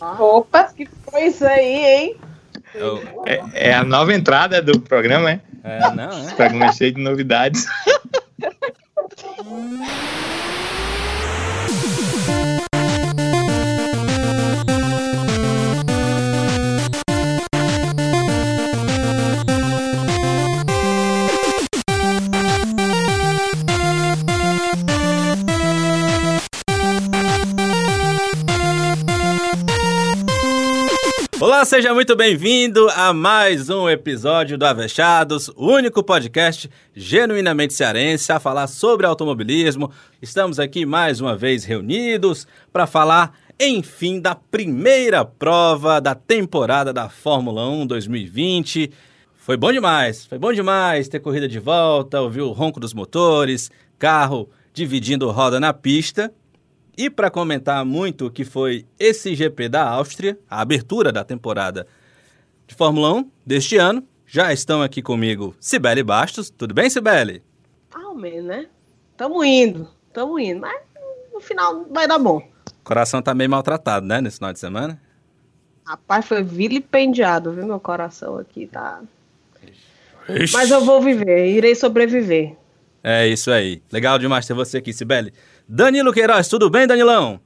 Opa, que foi isso aí, hein? É, é a nova entrada do programa, é? É, não, O é? programa é cheio de novidades. Olá, seja muito bem-vindo a mais um episódio do Avechados, o único podcast genuinamente cearense a falar sobre automobilismo. Estamos aqui mais uma vez reunidos para falar, enfim, da primeira prova da temporada da Fórmula 1 2020. Foi bom demais, foi bom demais ter corrida de volta, ouvir o ronco dos motores, carro dividindo roda na pista. E para comentar muito o que foi esse GP da Áustria, a abertura da temporada de Fórmula 1 deste ano, já estão aqui comigo Cibele Bastos. Tudo bem, Cibele? Ah, menos, né? Tamo indo, tamo indo, mas no final vai dar bom. O coração tá meio maltratado, né, nesse final de semana? Rapaz, foi vilipendiado, viu? Meu coração aqui tá. Mas eu vou viver, irei sobreviver. É isso aí. Legal demais ter você aqui, Cibele. Danilo Queiroz, tudo bem, Danilão?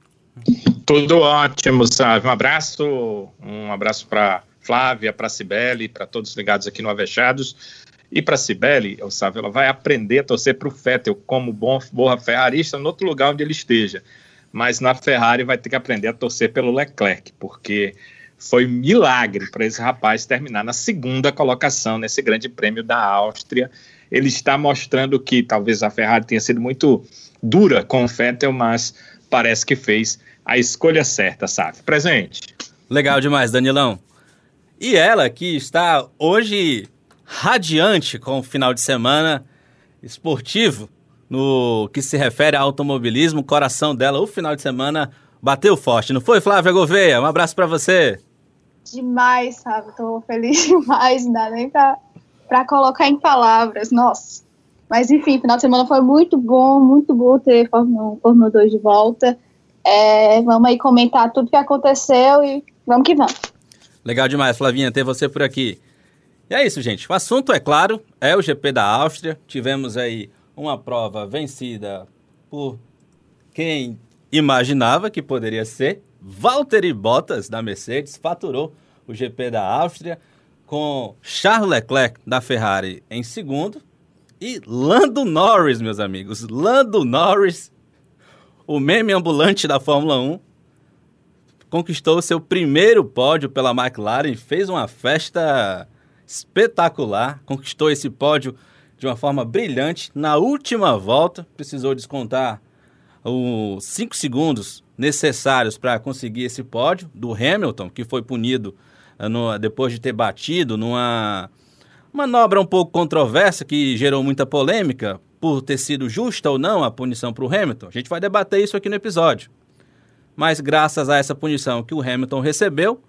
Tudo ótimo, sabe? Um abraço, um abraço para Flávia, para Cibele, para todos ligados aqui no Avechados. E para Cibele, eu sabe, ela vai aprender a torcer para o Vettel como bom, boa ferrarista no outro lugar onde ele esteja. Mas na Ferrari vai ter que aprender a torcer pelo Leclerc, porque foi milagre para esse rapaz terminar na segunda colocação nesse Grande Prêmio da Áustria. Ele está mostrando que talvez a Ferrari tenha sido muito dura com o Vettel, mas parece que fez a escolha certa, sabe? Presente. Legal demais, Danilão. E ela que está hoje radiante com o final de semana esportivo no que se refere ao automobilismo, o coração dela, o final de semana bateu forte, não foi, Flávia Gouveia? Um abraço para você. Demais, sabe? Tô feliz demais, não dá nem pra, pra colocar em palavras, nossa. Mas enfim, final de semana foi muito bom, muito bom ter Fórmula 1, Fórmula 2 de volta. É, vamos aí comentar tudo que aconteceu e vamos que vamos. Legal demais, Flavinha, ter você por aqui. E é isso, gente. O assunto, é claro, é o GP da Áustria. Tivemos aí uma prova vencida por quem imaginava que poderia ser. Valtteri Bottas, da Mercedes, faturou o GP da Áustria, com Charles Leclerc, da Ferrari, em segundo. E Lando Norris, meus amigos. Lando Norris, o meme ambulante da Fórmula 1, conquistou seu primeiro pódio pela McLaren, fez uma festa espetacular, conquistou esse pódio de uma forma brilhante. Na última volta, precisou descontar os 5 segundos necessários para conseguir esse pódio do Hamilton, que foi punido uh, no, depois de ter batido numa manobra um pouco controversa que gerou muita polêmica por ter sido justa ou não a punição para o Hamilton. A gente vai debater isso aqui no episódio. Mas graças a essa punição que o Hamilton recebeu,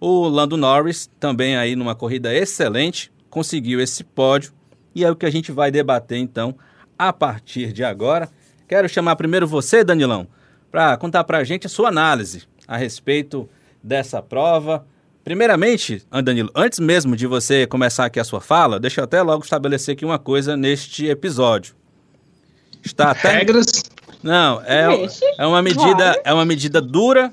o Lando Norris, também aí numa corrida excelente, conseguiu esse pódio e é o que a gente vai debater então a partir de agora. Quero chamar primeiro você, Danilão, para contar para a gente a sua análise a respeito dessa prova. Primeiramente, Danilo, antes mesmo de você começar aqui a sua fala, deixa eu até logo estabelecer aqui uma coisa neste episódio. Está até... Regras. Não, é, é uma medida, é uma medida dura,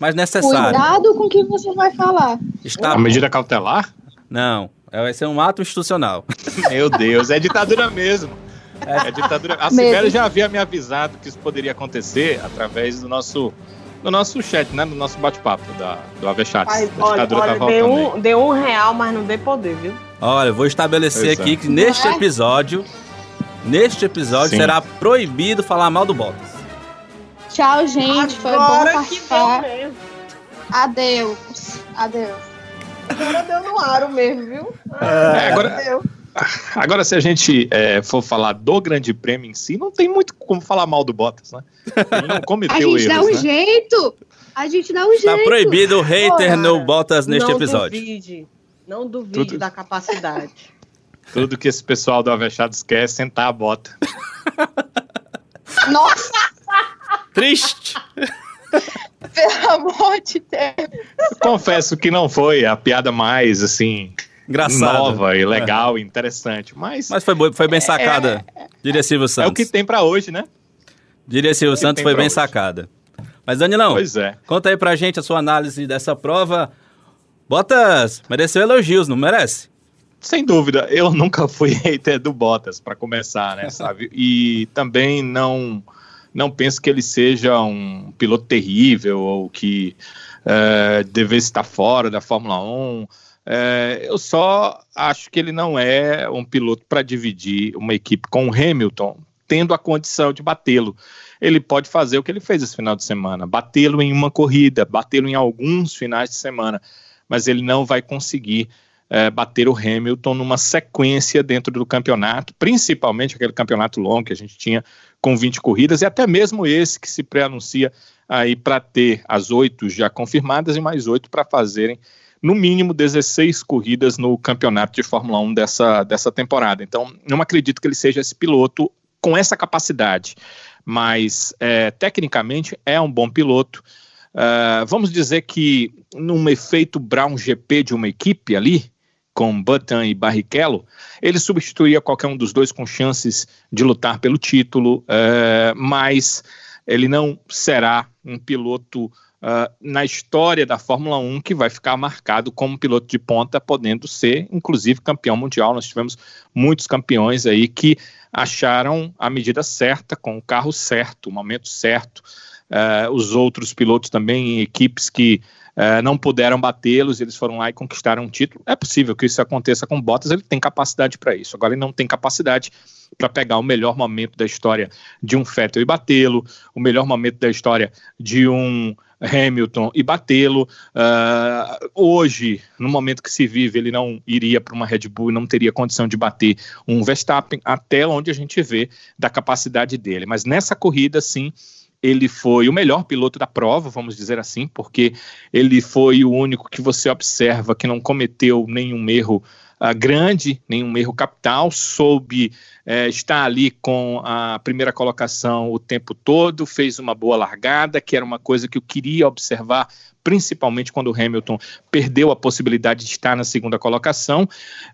mas necessária. Cuidado com o que você vai falar. Está A medida cautelar? Não, é- vai ser um ato institucional. Meu Deus, é ditadura mesmo. É, ditadura. A. Sibeli já havia me avisado que isso poderia acontecer através do nosso, do nosso chat, né? Do nosso bate-papo da, do Avechats. Ai, A olha, olha tá deu, um, deu um real, mas não deu poder, viu? Olha, eu vou estabelecer Pois é. aqui que neste é? episódio, neste episódio Sim. será proibido falar mal do Bottas. Tchau, gente. Foi bom Agora que deu participar. mesmo. Adeus. Adeus. Agora deu no aro mesmo, viu? É, agora, Deu. agora, se a gente é, for falar do Grande Prêmio em si, não tem muito como falar mal do Bottas, né? Ele não A cometeu gente dá erros, um né? jeito. A gente dá um Está jeito. proibido o hater no Bottas neste não episódio. Duvide, não duvide Tudo- da capacidade. Tudo que esse pessoal do Avechados quer é sentar a bota. Nossa, Triste! pelo amor de Deus. confesso que não foi a piada mais, assim, Engraçada. nova e legal e interessante. Mas, Mas foi, foi bem sacada, diria Silvio é o Santos. que tem pra hoje, né? Diria Silvio Santos, foi bem hoje. sacada. Mas, Danilão, Pois é. conta aí pra gente a sua análise dessa prova. Bottas mereceu elogios, não merece? Sem dúvida, eu nunca fui hater do Bottas, para começar, né, sabe? E também não não penso que ele seja um piloto terrível ou que é, devesse estar fora da Fórmula 1. É, eu só acho que ele não é um piloto para dividir uma equipe com o Hamilton, tendo a condição de batê-lo. Ele pode fazer o que ele fez esse final de semana, batê-lo em uma corrida, batê-lo em alguns finais de semana, mas ele não vai conseguir é, bater o Hamilton numa sequência dentro do campeonato, principalmente aquele campeonato longo que a gente tinha com 20 corridas, e até mesmo esse que se pré-anuncia aí para ter as oito já confirmadas e mais oito para fazerem no mínimo 16 corridas no campeonato de Fórmula 1 dessa, dessa temporada. Então, não acredito que ele seja esse piloto com essa capacidade, mas é, tecnicamente é um bom piloto. Uh, vamos dizer que num efeito Brown GP de uma equipe ali, com Button e Barrichello, ele substituiria qualquer um dos dois com chances de lutar pelo título, uh, mas ele não será um piloto uh, na história da Fórmula 1 que vai ficar marcado como piloto de ponta, podendo ser, inclusive, campeão mundial. Nós tivemos muitos campeões aí que acharam a medida certa, com o carro certo, o momento certo. Uh, os outros pilotos também equipes que uh, não puderam batê-los, eles foram lá e conquistaram um título. É possível que isso aconteça com Bottas, ele tem capacidade para isso. Agora ele não tem capacidade para pegar o melhor momento da história de um Vettel e batê-lo, o melhor momento da história de um Hamilton e batê-lo. Uh, hoje, no momento que se vive, ele não iria para uma Red Bull não teria condição de bater um Verstappen, até onde a gente vê da capacidade dele. Mas nessa corrida, sim, ele foi o melhor piloto da prova, vamos dizer assim, porque ele foi o único que você observa que não cometeu nenhum erro uh, grande, nenhum erro capital, soube uh, estar ali com a primeira colocação o tempo todo, fez uma boa largada, que era uma coisa que eu queria observar, principalmente quando o Hamilton perdeu a possibilidade de estar na segunda colocação,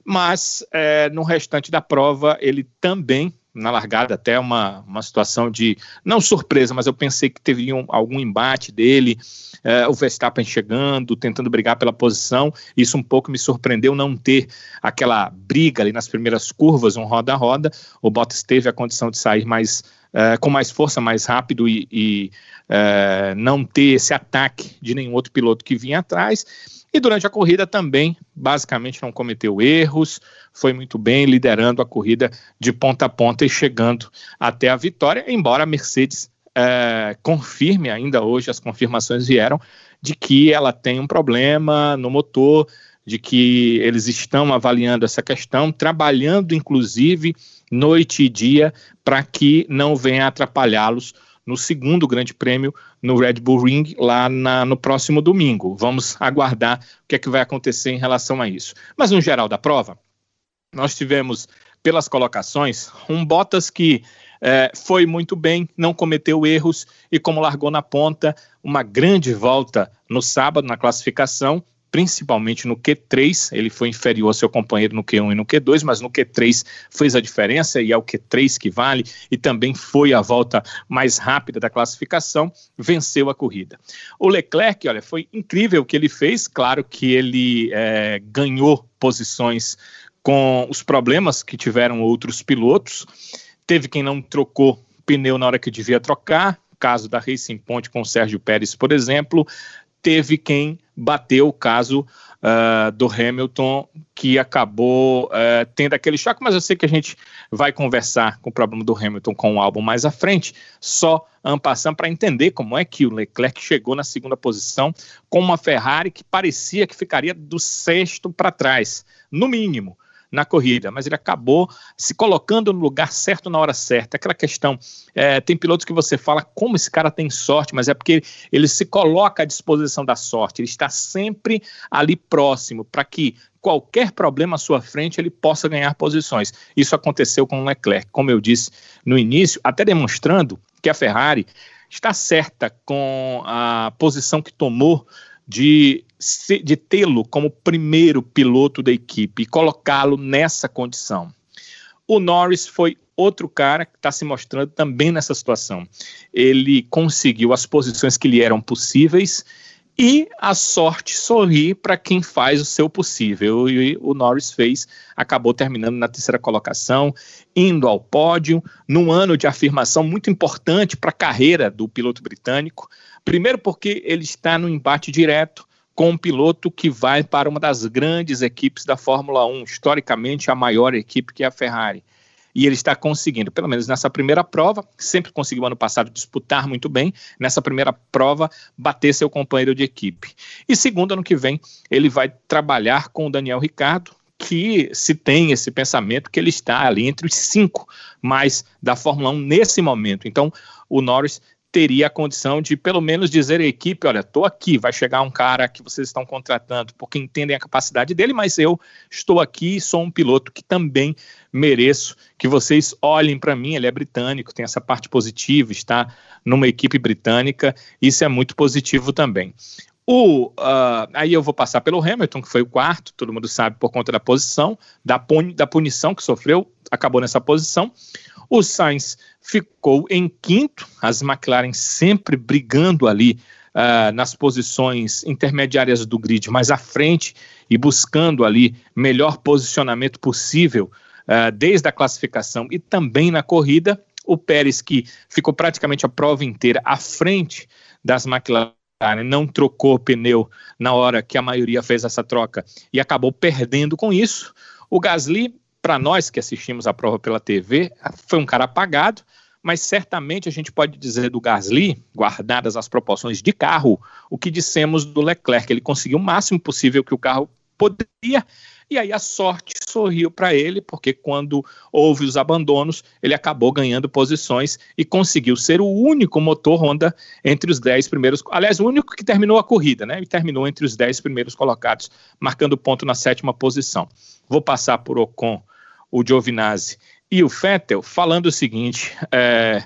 mas uh, no restante da prova ele também na largada até uma, uma situação de, não surpresa, mas eu pensei que teria um, algum embate dele, é, o Verstappen chegando, tentando brigar pela posição, isso um pouco me surpreendeu não ter aquela briga ali nas primeiras curvas, um roda a roda, o Bottas teve a condição de sair mais, é, com mais força, mais rápido e, e é, não ter esse ataque de nenhum outro piloto que vinha atrás, e durante a corrida também, basicamente, não cometeu erros, foi muito bem liderando a corrida de ponta a ponta e chegando até a vitória, embora a Mercedes é, confirme ainda hoje, as confirmações vieram, de que ela tem um problema no motor, de que eles estão avaliando essa questão, trabalhando inclusive noite e dia para que não venha atrapalhá-los no segundo grande prêmio no Red Bull Ring lá na, no próximo domingo. Vamos aguardar o que é que vai acontecer em relação a isso. Mas no geral da prova, nós tivemos pelas colocações um Bottas que é, foi muito bem, não cometeu erros e como largou na ponta, uma grande volta no sábado na classificação, principalmente no Q3, ele foi inferior ao seu companheiro no Q1 e no Q2, mas no Q3 fez a diferença e é o Q3 que vale, e também foi a volta mais rápida da classificação, venceu a corrida. O Leclerc, olha, foi incrível o que ele fez, claro que ele é, ganhou posições com os problemas que tiveram outros pilotos, teve quem não trocou pneu na hora que devia trocar, caso da Racing Point com o Sérgio Pérez, por exemplo, teve quem bateu o caso uh, do Hamilton, que acabou uh, tendo aquele choque, mas eu sei que a gente vai conversar com o problema do Hamilton com o álbum mais à frente, só passando para entender como é que o Leclerc chegou na segunda posição com uma Ferrari que parecia que ficaria do sexto para trás, no mínimo na corrida, mas ele acabou se colocando no lugar certo na hora certa. Aquela questão, é, tem pilotos que você fala como esse cara tem sorte, mas é porque ele, se coloca à disposição da sorte, ele está sempre ali próximo para que qualquer problema à sua frente ele possa ganhar posições. Isso aconteceu com o Leclerc, como eu disse no início, até demonstrando que a Ferrari está certa com a posição que tomou de, de tê-lo como primeiro piloto da equipe e colocá-lo nessa condição. O Norris foi outro cara que está se mostrando também nessa situação. Ele conseguiu as posições que lhe eram possíveis e a sorte sorri para quem faz o seu possível. E o Norris fez, acabou terminando na terceira colocação, indo ao pódio, num ano de afirmação muito importante para a carreira do piloto britânico. Primeiro, porque ele está no embate direto com um piloto que vai para uma das grandes equipes da Fórmula 1, historicamente a maior equipe que é a Ferrari e ele está conseguindo, pelo menos nessa primeira prova, sempre conseguiu ano passado disputar muito bem, nessa primeira prova, bater seu companheiro de equipe. E segundo, ano que vem, ele vai trabalhar com o Daniel Ricardo, que se tem esse pensamento que ele está ali entre os cinco mais da Fórmula 1 nesse momento. Então, o Norris teria a condição de pelo menos dizer à equipe, olha, estou aqui, vai chegar um cara que vocês estão contratando porque entendem a capacidade dele, mas eu estou aqui sou um piloto que também mereço que vocês olhem para mim, ele é britânico, tem essa parte positiva, está numa equipe britânica, isso é muito positivo também. O, uh, aí eu vou passar pelo Hamilton, que foi o quarto, todo mundo sabe por conta da posição, da, da punição que sofreu, acabou nessa posição. O Sainz ficou em quinto, as McLaren sempre brigando ali uh, nas posições intermediárias do grid, mais à frente e buscando ali melhor posicionamento possível uh, desde a classificação e também na corrida. O Pérez, que ficou praticamente a prova inteira à frente das McLaren, não trocou pneu na hora que a maioria fez essa troca e acabou perdendo com isso. O Gasly para nós que assistimos a prova pela TV, foi um cara apagado, mas certamente a gente pode dizer do Gasly, guardadas as proporções de carro, o que dissemos do Leclerc. Ele conseguiu o máximo possível que o carro poderia, e aí a sorte sorriu para ele, porque quando houve os abandonos, ele acabou ganhando posições e conseguiu ser o único motor Honda entre os 10 primeiros, aliás, o único que terminou a corrida, né? E terminou entre os 10 primeiros colocados, marcando ponto na sétima posição. Vou passar por Ocon o Giovinazzi e o Vettel, falando o seguinte: é,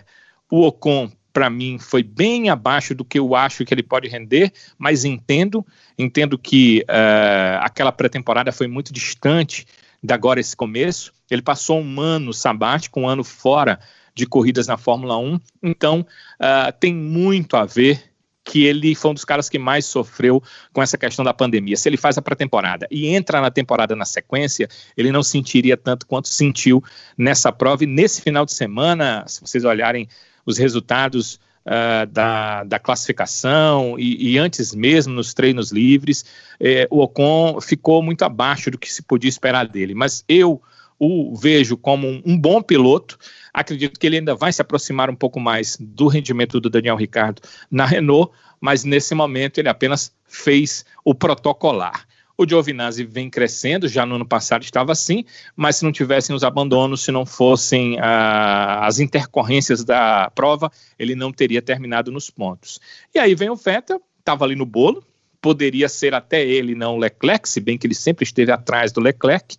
o Ocon, para mim, foi bem abaixo do que eu acho que ele pode render, mas entendo, entendo que é, aquela pré-temporada foi muito distante de agora esse começo. Ele passou um ano sabático, um ano fora de corridas na Fórmula 1, então uh, tem muito a ver que ele foi um dos caras que mais sofreu com essa questão da pandemia. Se ele faz a pré-temporada e entra na temporada na sequência, ele não sentiria tanto quanto sentiu nessa prova. E nesse final de semana, se vocês olharem os resultados uh, da, da classificação e, e, antes mesmo nos treinos livres, eh, o Ocon ficou muito abaixo do que se podia esperar dele. Mas eu o vejo como um, um, bom piloto. Acredito que ele ainda vai se aproximar um pouco mais do rendimento do Daniel Ricardo na Renault, mas nesse momento ele apenas fez o protocolar. O Giovinazzi vem crescendo, já no ano passado estava assim, mas se não tivessem os abandonos, se não fossem ah, as intercorrências da prova, ele não teria terminado nos pontos. E aí vem o Vettel, estava ali no bolo, poderia ser até ele, não o Leclerc, se bem que ele sempre esteve atrás do Leclerc,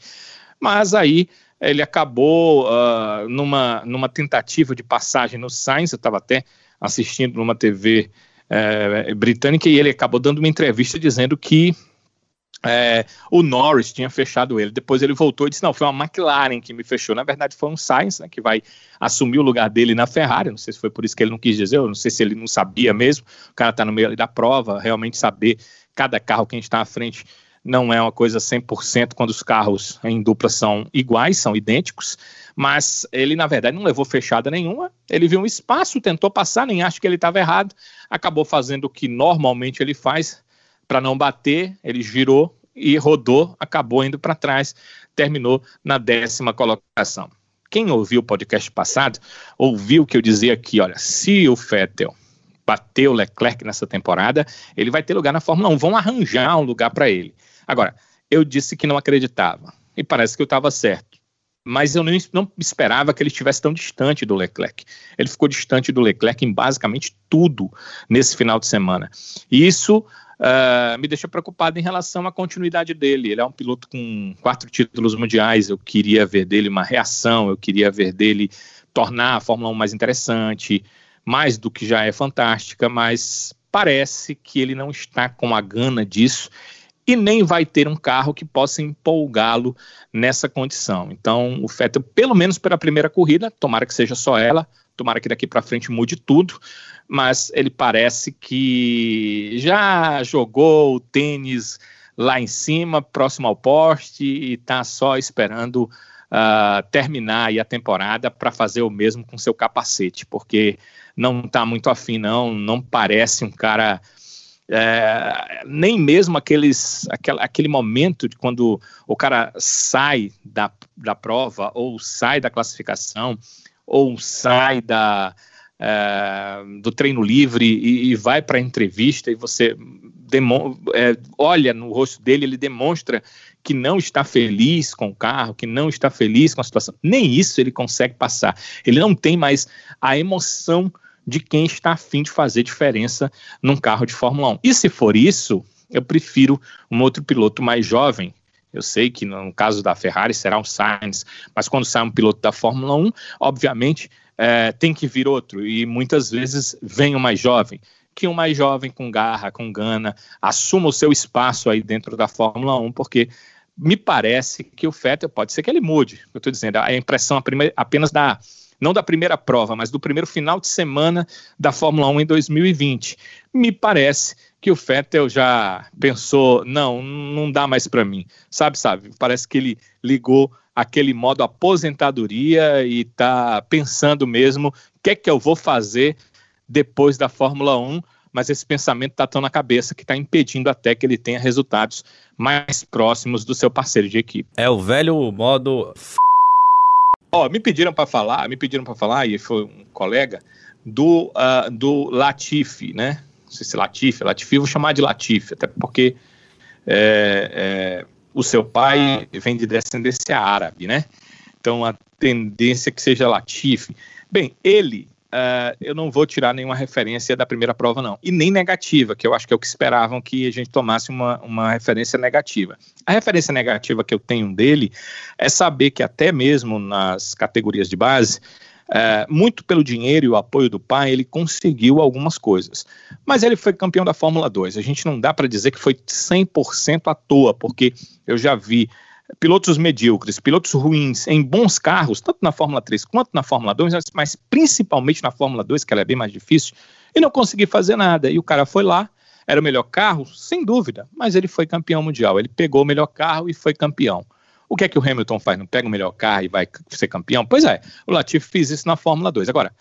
mas aí ele acabou uh, numa, numa tentativa de passagem no Sainz, eu estava até assistindo numa TV é, britânica e ele acabou dando uma entrevista dizendo que é, o Norris tinha fechado ele. Depois ele voltou e disse: não, foi uma McLaren que me fechou. Na verdade, foi um Sainz né, que vai assumir o lugar dele na Ferrari. Não sei se foi por isso que ele não quis dizer, eu não sei se ele não sabia mesmo. O cara está no meio da prova, realmente saber cada carro quem está à frente não é uma coisa 100% quando os carros em dupla são iguais, são idênticos, mas ele, na verdade, não levou fechada nenhuma, ele viu um espaço, tentou passar, nem acho que ele estava errado, acabou fazendo o que normalmente ele faz para não bater, ele girou e rodou, acabou indo para trás, terminou na décima colocação. Quem ouviu o podcast passado, ouviu que eu dizia aqui, olha, se o Fettel bater o Leclerc nessa temporada, ele vai ter lugar na Fórmula 1, vão arranjar um lugar para ele. Agora, eu disse que não acreditava, e parece que eu estava certo. Mas eu não, não esperava que ele estivesse tão distante do Leclerc. Ele ficou distante do Leclerc em basicamente tudo nesse final de semana. E isso uh, me deixa preocupado em relação à continuidade dele. Ele é um piloto com quatro títulos mundiais. Eu queria ver dele uma reação, eu queria ver dele tornar a Fórmula 1 mais interessante, mais do que já é fantástica, mas parece que ele não está com a gana disso e nem vai ter um carro que possa empolgá-lo nessa condição. Então, o Vettel, pelo menos pela primeira corrida, tomara que seja só ela, tomara que daqui para frente mude tudo, mas ele parece que já jogou o tênis lá em cima, próximo ao poste, e está só esperando uh, terminar a temporada para fazer o mesmo com seu capacete, porque não está muito afim, não, não parece um cara é, nem mesmo aqueles, aquele, aquele momento de quando o cara sai da, da prova, ou sai da classificação, ou sai da, é, do treino livre e, e vai para a entrevista e você é, olha no rosto dele, ele demonstra que não está feliz com o carro, que não está feliz com a situação. Nem isso ele consegue passar. Ele não tem mais a emoção de quem está afim de fazer diferença num carro de Fórmula 1. E se for isso, eu prefiro um outro piloto mais jovem. Eu sei que no caso da Ferrari será um Sainz, mas quando sai um piloto da Fórmula 1, obviamente é, tem que vir outro, e muitas vezes vem o mais jovem. Que um mais jovem com garra, com gana, assuma o seu espaço aí dentro da Fórmula 1, porque me parece que o Vettel pode ser que ele mude. Eu estou dizendo, a impressão apenas da não da primeira prova, mas do primeiro final de semana da Fórmula 1 em 2020. Me parece que o Vettel já pensou, não, não dá mais para mim. Sabe, sabe? Parece que ele ligou aquele modo aposentadoria e está pensando mesmo o que é que eu vou fazer depois da Fórmula 1, mas esse pensamento está tão na cabeça que está impedindo até que ele tenha resultados mais próximos do seu parceiro de equipe. É o velho modo Ó, me pediram para falar, me pediram para falar, e foi um colega, do, uh, do Latifi, né? Não sei se Latifi, Latifi, vou chamar de Latifi, até porque é, é, o seu pai vem de descendência árabe, né? Então a tendência é que seja Latifi. Bem, ele uh, eu não vou tirar nenhuma referência da primeira prova, não. E nem negativa, que eu acho que é o que esperavam que a gente tomasse uma, uma referência negativa. A referência negativa que eu tenho dele é saber que até mesmo nas categorias de base, é, muito pelo dinheiro e o apoio do pai, ele conseguiu algumas coisas. Mas ele foi campeão da Fórmula 2. A gente não dá para dizer que foi 100% à toa, porque eu já vi pilotos medíocres, pilotos ruins em bons carros, tanto na Fórmula 3 quanto na Fórmula 2, mas principalmente na Fórmula 2, que ela é bem mais difícil, e não consegui fazer nada. E o cara foi lá, era o melhor carro, sem dúvida, mas ele foi campeão mundial. Ele pegou o melhor carro e foi campeão. O que é que o Hamilton faz? Não pega o melhor carro e vai ser campeão? Pois é, o Latifi fez isso na Fórmula 2. Agora,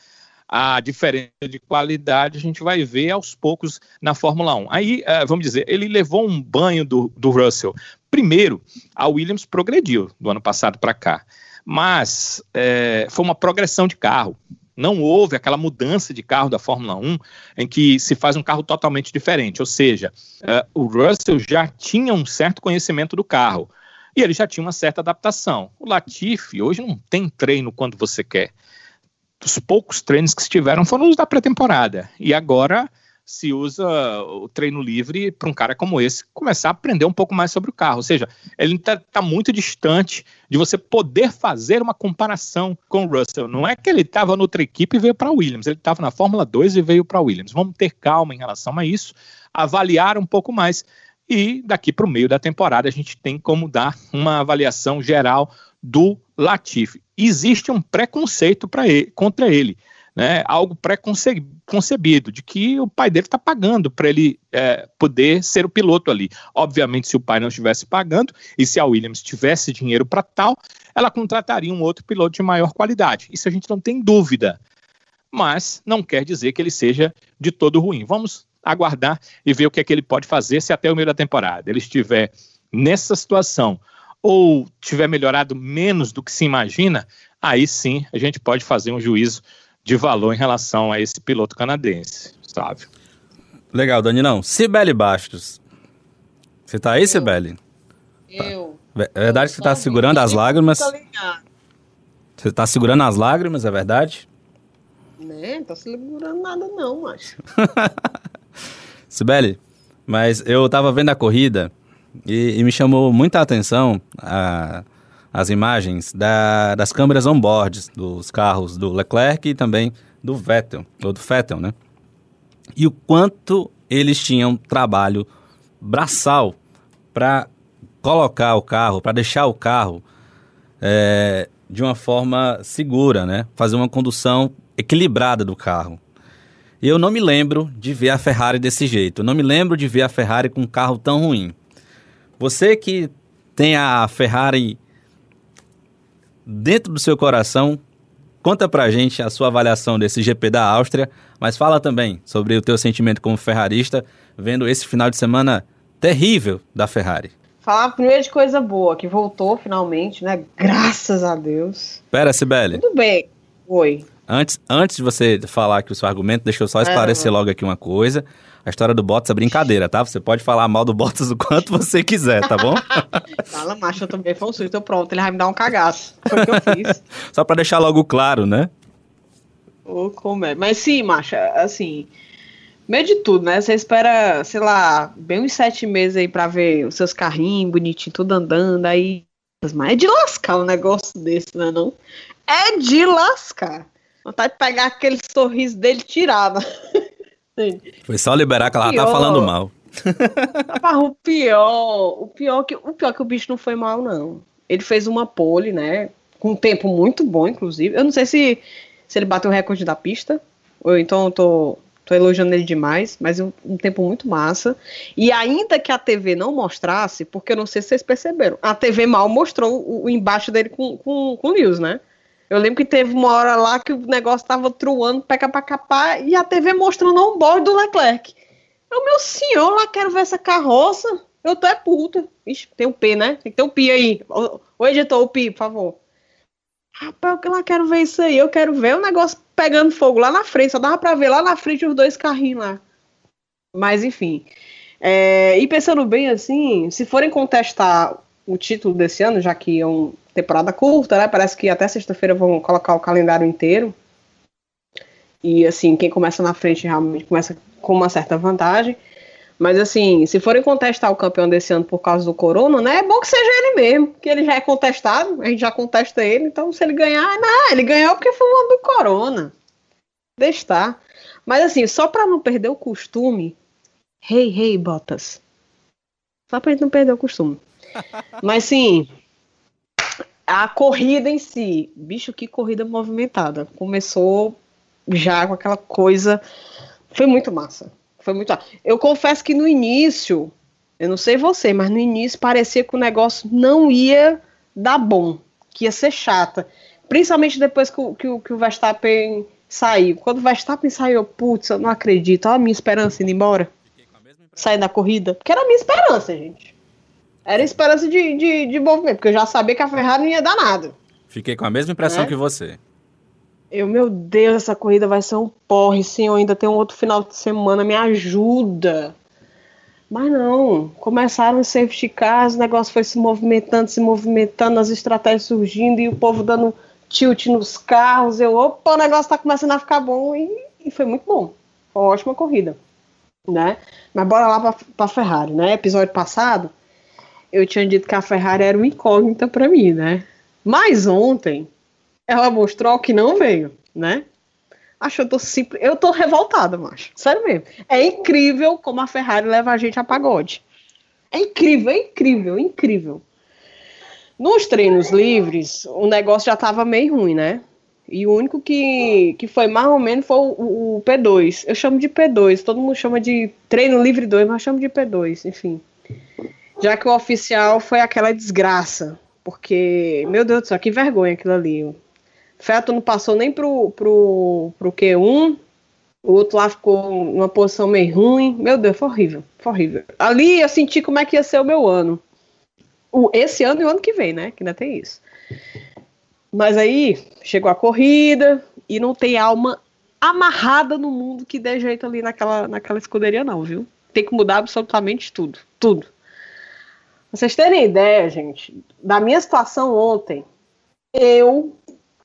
a diferença de qualidade a gente vai ver aos poucos na Fórmula 1. Aí, uh, vamos dizer, ele levou um banho do, do Russell. Primeiro, a Williams progrediu do ano passado para cá, mas é, foi uma progressão de carro. Não houve aquela mudança de carro da Fórmula 1 em que se faz um carro totalmente diferente. Ou seja, uh, o Russell já tinha um certo conhecimento do carro e ele já tinha uma certa adaptação. O Latifi hoje não tem treino quando você quer os poucos treinos que se tiveram foram os da pré-temporada. E agora se usa o treino livre para um cara como esse começar a aprender um pouco mais sobre o carro. Ou seja, ele está tá muito distante de você poder fazer uma comparação com o Russell. Não é que ele estava noutra equipe e veio para a Williams, ele estava na Fórmula 2 e veio para a Williams. Vamos ter calma em relação a isso, avaliar um pouco mais. E daqui para o meio da temporada a gente tem como dar uma avaliação geral do Latifi. Existe um preconceito ele, contra ele, né? algo preconcebido, de que o pai dele está pagando para ele é, poder ser o piloto ali. Obviamente, se o pai não estivesse pagando e se a Williams tivesse dinheiro para tal, ela contrataria um outro piloto de maior qualidade. Isso a gente não tem dúvida. Mas não quer dizer que ele seja de todo ruim. Vamos aguardar e ver o que é que ele pode fazer se até o meio da temporada ele estiver nessa situação ou tiver melhorado menos do que se imagina, aí sim a gente pode fazer um juízo de valor em relação a esse piloto canadense, sabe? Legal, Danilão. Sibeli Bastos. Você tá aí, eu, Sibeli? Eu. É verdade que você tá segurando as lágrimas? Você tá segurando as lágrimas, é verdade? Né, não tô segurando nada não, macho. Sibeli, mas eu tava vendo a corrida e, e me chamou muita atenção a, as imagens da, das câmeras on-board dos carros do Leclerc e também do Vettel, ou do Vettel, né? E o quanto eles tinham trabalho braçal para colocar o carro, para deixar o carro é, de uma forma segura, né? Fazer uma condução equilibrada do carro. Eu não me lembro de ver a Ferrari desse jeito. Eu não me lembro de ver a Ferrari com um carro tão ruim. Você que tem a Ferrari dentro do seu coração, conta pra gente a sua avaliação desse GP da Áustria, mas fala também sobre o teu sentimento como ferrarista, vendo esse final de semana terrível da Ferrari. Falar primeiro de coisa boa, que voltou finalmente, né? Graças a Deus. Pera, Sibeli. Tudo bem. Oi. Antes, antes de você falar aqui o seu argumento, deixa eu só esclarecer é, logo aqui uma coisa. A história do Bottas é brincadeira, tá? Você pode falar mal do Bottas o quanto você quiser, tá bom? Fala, macho, eu também foi um susto. Pronto, ele vai me dar um cagaço. Foi o que eu fiz. Só pra deixar logo claro, né? Ô, como é. Mas sim, macho, assim meio de tudo, né? Você espera, sei lá, bem uns sete meses aí pra ver os seus carrinhos bonitinho, tudo andando, aí. Mas é de lascar um negócio desse, né? Não? É de lascar. Vontade de pegar aquele sorriso dele tirado. Foi só liberar que ela pior, tá falando mal. o pior, o pior que o pior que o bicho não foi mal não. Ele fez uma pole, né? Com um tempo muito bom, inclusive. Eu não sei se se ele bateu o recorde da pista, ou então eu tô Tô elogiando ele demais, mas um, um, tempo muito massa. E ainda que a TV não mostrasse, porque eu não sei se vocês perceberam, a TV mal mostrou o, o embaixo dele com, com, com o Lewis, né? Eu lembro que teve uma hora lá que o negócio tava truando, peca pra capar, e a TV mostrando o bordo do Leclerc. Eu, meu senhor, lá quero ver essa carroça. Eu tô é puta. Ixi, tem um P, né? Tem que ter um P aí. Ô, editor, o P, por favor. Rapaz, eu lá quero ver isso aí. Eu quero ver o negócio pegando fogo lá na frente. Só dava pra ver lá na frente os dois carrinhos lá. Mas, enfim. É, e pensando bem assim, se forem contestar o título desse ano, já que é uma temporada curta, né? Parece que até sexta-feira vão colocar o calendário inteiro. E assim, quem começa na frente realmente começa com uma certa vantagem. Mas assim, se forem contestar o campeão desse ano por causa do Corona, né? É bom que seja ele mesmo, que ele já é contestado, a gente já contesta ele, então se ele ganhar, não, ele ganhou porque foi o ano do Corona. Deixa estar. Mas assim, só para não perder o costume, hey, hey, Botas. Só pra gente não perder o costume. Mas sim, a corrida em si, bicho, que corrida movimentada. Começou já com aquela coisa. Foi muito massa. Foi muito. Eu confesso que no início, eu não sei você, mas no início parecia que o negócio não ia dar bom, que ia ser chata. Principalmente depois que, o, que, o, que o Verstappen saiu. Quando o Verstappen saiu, putz, eu não acredito. Olha a minha esperança indo embora. Sair da corrida. Porque era a minha esperança, gente. Era esperança de, de, de movimento, porque eu já sabia que a Ferrari não ia dar nada. Fiquei com a mesma impressão é? que você. Eu, meu Deus, essa corrida vai ser um porre, sim, eu ainda tenho um outro final de semana, me ajuda. Mas não, começaram os safety cars, o negócio foi se movimentando, se movimentando, as estratégias surgindo e o povo dando tilt nos carros. Eu, opa, o negócio tá começando a ficar bom e, e foi muito bom. Foi uma ótima corrida, né? Mas bora lá pra, pra Ferrari, né? Episódio passado, eu tinha dito que a Ferrari era uma incógnita para mim, né? Mas ontem, ela mostrou que não veio, né? Acho que eu tô simples. Eu tô revoltada, macho. Sério mesmo. É incrível como a Ferrari leva a gente a pagode. É incrível, é incrível, é incrível. Nos treinos livres, o negócio já tava meio ruim, né? E o único que, que foi mais ou menos foi o, o, P2. Eu chamo de P2, todo mundo chama de treino livre 2, mas eu chamo de P2, enfim. Já que o oficial foi aquela desgraça. Porque, meu Deus do céu, que vergonha aquilo ali. Feto não passou nem pro, pro, pro Q1. O outro lá ficou numa posição meio ruim. Meu Deus, foi horrível. Foi horrível. Ali eu senti como é que ia ser o meu ano. O, esse ano e o ano que vem, né? Que ainda tem isso. Mas aí chegou a corrida e não tem alma amarrada no mundo que dê jeito ali naquela, naquela escuderia, não, viu? Tem que mudar absolutamente tudo. Tudo. Vocês terem ideia, gente, da minha situação ontem, eu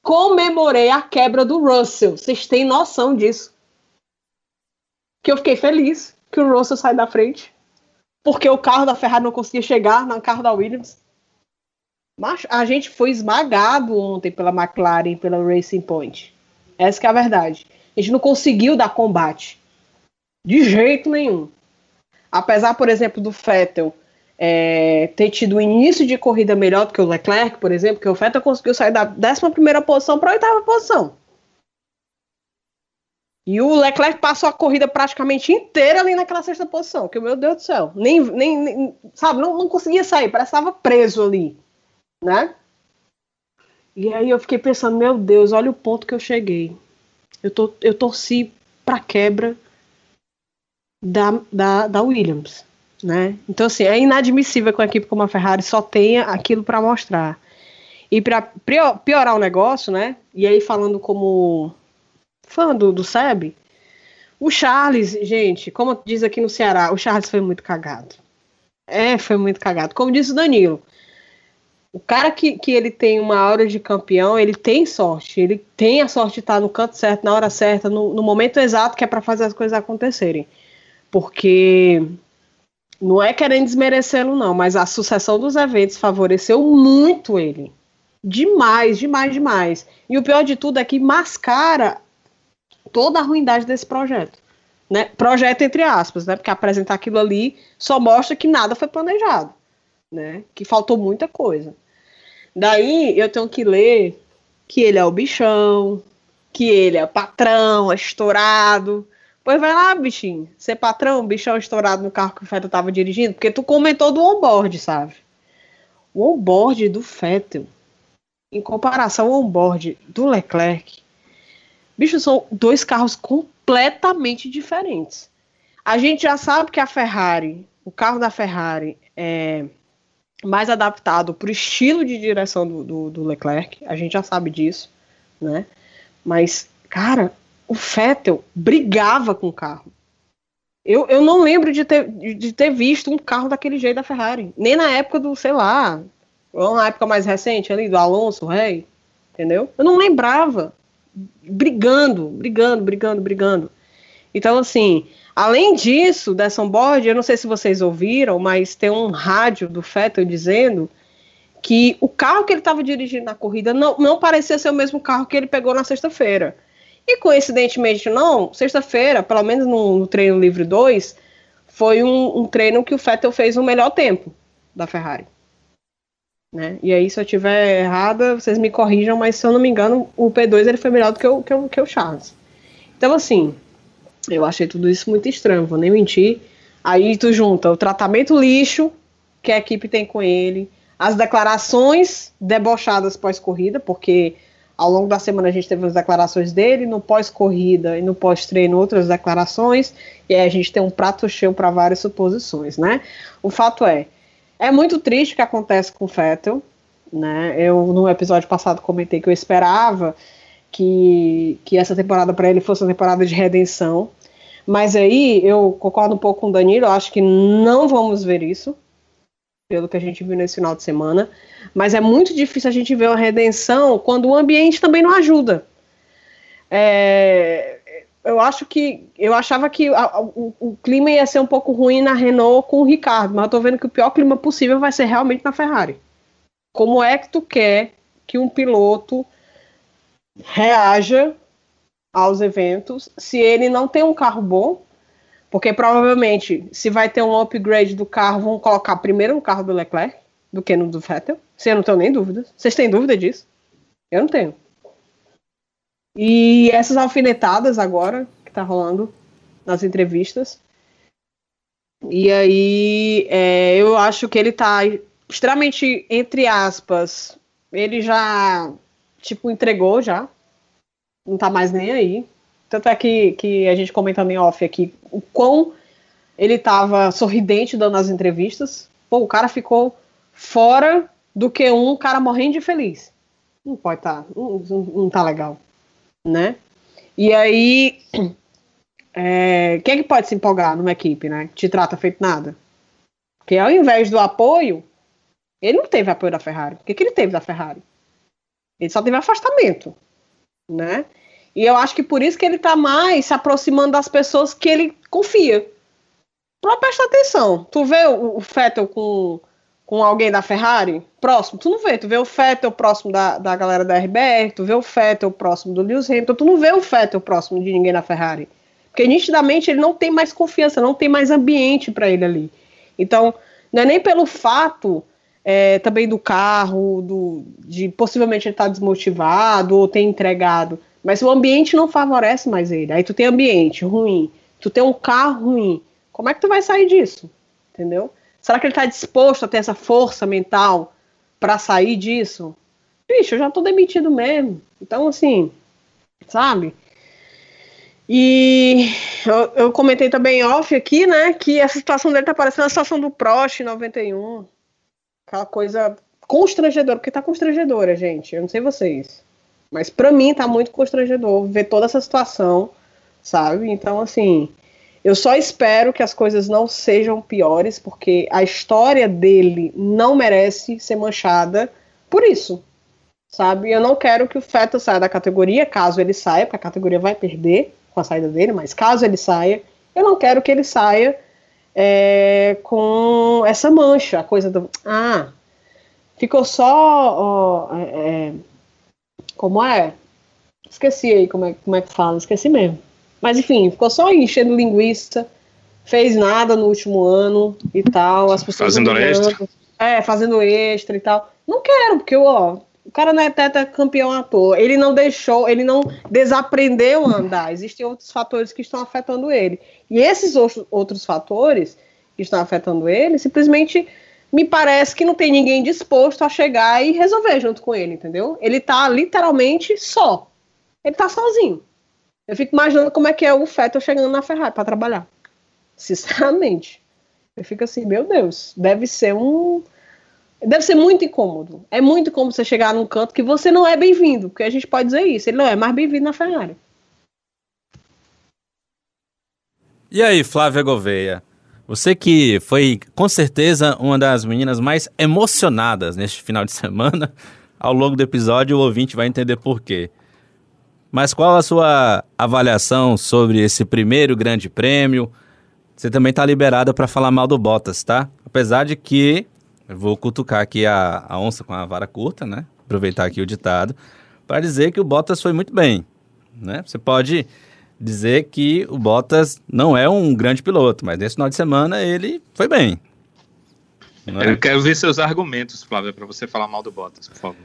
comemorei a quebra do Russell. Vocês têm noção disso? Que eu fiquei feliz que o Russell sai da frente. Porque o carro da Ferrari não conseguia chegar no carro da Williams. Mas a gente foi esmagado ontem pela McLaren, pela Racing Point. Essa é a verdade. A gente não conseguiu dar combate. De jeito nenhum. Apesar, por exemplo, do Vettel é, ter tido um início de corrida melhor do que o Leclerc, por exemplo, que o Vettel conseguiu sair da 11 posição para a oitava posição. E o Leclerc passou a corrida praticamente inteira ali naquela sexta posição, que meu Deus do céu, nem, nem, nem sabe, não, não conseguia sair, parece que estava preso ali, né? E aí eu fiquei pensando, meu Deus, olha o ponto que eu cheguei. Eu, tô, eu torci para quebra da, da, da Williams, né? Então assim, é inadmissível que uma equipe como a Ferrari só tenha aquilo para mostrar. E para piorar o negócio, né? E aí falando como fã do, do Seb, o Charles, gente, como diz aqui no Ceará, o Charles foi muito cagado. É, foi muito cagado. Como disse o Danilo, o cara que, que ele tem uma aura de campeão, ele tem sorte. Ele tem a sorte de estar no canto certo, na hora certa, no, no momento exato que é para fazer as coisas acontecerem. Porque não é querendo desmerecê-lo, não, mas a sucessão dos eventos favoreceu muito ele. Demais, demais, demais. E o pior de tudo é que mascara toda a ruindade desse projeto. Né? Projeto entre aspas, né? Porque apresentar aquilo ali só mostra que nada foi planejado né? Que faltou muita coisa. Daí eu tenho que ler que ele é o bichão, que ele é patrão, é estourado. Pois vai lá, bichinho, ser patrão, bichão estourado no carro que o Fettel tava dirigindo, porque tu comentou do onboard, sabe? O onboard do Fettel, em comparação ao onboard do Leclerc, bicho, são dois carros completamente diferentes. A gente já sabe que a Ferrari, o carro da Ferrari, é, mais adaptado para o estilo de direção do, do, do, Leclerc, a gente já sabe disso, né? Mas, cara, o Vettel brigava com o carro. Eu, eu não lembro de ter, de ter visto um carro daquele jeito da Ferrari. Nem na época do, sei lá, uma época mais recente ali, do Alonso, Rei, entendeu? Eu não lembrava. Brigando, brigando, brigando, brigando. Então, assim, Além disso, dessa onboard, eu não sei se vocês ouviram, mas tem um rádio do Fettel dizendo que o carro que ele estava dirigindo na corrida não, não parecia ser o mesmo carro que ele pegou na sexta-feira. E coincidentemente não, sexta-feira, pelo menos no, no, treino livre 2, foi um, um, treino que o Fettel fez o melhor tempo da Ferrari. Né? E aí, se eu estiver errada, vocês me corrijam, mas se eu não me engano, o P2 ele foi melhor do que o, que o, que o Charles. Então, assim, eu achei tudo isso muito estranho, vou nem mentir. Aí tu junta o tratamento lixo que a equipe tem com ele, as declarações debochadas pós-corrida, porque ao longo da semana a gente teve as declarações dele, no pós-corrida e no pós-treino outras declarações, e aí a gente tem um prato cheio para várias suposições, né? O fato é, é muito triste o que acontece com o Fettel, né? Eu no episódio passado comentei que eu esperava que, que essa temporada para ele fosse uma temporada de redenção. Mas aí eu concordo um pouco com o Danilo, acho que não vamos ver isso, pelo que a gente viu nesse final de semana. Mas é muito difícil a gente ver uma redenção quando o ambiente também não ajuda. É, eu acho que eu achava que a, o, o, clima ia ser um pouco ruim na Renault com o Ricardo, mas eu tô vendo que o pior clima possível vai ser realmente na Ferrari. Como é que tu quer que um piloto reaja aos eventos se ele não tem um carro bom, porque provavelmente se vai ter um upgrade do carro, vão colocar primeiro no carro do Leclerc do que no do Vettel. Eu não tenho nem dúvida. Vocês têm dúvida disso? Eu não tenho. E essas alfinetadas agora que tá rolando nas entrevistas. E aí é, eu acho que ele tá extremamente, entre aspas, ele já tipo, entregou já. Não tá mais nem aí. Tanto é que, que a gente comentando em off aqui o quão ele tava sorridente dando as entrevistas. Pô, o cara ficou fora do que um cara morrendo de feliz. Não pode tá, não, não tá legal, né? E aí, é, quem é que pode se empolgar numa equipe, né? Te trata feito nada. Porque ao invés do apoio, ele não teve apoio da Ferrari. O que, que ele teve da Ferrari? Ele só teve afastamento, né? E eu acho que por isso que ele tá mais se aproximando das pessoas que ele confia. Pra prestar atenção. Tu vê o, o Fettel com, com alguém da Ferrari próximo? Tu não vê. Tu vê o Fettel próximo da, da galera da RBR, tu vê o Fettel próximo do Lewis Hamilton, tu não vê o Fettel próximo de ninguém da Ferrari. Por Porque nitidamente ele não tem mais confiança, não tem mais ambiente para ele ali. Então, não é nem pelo fato é, também do carro, do, de possivelmente ele estar tá desmotivado ou ter entregado, mas o ambiente não favorece mais ele. Aí tu tem ambiente ruim, tu tem um carro ruim. Como é que tu vai sair disso? Entendeu? Será que ele está disposto a ter essa força mental para sair disso? Bicho, eu já tô demitido mesmo. Então, assim, sabe? E eu, eu, comentei também off aqui, né, que essa situação dele tá parecendo a situação do Prost 91. Aquela coisa constrangedora, porque tá constrangedora, gente. Eu não sei vocês. Mas para mim tá muito constrangedor ver toda essa situação, sabe? Então, assim, eu só espero que as coisas não sejam piores, porque a história dele não merece ser manchada por isso, sabe? Eu não quero que o Feta saia da categoria, caso ele saia, porque a categoria vai perder, com a saída dele, mas caso ele saia, eu não quero que ele saia é, com essa mancha, a coisa do. Ah, ficou só. Ó, é, é, como é? Esqueci aí como é, como é que fala, esqueci mesmo. Mas enfim, ficou só enchendo linguiça, fez nada no último ano e tal. As pessoas fazendo extra. É, fazendo extra e tal. Não quero, porque ó, o cara não é teta campeão à toa. Ele não deixou, ele não desaprendeu a andar. Existem outros fatores que estão afetando ele. E esses outros fatores que estão afetando ele, simplesmente me parece que não tem ninguém disposto a chegar e resolver junto com ele, entendeu? Ele tá literalmente só. Ele tá sozinho. Eu fico imaginando como é que é o Fettel chegando na Ferrari para trabalhar. Sinceramente. Eu fico assim, meu Deus, deve ser um Deve ser muito incômodo. É muito incômodo você chegar num canto que você não é bem-vindo, porque a gente pode dizer isso. Ele não é mais bem-vindo na Ferrari. E aí, Flávia Gouveia? Você que foi, com certeza, uma das meninas mais emocionadas neste final de semana. Ao longo do episódio, o ouvinte vai entender por quê. Mas qual a sua avaliação sobre esse primeiro grande prêmio? Você também está liberada para falar mal do Bottas, tá? Apesar de que eu vou cutucar aqui a, a onça com a vara curta, né? Aproveitar aqui o ditado, para dizer que o Bottas foi muito bem. Né? Você pode dizer que o Bottas não é um grande piloto, mas nesse final de semana ele foi bem. É? Eu quero ver seus argumentos, Flávia, para você falar mal do Bottas, por favor.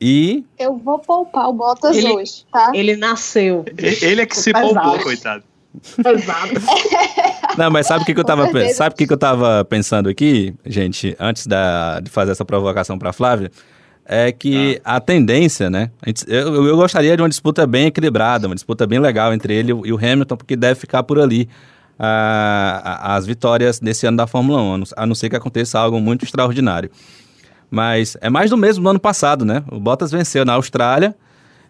E. Eu vou poupar o Bottas ele, hoje, tá? Ele nasceu. Ele é que se poupou, coitado. Pesado. Não, mas sabe o que, que eu tava pensando? Sabe o que, que eu tava pensando aqui, gente, antes da, de fazer essa provocação para Flávia? É que ah. a tendência, né? Eu, eu gostaria de uma disputa bem equilibrada, uma disputa bem legal entre ele e o Hamilton, porque deve ficar por ali as vitórias desse ano da Fórmula 1, a não ser que aconteça algo muito extraordinário. Mas é mais do mesmo do ano passado, né? O Bottas venceu na Austrália,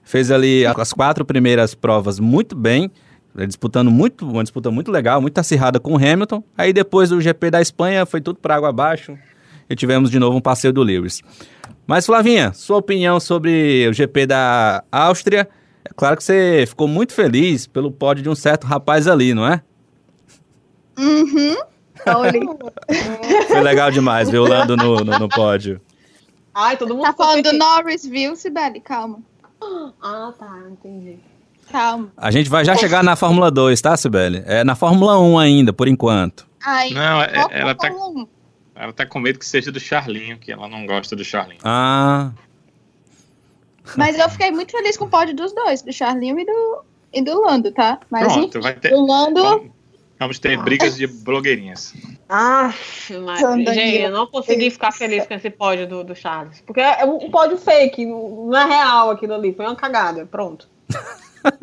fez ali as quatro primeiras provas muito bem, disputando muito, uma disputa muito legal, muito acirrada com o Hamilton. Aí depois do GP da Espanha foi tudo para água abaixo e tivemos de novo um passeio do Lewis. Mas Flavinha, sua opinião sobre o GP da Áustria? É claro que você ficou muito feliz pelo pódio de um certo rapaz ali, não é? Uhum. Foi legal demais ver o Lando no, no, no pódio. Ai, todo mundo tá falando do Norris, viu, Sibeli? Calma. Ah, tá, entendi. Calma. A gente vai já chegar na Fórmula 2, tá, Sibeli? É na Fórmula 1 ainda, por enquanto. Ai, não, é, ela tá, ela tá com medo que seja do Charlinho, que ela não gosta do Charlinho. Ah. Mas eu fiquei muito feliz com o pódio dos dois, do Charlinho e do, e do Lando, tá? Mas Pronto, enfim, vai ter, do Lando... Vamos, vamos ter brigas de blogueirinhas. Ah, mas, gente, eu não consegui ficar feliz com esse pódio do, do Charles. Porque é um pódio fake, não é real aquilo ali, foi uma cagada, pronto.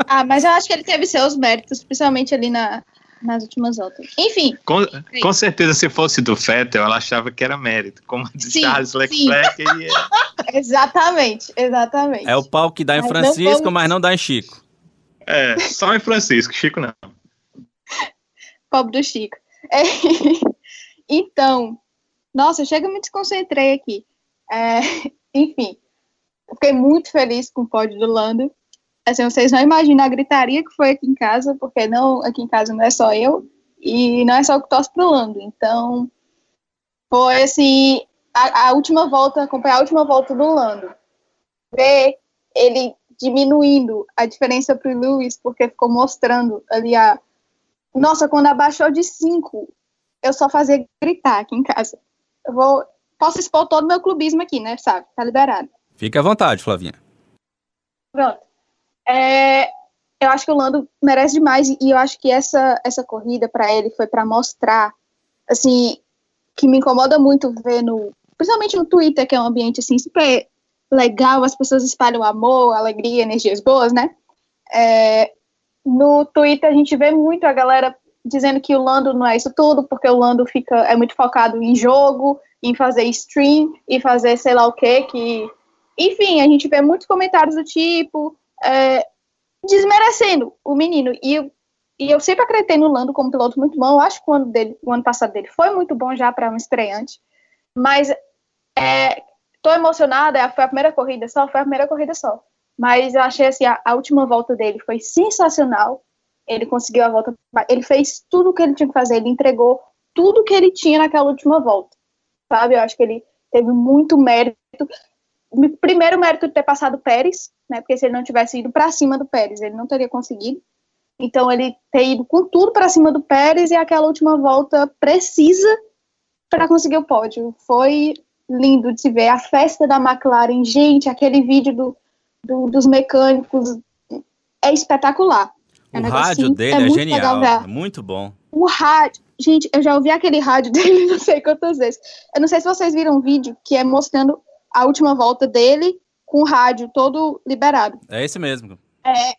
ah, mas eu acho que ele teve seus méritos, principalmente ali na, nas últimas voltas. Enfim. Com, com, certeza, se fosse do Fettel, ela achava que era mérito. Como de sim, Charles Leclerc. Ele é... exatamente, exatamente. É o pau que dá em mas Francisco, não vamos... mas não dá em Chico. É, só em Francisco, Chico não. Pobre do Chico. É... então, nossa, chega me desconcentrei aqui. É... Enfim, fiquei muito feliz com o pódio do Lando assim, vocês não imaginam a gritaria que foi aqui em casa, porque não, aqui em casa não é só eu, e não é só o que torce pro Lando. Então, foi assim, a, a, última volta, acompanhar a última volta do Lando. Ver ele diminuindo a diferença para o Lewis, porque ficou mostrando ali a. Nossa, quando abaixou de 5, eu só fazia gritar aqui em casa. Eu vou. Posso expor todo o meu clubismo aqui, né? Sabe? Tá liberado. Fique à vontade, Flavinha. Pronto. É, eu acho que o Lando merece demais e eu acho que essa, essa corrida para ele foi para mostrar, assim, que me incomoda muito ver no, principalmente no Twitter, que é um ambiente assim super legal, as pessoas espalham amor, alegria, energias boas, né? É, no Twitter a gente vê muito a galera dizendo que o Lando não é isso tudo, porque o Lando fica é muito focado em jogo, em fazer stream e fazer sei lá o que, que enfim, a gente vê muitos comentários do tipo é, desmerecendo o menino e eu, e eu sempre acreditei no Lando como piloto muito bom. Eu acho que o ano, dele, o ano passado dele foi muito bom já para um estreante, mas é, tô emocionada, é, foi a primeira corrida só, foi a primeira corrida só. Mas eu achei assim, a, a última volta dele foi sensacional. Ele conseguiu a volta, ele fez tudo o que ele tinha que fazer, ele entregou tudo que ele tinha naquela última volta. Sabe? Eu acho que ele teve muito mérito. Primeiro mérito de ter passado o Pérez, né? Porque se ele não tivesse ido para cima do Pérez, ele não teria conseguido. Então ele ter ido com tudo para cima do Pérez e aquela última volta precisa para conseguir o pódio. Foi lindo de se ver. A festa da McLaren, gente, aquele vídeo do, do dos mecânicos é espetacular. É o rádio dele é, é genial, é muito bom. O rádio, gente, eu já ouvi aquele rádio dele não sei quantas vezes. Eu não sei se vocês viram um vídeo que é mostrando a última volta dele com o rádio todo liberado. É esse mesmo. É,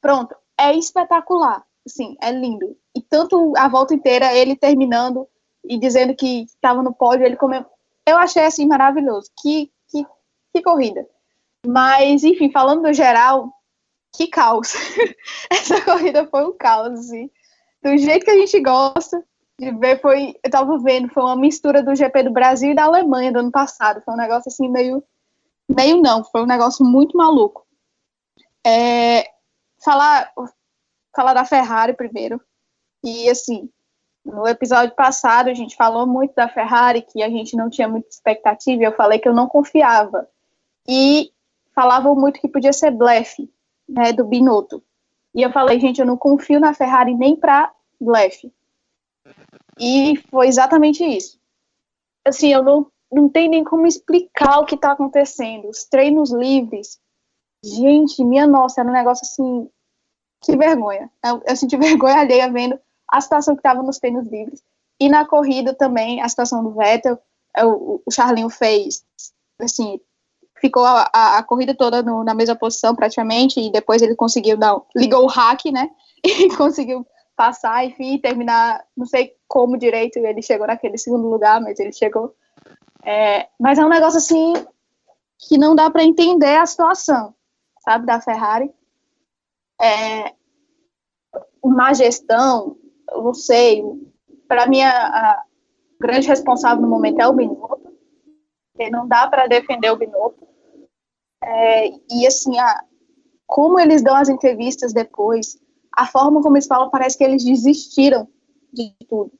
pronto, é espetacular, assim, é lindo. E tanto a volta inteira, ele terminando e dizendo que estava no pódio, ele comeu eu achei assim maravilhoso. Que, que, que corrida. Mas, enfim, falando no geral, que caos. Essa corrida foi um caos, assim. Do jeito que a gente gosta de ver, foi. Eu tava vendo, foi uma mistura do GP do Brasil e da Alemanha do ano passado. Foi um negócio assim, meio. Meio não, foi um negócio muito maluco. É, falar, falar da Ferrari primeiro. E assim, no episódio passado, a gente falou muito da Ferrari, que a gente não tinha muita expectativa, e eu falei que eu não confiava. E falavam muito que podia ser blefe, né, do Binotto. E eu falei, gente, eu não confio na Ferrari nem para blefe. E foi exatamente isso. Assim, eu não, não tenho nem como explicar o que está acontecendo. Os treinos livres, gente, minha nossa, era um negócio assim, que vergonha. Eu, eu senti vergonha alheia vendo a situação que estava nos treinos livres. E na corrida também, a situação do Vettel, é, o, o Charlinho fez, assim, ficou a, a, a corrida toda no, na mesma posição praticamente, e depois ele conseguiu dar, ligou o hack, né, e conseguiu passar, enfim, terminar, não sei como direito ele chegou naquele segundo lugar, mas ele chegou. É, mas é um negócio assim que não dá para entender a situação, sabe, da Ferrari. É, má gestão, eu não sei, para mim a, a, grande responsável no momento é o Binotto, porque não dá para defender o Binotto. É, e assim, a, como eles dão as entrevistas depois, a forma como eles falam, parece que eles desistiram de tudo.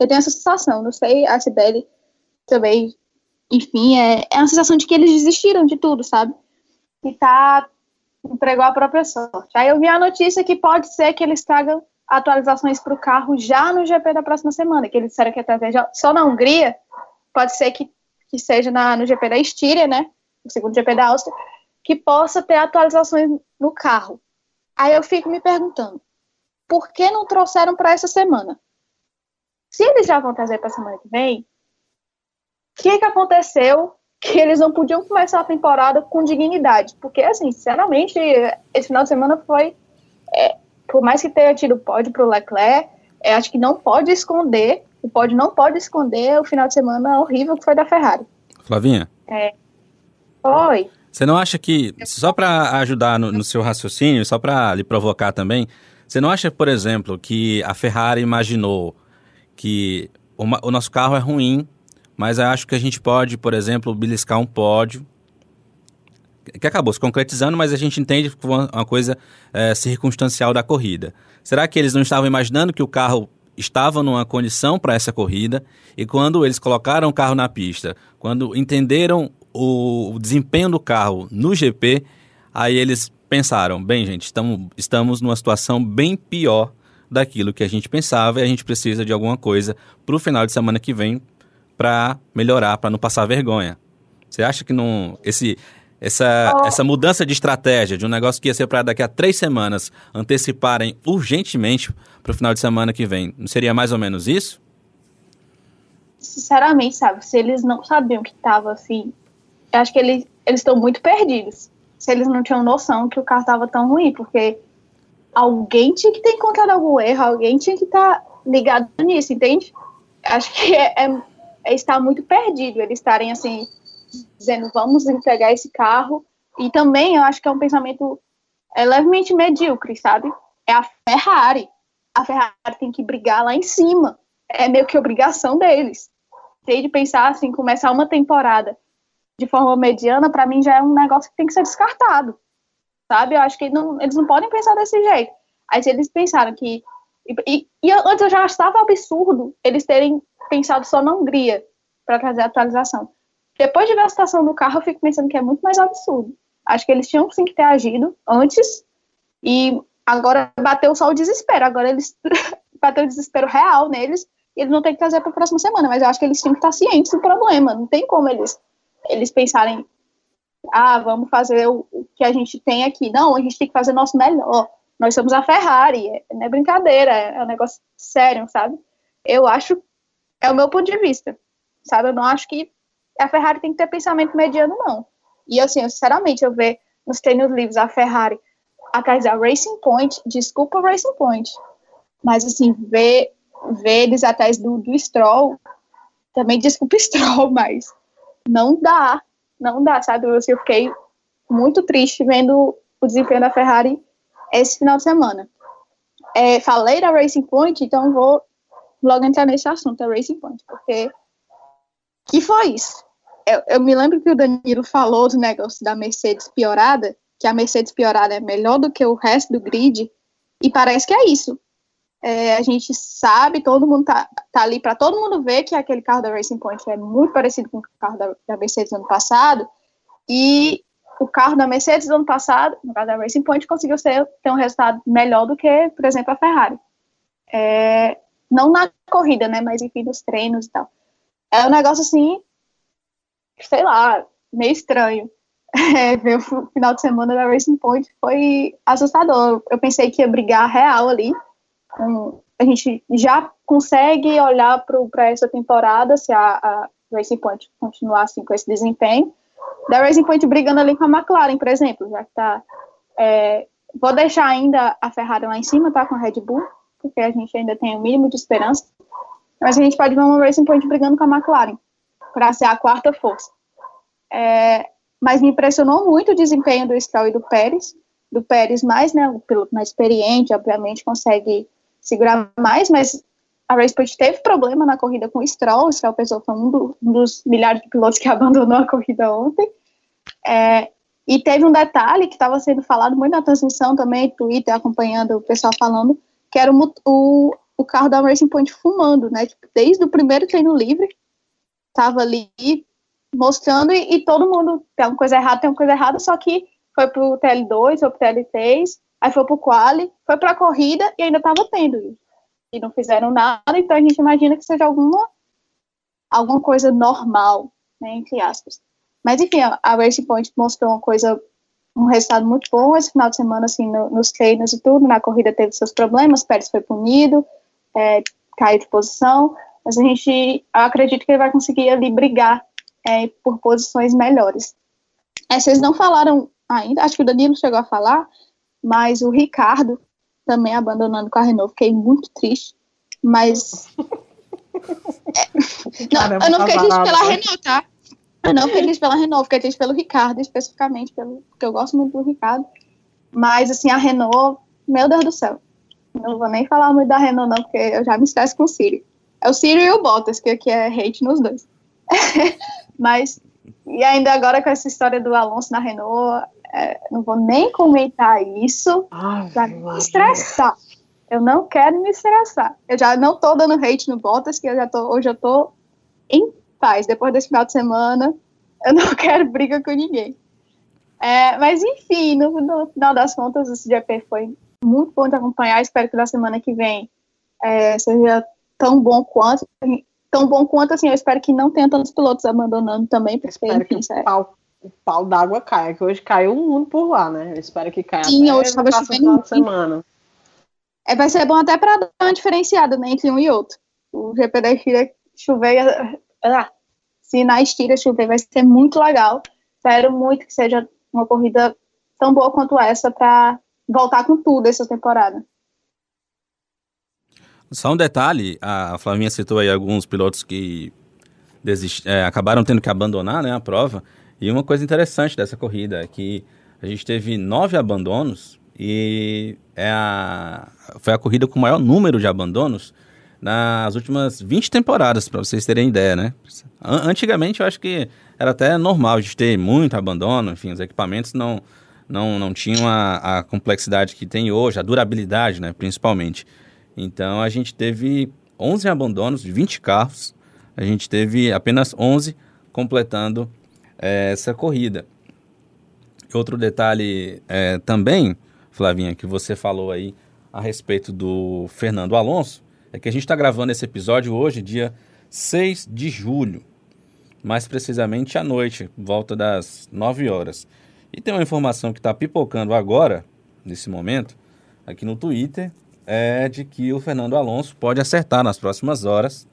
Eu tenho essa sensação, não sei, a Sibeli também, enfim, é, é uma sensação de que eles desistiram de tudo, sabe? E tá, entregou a própria sorte. Aí eu vi a notícia que pode ser que eles tragam atualizações para o carro já no GP da próxima semana, que eles disseram que até só na Hungria, pode ser que, que seja na, no GP da Estíria, né, o segundo GP da Áustria, que possa ter atualizações no carro. Aí eu fico me perguntando, por que não trouxeram para essa semana? Se eles já vão trazer para a semana que vem, o que, que aconteceu que eles não podiam começar a temporada com dignidade? Porque, assim, sinceramente, esse final de semana foi é, por mais que tenha tido pódio para o Leclerc, é, acho que não pode esconder, o pódio não pode esconder o final de semana horrível que foi da Ferrari. Flavinha? É. Oi. Você não acha que, só para ajudar no, no, seu raciocínio, só para lhe provocar também, você não acha, por exemplo, que a Ferrari imaginou que o nosso carro é ruim, mas eu acho que a gente pode, por exemplo, beliscar um pódio que acabou se concretizando, mas a gente entende que foi uma coisa é, circunstancial da corrida. Será que eles não estavam imaginando que o carro estava numa condição para essa corrida e quando eles colocaram o carro na pista, quando entenderam o, o desempenho do carro no GP, aí eles pensaram, bem, gente, estamos, estamos numa situação bem pior daquilo que a gente pensava e a gente precisa de alguma coisa para o final de semana que vem para melhorar, para não passar vergonha. Você acha que não esse essa, oh. essa mudança de estratégia de um negócio que ia ser para daqui a três semanas anteciparem urgentemente para o final de semana que vem, não seria mais ou menos isso? Sinceramente, sabe, se eles não sabiam que estava assim, acho que eles eles estão muito perdidos. Se eles não tinham noção que o carro estava tão ruim, porque alguém tinha que ter encontrado algum erro, alguém tinha que estar tá ligado nisso, entende? Acho que é, é, é estar muito perdido eles estarem assim dizendo vamos entregar esse carro. E também eu acho que é um pensamento é, levemente medíocre, sabe? É a Ferrari. A Ferrari tem que brigar lá em cima. É meio que obrigação deles. Tem de pensar assim, começar uma temporada de forma mediana, para mim já é um negócio que tem que ser descartado. Sabe? Eu acho que não, eles não podem pensar desse jeito. Aí eles pensaram que. E, e, e antes eu já achava absurdo eles terem pensado só na Hungria para trazer a atualização. Depois de ver a situação do carro, eu fico pensando que é muito mais absurdo. Acho que eles tinham sim que ter agido antes e agora bateu só o desespero. Agora eles bateu o desespero real neles e eles não têm que trazer para a próxima semana. Mas eu acho que eles tinham que estar cientes do problema. Não tem como eles, eles pensarem, ah, vamos fazer o, o que a gente tem aqui. Não, a gente tem que fazer o nosso melhor. Nós somos a Ferrari, é, não é brincadeira, é, é um negócio sério, sabe? Eu acho, é o meu ponto de vista, sabe? Eu não acho que a Ferrari tem que ter pensamento mediano, não. E assim, eu, sinceramente, eu ver nos treinos livres a Ferrari atrás da Racing Point, desculpa Racing Point, mas assim, ver, ver eles atrás do, do Stroll, também desculpa Stroll, mas não dá, não dá, sabe? Eu, fiquei muito triste vendo o desempenho da Ferrari esse final de semana. É, falei da Racing Point, então vou logo entrar nesse assunto, a Racing Point, porque que foi isso? eu, eu, me lembro que o Danilo falou do negócio da Mercedes piorada, que a Mercedes piorada é melhor do que o resto do grid, e parece que é isso. É, a gente sabe, todo mundo tá, tá ali para todo mundo ver que aquele carro da Racing Point é muito parecido com o carro da, da Mercedes do ano passado, e o carro da Mercedes do ano passado, no caso da Racing Point, conseguiu ser, ter um resultado melhor do que, por exemplo, a Ferrari. É, não na corrida, né, mas enfim, nos treinos e tal. É um negócio assim sei lá, meio estranho. É, ver o final de semana da Racing Point foi assustador. Eu pensei que ia brigar real ali. Um, a gente já consegue olhar para essa temporada, se a, a, Racing Point continuar assim com esse desempenho. Da Racing Point brigando ali com a McLaren, por exemplo, já que tá. É, vou deixar ainda a Ferrari lá em cima, tá? Com a Red Bull, porque a gente ainda tem o mínimo de esperança. Mas a gente pode ver uma Racing Point brigando com a McLaren para ser a quarta força. É, mas me impressionou muito o desempenho do Stroll e do Pérez, do Pérez mais, né, o piloto mais experiente, obviamente consegue segurar mais, mas a Racesport teve problema na corrida com o Stroll, o Stroll foi um, do, um, dos milhares de pilotos que abandonou a corrida ontem, é, e teve um detalhe que estava sendo falado muito na transmissão também, Twitter, acompanhando o pessoal falando, que era o, o, o carro da Racing Point fumando, né, tipo, desde o primeiro treino livre, estava ali mostrando e, e, todo mundo tem uma coisa errada, tem uma coisa errada, só que foi pro TL2, foi pro TL3, aí foi pro quali, foi pra corrida e ainda tava tendo. E não fizeram nada, então a gente imagina que seja alguma alguma coisa normal, né, entre aspas. Mas enfim, a Racing Point mostrou uma coisa, um resultado muito bom esse final de semana, assim, no, nos treinos e tudo, na corrida teve seus problemas, Pérez foi punido, é, caiu de posição, mas a gente, eu acredito que ele vai conseguir ali brigar é, por posições melhores. É, vocês não falaram ainda, acho que o Danilo chegou a falar, mas o Ricardo também abandonando com a Renault, fiquei muito triste, mas... é, não, eu não fiquei triste pela Renault, tá? Eu não fiquei triste pela Renault, fiquei triste pelo Ricardo, especificamente, pelo, porque eu gosto muito do Ricardo, mas, assim, a Renault, meu Deus do céu, não vou nem falar muito da Renault, não, porque eu já me estresso com o Siri. É o Siri e o Bottas, que aqui é hate nos dois. Mas, e ainda agora com essa história do Alonso na Renault, é, não vou nem comentar isso para me estressar. Eu não quero me estressar. Eu já não tô dando hate no Bottas, que eu já tô, hoje eu tô em paz. Depois desse final de semana, eu não quero briga com ninguém. É, mas enfim, no, no, final das contas, esse GP foi muito bom de acompanhar. Espero que na semana que vem é, seja tão bom quanto. Tão bom quanto assim, eu espero que não tenha tantos pilotos abandonando também, porque espero enfim, que o pau, o pau d'água caia, que hoje caiu um mundo por lá, né? Eu espero que caia Sim, hoje estava chovendo semana. É, vai ser bom até para dar uma diferenciada né, entre um e outro. O GP da Estíria chover, ah, se na Estíria chover, vai ser muito legal. Espero muito que seja uma corrida tão boa quanto essa para voltar com tudo essa temporada. Só um detalhe, a Flavinha citou aí alguns pilotos que desist, é, acabaram tendo que abandonar né, a prova. E uma coisa interessante dessa corrida é que a gente teve nove abandonos e é a, foi a corrida com o maior número de abandonos nas últimas 20 temporadas, para vocês terem ideia, né? Antigamente eu acho que era até normal de ter muito abandono, enfim, os equipamentos não, não, não tinham a, a complexidade que tem hoje, a durabilidade, né, principalmente. Então a gente teve 11 abandonos de 20 carros, a gente teve apenas 11 completando é, essa corrida. Outro detalhe é, também, Flavinha, que você falou aí a respeito do Fernando Alonso, é que a gente está gravando esse episódio hoje, dia 6 de julho, mais precisamente à noite, volta das 9 horas. E tem uma informação que está pipocando agora, nesse momento, aqui no Twitter, é de que o Fernando Alonso pode acertar nas próximas horas,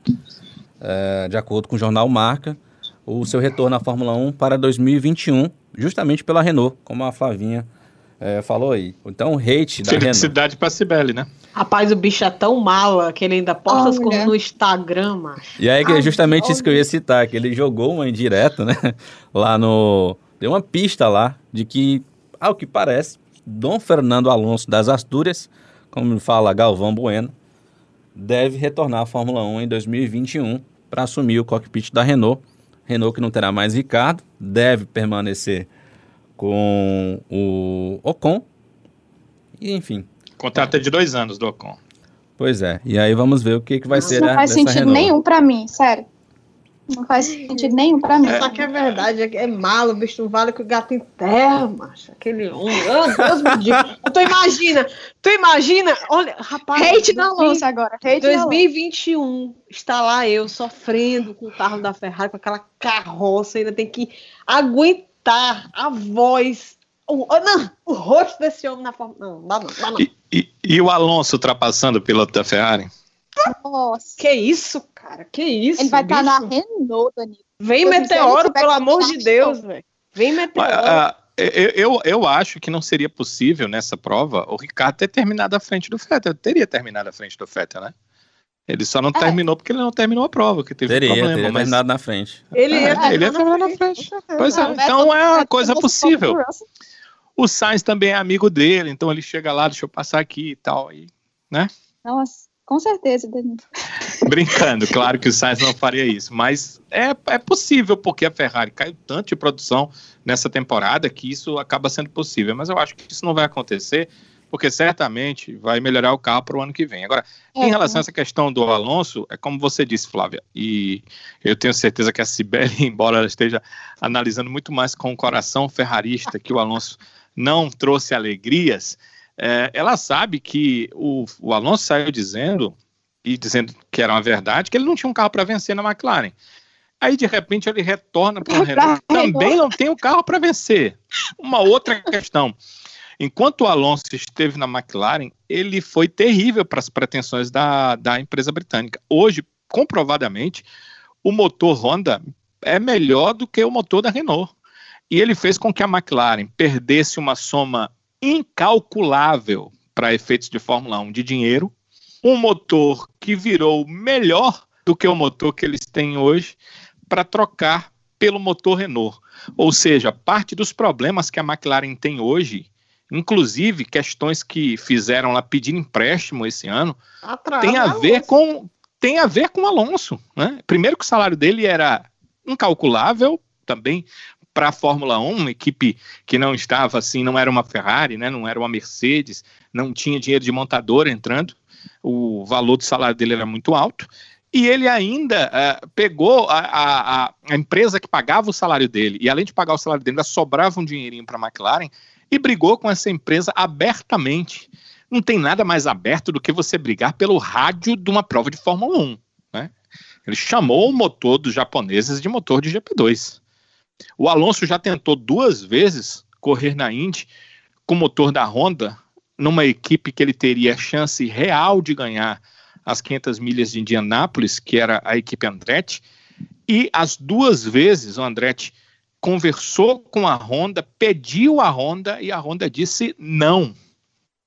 é, de acordo com o jornal Marca, o seu retorno à Fórmula 1 para 2021, justamente pela Renault, como a Flavinha é, falou aí. Então, o hate da Felicidade para Sibeli, né? Rapaz, o bicho é tão mala que ele ainda posta as coisas no Instagram, macho. E aí, é justamente isso que eu ia citar, que ele jogou uma indireta, né? Lá no... Deu uma pista lá de que, ao que parece, Dom Fernando Alonso das Astúrias como fala Galvão Bueno, deve retornar à Fórmula 1 em 2021 para assumir o cockpit da Renault. Renault que não terá mais Ricardo, deve permanecer com o Ocon. E, enfim. Contrato é de dois anos do Ocon. Pois é. E aí vamos ver o que, que vai Isso ser não faz sentido Renault. nenhum para mim, sério. Não faz sentido nenhum pra mim. É. Só que é verdade, é, é malo, o bicho não vale que o gato enterra, macho. Aquele homem. Oh, Deus me diga. Tu imagina, tu imagina, olha, rapaz. Hate na louça agora. Hate 2021, está lá eu sofrendo com o carro da Ferrari, com aquela carroça, ainda tem que aguentar a voz. O, não, o rosto desse homem na forma. Não, dá não, dá não. E, e, e o Alonso ultrapassando o piloto da Ferrari? Nossa. Que isso, cara? Que isso? Ele vai estar tá na Renault, Danilo. Vem meteoro, pelo amor de Deus, velho. Vem meteoro. Uh, eu, eu, eu acho que não seria possível nessa prova o Ricardo ter terminado à frente do Fettel. Teria terminado à frente do Fettel, né? Ele só não é. terminou porque ele não terminou a prova, que teve teria, problema. Teria mas... terminado na frente. Ele ia, é, ele ia terminar na frente. Pois é, então é uma coisa possível. O Sainz também é amigo dele, então ele chega lá, deixa eu passar aqui e tal, aí, né? Nossa. Com certeza, Danilo. Brincando, claro que o Sainz não faria isso, mas é, é possível, porque a Ferrari caiu tanto de produção nessa temporada que isso acaba sendo possível. Mas eu acho que isso não vai acontecer, porque certamente vai melhorar o carro para o ano que vem. Agora, é, em relação a essa questão do Alonso, é como você disse, Flávia, e eu tenho certeza que a Sibeli, embora ela esteja analisando muito mais com o coração ferrarista que o Alonso não trouxe alegrias é, ela sabe que o, o Alonso saiu dizendo, e dizendo que era uma verdade, que ele não tinha um carro para vencer na McLaren. Aí, de repente, ele retorna para o Renault, também não tem o um carro para vencer. Uma outra questão. Enquanto o Alonso esteve na McLaren, ele foi terrível para as pretensões da, da empresa britânica. Hoje, comprovadamente, o motor Honda é melhor do que o motor da Renault. E ele fez com que a McLaren perdesse uma soma incalculável para efeitos de Fórmula 1 de dinheiro, um motor que virou melhor do que o motor que eles têm hoje para trocar pelo motor Renault. Ou seja, parte dos problemas que a McLaren tem hoje, inclusive questões que fizeram lá pedir empréstimo esse ano, Atrás, tem a ver com tem a ver com o Alonso, né? Primeiro que o salário dele era incalculável, também para a Fórmula 1, uma equipe que não estava assim, não era uma Ferrari, né, não era uma Mercedes, não tinha dinheiro de montador entrando, o valor do salário dele era muito alto. e ele ainda uh, pegou a, a, a, empresa que pagava o salário dele, e além de pagar o salário dele, ainda sobrava um dinheirinho para a McLaren, e brigou com essa empresa abertamente. Não tem nada mais aberto do que você brigar pelo rádio de uma prova de Fórmula 1. Né? Ele chamou o motor dos japoneses de motor de GP2. O Alonso já tentou duas vezes correr na Indy com o motor da Honda, numa equipe que ele teria chance real de ganhar as 500 milhas de Indianápolis, que era a equipe Andretti, e as duas vezes o Andretti conversou com a Honda, pediu a Honda e a Honda disse não.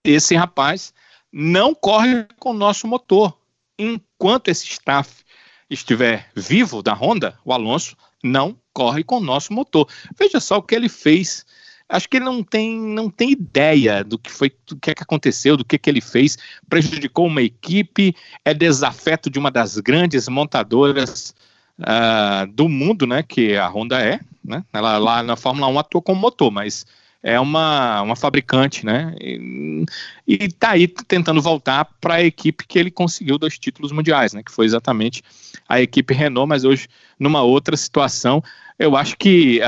Esse rapaz não corre com o nosso motor. Enquanto esse staff estiver vivo da Honda, o Alonso não corre com o nosso motor. Veja só o que ele fez. Acho que ele não tem, não tem ideia do que foi, do que, é que aconteceu, do que, que ele fez, prejudicou uma equipe, é desafeto de uma das grandes montadoras uh, do mundo, né, que a Honda é, né, ela lá na Fórmula 1 atua como motor, mas é uma, uma fabricante, né? E, está aí tentando voltar para a equipe que ele conseguiu dois títulos mundiais, né? Que foi exatamente a equipe Renault, mas hoje numa outra situação. Eu acho que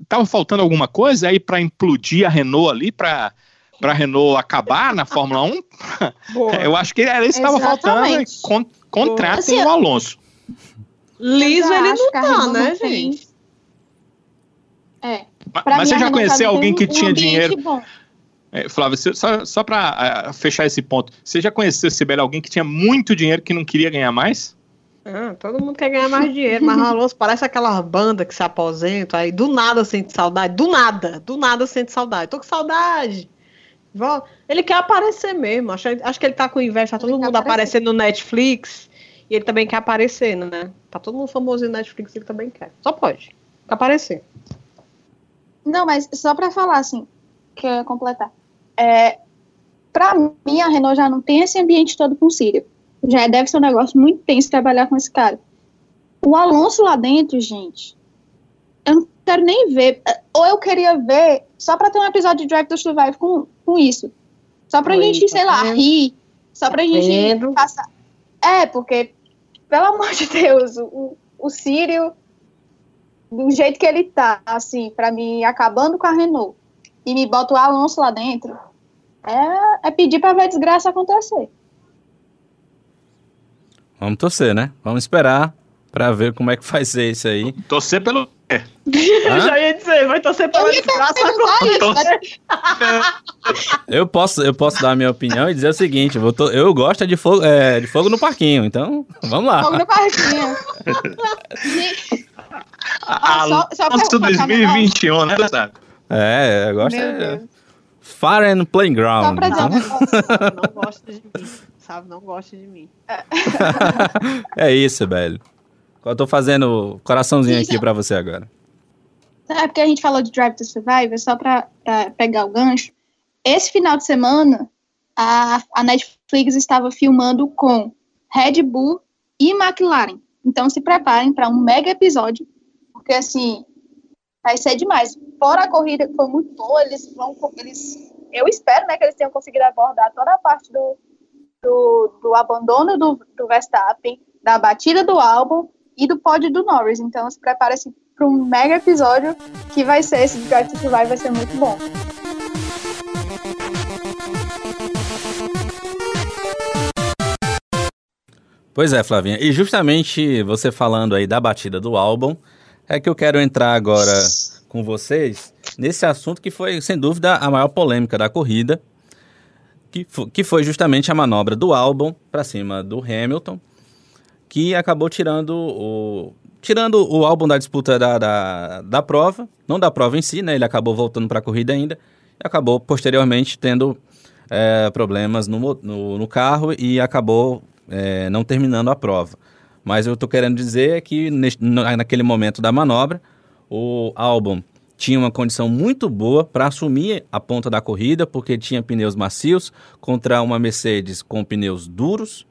estava uh, faltando alguma coisa aí para implodir a Renault ali, para para a Renault acabar na Fórmula 1. eu acho que era isso que estava faltando. Con contratem assim, o Alonso. Liso ele não tá, né, gente? É. Mas você já conheceu alguém que um tinha dinheiro? É, Flávio, só, só para uh, fechar esse ponto, você já conheceu, Sibeli, alguém que tinha muito dinheiro que não queria ganhar mais? Ah, todo mundo quer ganhar mais dinheiro, mas Alonso parece aquela banda que se aposenta, aí do nada sente saudade, do nada, do nada sente saudade. Tô com saudade. Ele quer aparecer mesmo. Acho, acho que ele tá com inveja, tá todo mundo aparecendo no Netflix. E ele também quer aparecer, né? Tá todo mundo famoso no Netflix, ele também quer. Só pode. Quer aparecer. Não, mas só para falar assim, que eu ia completar. É, para mim, a Renault já não tem esse ambiente todo com o Sírio. Já deve ser um negócio muito tenso trabalhar com esse cara. O Alonso lá dentro, gente, eu não quero nem ver. Ou eu queria ver só para ter um episódio de Drive to Survive com, com isso. Só pra Oi, gente, sei lá, rir. Só pra gente vendo? passar. É, porque, pelo amor de Deus, o, o Sírio, do jeito que ele tá, assim, para mim, acabando com a Renault, e me bota o Alonso lá dentro, é, é pedir pra ver a desgraça acontecer. Vamos torcer, né? Vamos esperar para ver como é que vai ser isso aí. Torcer pelo. É. Eu já ia dizer, vai torcer pela desgraça agora. Eu posso, eu posso dar a minha opinião e dizer o seguinte: eu, to... eu gosto de fogo, é, de fogo no parquinho, então vamos lá. Fogo no parquinho. ah, só, só pra, 2021, né, sabe? É, eu gosto. É... Fire and Playground. Só pra dizer então. não gosto de mim sabe? Não gosta de mim. é isso, velho. Eu tô fazendo coraçãozinho isso. aqui pra você agora. É porque a gente falou de Drive to Survive, só pra, pra pegar o gancho. Esse final de semana, a, a Netflix estava filmando com Red Bull e McLaren. Então se preparem para um mega episódio, porque assim, vai ser demais. Fora a corrida que foi muito boa, eles vão. Eles, eu espero né, que eles tenham conseguido abordar toda a parte do, do, do abandono do, do Verstappen, da batida do álbum e do pódio do Norris. Então se prepare-se para um mega episódio que vai ser esse Drive to Survive, vai ser muito bom. Pois é, Flavinha. E justamente você falando aí da batida do álbum, é que eu quero entrar agora com vocês nesse assunto que foi, sem dúvida, a maior polêmica da corrida, que, que foi justamente a manobra do álbum para cima do Hamilton, que acabou tirando o, tirando o álbum da disputa da, da, da prova, não da prova em si, né? Ele acabou voltando para a corrida ainda e acabou posteriormente tendo é, problemas no, no, no, carro e acabou é, não terminando a prova. Mas eu estou querendo dizer é que neste, naquele momento da manobra, o álbum tinha uma condição muito boa para assumir a ponta da corrida, porque tinha pneus macios contra uma Mercedes com pneus duros.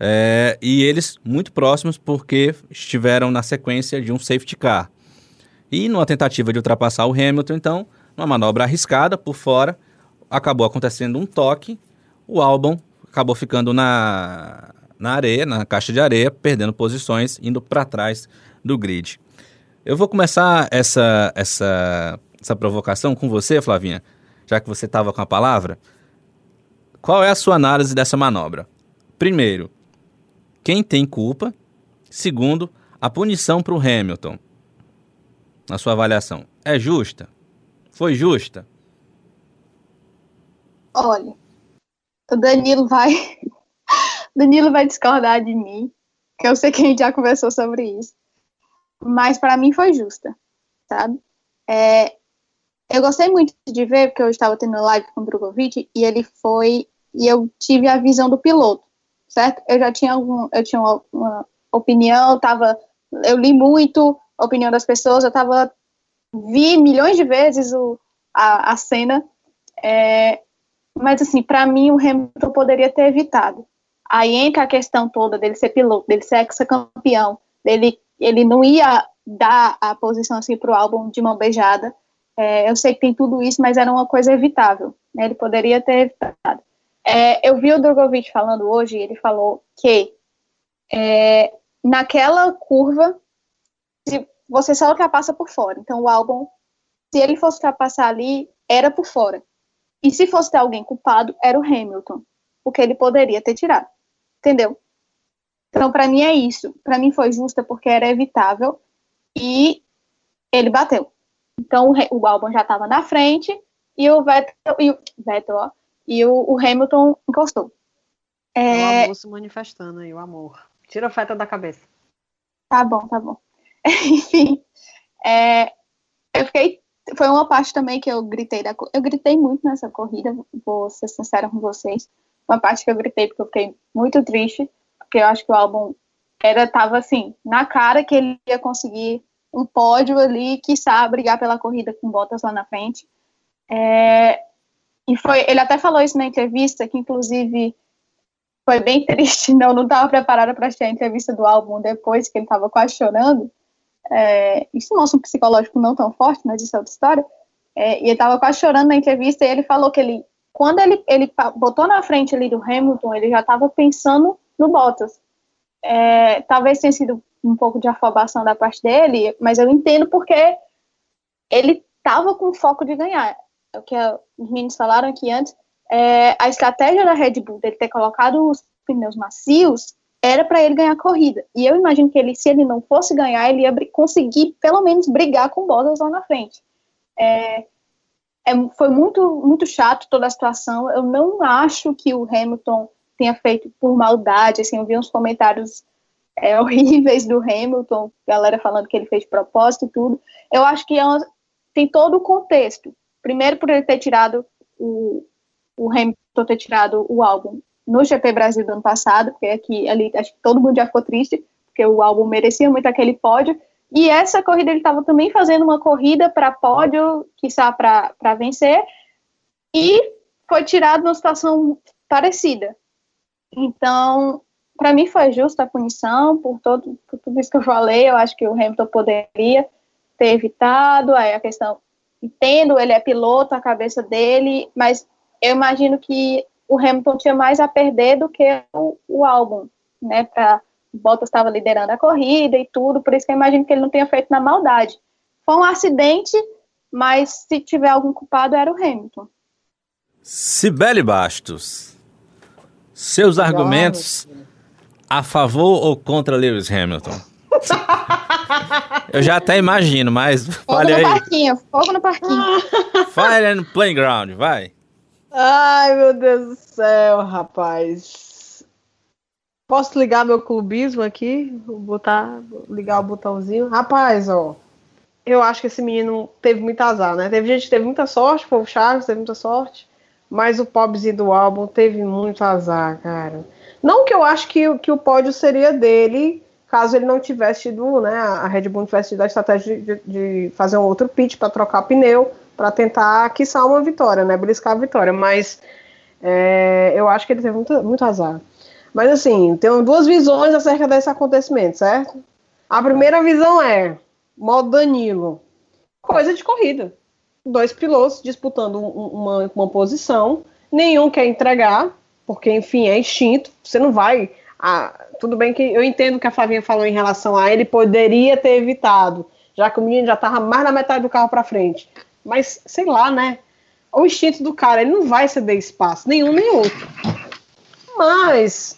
É, e eles muito próximos porque estiveram na sequência de um safety car. E numa tentativa de ultrapassar o Hamilton, então, uma manobra arriscada por fora, acabou acontecendo um toque, o álbum acabou ficando na, na areia, na caixa de areia, perdendo posições, indo para trás do grid. Eu vou começar essa, essa, essa provocação com você, Flavinha, já que você estava com a palavra. Qual é a sua análise dessa manobra? Primeiro, quem tem culpa? Segundo, a punição para o Hamilton, na sua avaliação, é justa? Foi justa? Olha, o Danilo vai. Danilo vai discordar de mim, que eu sei que a gente já conversou sobre isso. Mas para mim foi justa, sabe? É, eu gostei muito de ver, porque eu estava tendo live com o Drogovic e ele foi. E eu tive a visão do piloto, certo? Eu já tinha algum, eu tinha uma, uma opinião, eu, tava, eu li muito a opinião das pessoas, eu tava. Vi milhões de vezes o, a, a cena. É, mas, assim, para mim, o Hamilton poderia ter evitado. Aí entra a questão toda dele ser piloto, dele ser ex-campeão, dele ele não ia dar a posição assim para o álbum de mão beijada. É, eu sei que tem tudo isso, mas era uma coisa evitável. Né? Ele poderia ter evitado. É, eu vi o Drogovic falando hoje, ele falou que é, naquela curva você só ultrapassa por fora. Então o álbum, se ele fosse ultrapassar ali, era por fora. E se fosse ter alguém culpado, era o Hamilton, porque ele poderia ter tirado. Entendeu? Então, para mim é isso. Para mim foi justa porque era evitável e ele bateu. Então, o, o álbum já estava na frente e o Vettel, e o, Vettel, ó, e o, o Hamilton encostou. É... O amor se manifestando aí, o amor. Tira a feta da cabeça. Tá bom, tá bom. Enfim, é, eu fiquei foi uma parte também que eu gritei da eu gritei muito nessa corrida, vou ser sincera com vocês. Uma parte que eu gritei porque eu fiquei muito triste, porque eu acho que o álbum era tava assim, na cara que ele ia conseguir um pódio ali, que sabe brigar pela corrida com botas lá na frente. É, e foi, ele até falou isso na entrevista, que inclusive foi bem triste, não, não estava preparada para assistir a entrevista do álbum depois, que ele estava quase chorando, é, isso mostra um psicológico não tão forte, mas isso é outra história. É, e ele estava quase chorando na entrevista e ele falou que ele, quando ele, ele botou na frente ali do Hamilton, ele já estava pensando no Bottas. É, talvez tenha sido um pouco de afobação da parte dele, mas eu entendo porque ele estava com foco de ganhar. É o que os meninos falaram aqui antes. É, a estratégia da Red Bull dele ter colocado os pneus macios era para ele ganhar a corrida. E eu imagino que ele, se ele não fosse ganhar, ele ia conseguir pelo menos brigar com o Bottas lá na frente. É, é, foi muito, muito chato toda a situação. Eu não acho que o Hamilton tenha feito por maldade. Assim, eu vi uns comentários é, horríveis do Hamilton, galera falando que ele fez propósito e tudo. Eu acho que é uma, tem todo o contexto. Primeiro, por ele ter tirado o, o Hamilton ter tirado o álbum no GP Brasil do ano passado, porque aqui ali acho que todo mundo já ficou triste, porque o álbum merecia muito aquele pódio. E essa corrida ele estava também fazendo uma corrida para pódio, quiçá para vencer, e foi tirado numa situação parecida. Então, para mim foi justa a punição por, todo, por tudo isso que eu falei. Eu acho que o Hamilton poderia ter evitado. Aí a questão, entendo, ele é piloto, a cabeça dele, mas eu imagino que o Hamilton tinha mais a perder do que o, o álbum, né? Pra, o Bottas estava liderando a corrida e tudo, por isso que eu imagino que ele não tenha feito na maldade. Foi um acidente, mas se tiver algum culpado era o Hamilton. Sibeli Bastos, seus argumentos a favor ou contra Lewis Hamilton? Eu já até imagino, mas fogo no aí. Parquinho, fogo no parquinho. Fire no playground, vai. Ai, meu Deus do céu, rapaz. Posso ligar meu clubismo aqui? Vou botar, ligar o botãozinho. Rapaz, ó. Eu acho que esse menino teve muito azar, né? Teve gente que teve muita sorte, foi o Charles teve muita sorte. Mas o pobrezinho do álbum teve muito azar, cara. Não que eu acho que, que o pódio seria dele, caso ele não tivesse tido, né? A Red Bull tivesse tido a estratégia de, de fazer um outro pitch para trocar pneu para tentar quiçar uma vitória, né? Briscar a vitória. Mas é, eu acho que ele teve muito, muito azar. Mas assim, tem duas visões acerca desse acontecimento, certo? A primeira visão é modo Danilo, coisa de corrida. Dois pilotos disputando uma, uma posição, nenhum quer entregar, porque enfim é instinto. Você não vai ah, tudo bem que eu entendo o que a Flavinha falou em relação a ele poderia ter evitado, já que o menino já estava mais na metade do carro para frente. Mas, sei lá, né? O instinto do cara, ele não vai ceder espaço, nenhum nem outro. Mas,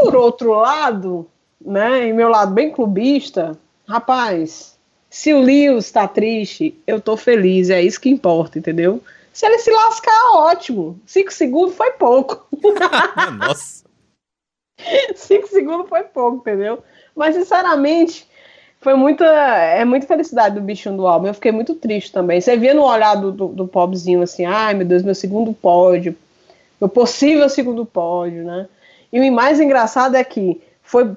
por outro lado, né, em meu lado bem clubista, rapaz, se o Lewis está triste, eu tô feliz, é isso que importa, entendeu? Se ele se lascar, ótimo. Cinco segundos foi pouco. Nossa. Cinco segundos foi pouco, entendeu? Mas, sinceramente, foi muita, é muita felicidade do bichinho do álbum. Eu fiquei muito triste também. Você via no olhar do, do, do pobrezinho assim, ai meu Deus, meu segundo pódio, meu possível segundo pódio, né? E o mais engraçado é que foi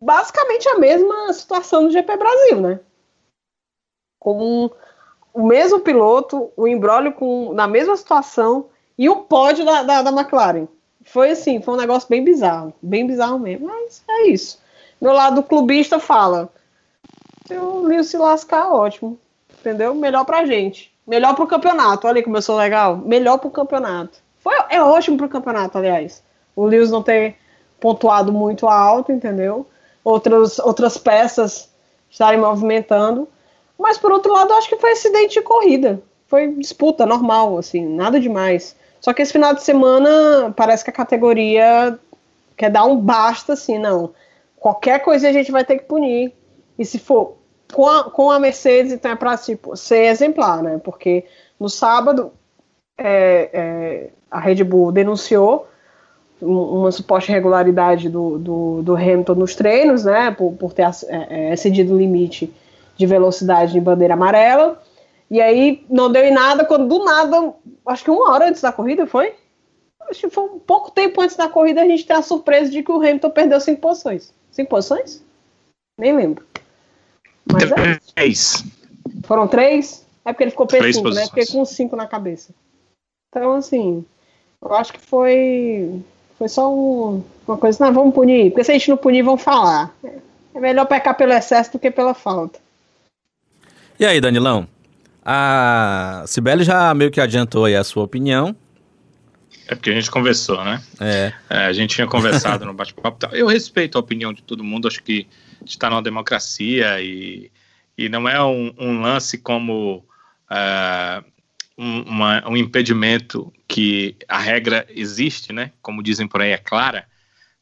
basicamente a mesma situação do GP Brasil, né? Com o mesmo piloto, o embrólio com, na mesma situação e o pódio da, da, da McLaren. Foi assim, foi um negócio bem bizarro, bem bizarro mesmo. Mas é isso. Meu lado clubista fala: se o Lewis se lascar, ótimo. Entendeu? Melhor pra gente. Melhor pro campeonato. Olha aí sou legal. Melhor pro campeonato. Foi, é ótimo pro campeonato, aliás. O Lewis não ter pontuado muito alto, entendeu? Outras, outras peças estarem movimentando. Mas por outro lado, acho que foi acidente de corrida. Foi disputa normal, assim, nada demais. Só que esse final de semana parece que a categoria quer dar um basta, assim, não. Qualquer coisa a gente vai ter que punir. E se for com a, com a Mercedes, então é para tipo, ser exemplar, né? Porque no sábado é, é, a Red Bull denunciou uma suposta irregularidade do, do, do, Hamilton nos treinos, né? Por, por ter é, é, excedido o limite de velocidade em bandeira amarela. E aí não deu em nada, quando do nada, acho que uma hora antes da corrida foi? Acho que foi um pouco tempo antes da corrida a gente tem a surpresa de que o Hamilton perdeu cinco posições. Cinco posições? Nem lembro. Mas é três. É Foram três? É porque ele ficou P5, né? Fiquei com cinco na cabeça. Então, assim, eu acho que foi. Foi só um, uma coisa, não, vamos punir. Porque se a gente não punir, vão falar. É melhor pecar pelo excesso do que pela falta. E aí, Danilão? A Sibeli já meio que adiantou aí a sua opinião. É porque a gente conversou, né? É. é a gente tinha conversado no bate-papo. Eu respeito a opinião de todo mundo, acho que está numa democracia e, e não é um, um lance como uh, um, uma, um impedimento que a regra existe, né? Como dizem por aí, é clara.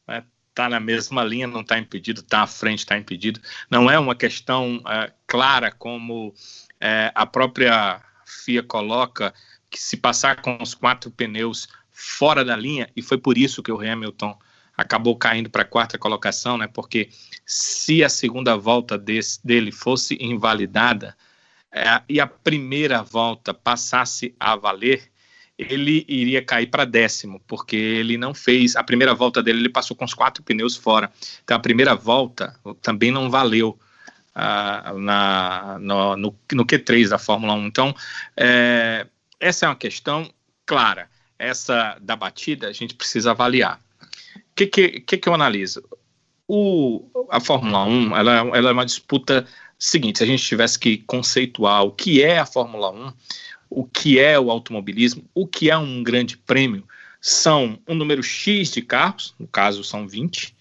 Né? Tá na mesma linha, não está impedido, está à frente, está impedido. Não é uma questão uh, clara como é, a própria FIA coloca que se passar com os quatro pneus fora da linha, e foi por isso que o Hamilton acabou caindo para a quarta colocação, né? Porque se a segunda volta desse, dele fosse invalidada é, e a primeira volta passasse a valer, ele iria cair para décimo, porque ele não fez a primeira volta dele, ele passou com os quatro pneus fora. Então a primeira volta também não valeu uh, na, no, no, no, Q3 da Fórmula 1. Então, é, essa é uma questão clara. Essa da batida a gente precisa avaliar. O que, que, que, eu analiso? O, a Fórmula 1 ela, ela é uma disputa seguinte: se a gente tivesse que conceituar o que é a Fórmula 1, o que é o automobilismo, o que é um grande prêmio, são um número X de carros, no caso são 20,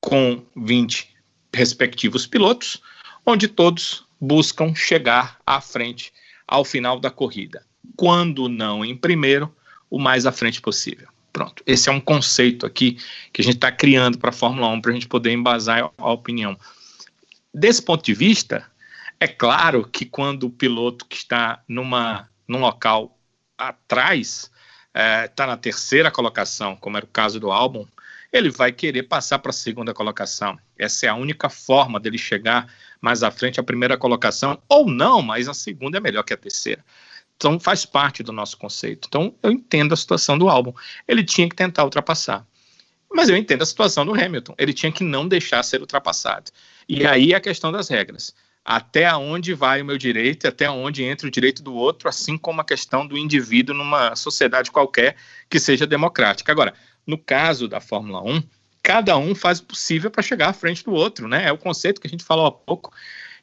com 20 respectivos pilotos, onde todos buscam chegar à frente ao final da corrida. Quando não em primeiro, o mais à frente possível. Pronto. Esse é um conceito aqui que a gente está criando para a Fórmula 1 para a gente poder embasar a opinião. Desse ponto de vista, é claro que quando o piloto que está numa, num local atrás está é, tá na terceira colocação, como era o caso do álbum, ele vai querer passar para a segunda colocação. Essa é a única forma dele chegar mais à frente à primeira colocação, ou não, mas a segunda é melhor que a terceira. Então faz parte do nosso conceito. Então eu entendo a situação do álbum. Ele tinha que tentar ultrapassar. Mas eu entendo a situação do Hamilton. Ele tinha que não deixar ser ultrapassado. E aí a questão das regras. Até onde vai o meu direito, até onde entra o direito do outro, assim como a questão do indivíduo numa sociedade qualquer que seja democrática. Agora, no caso da Fórmula 1, cada um faz o possível para chegar à frente do outro, né? É o conceito que a gente falou há pouco.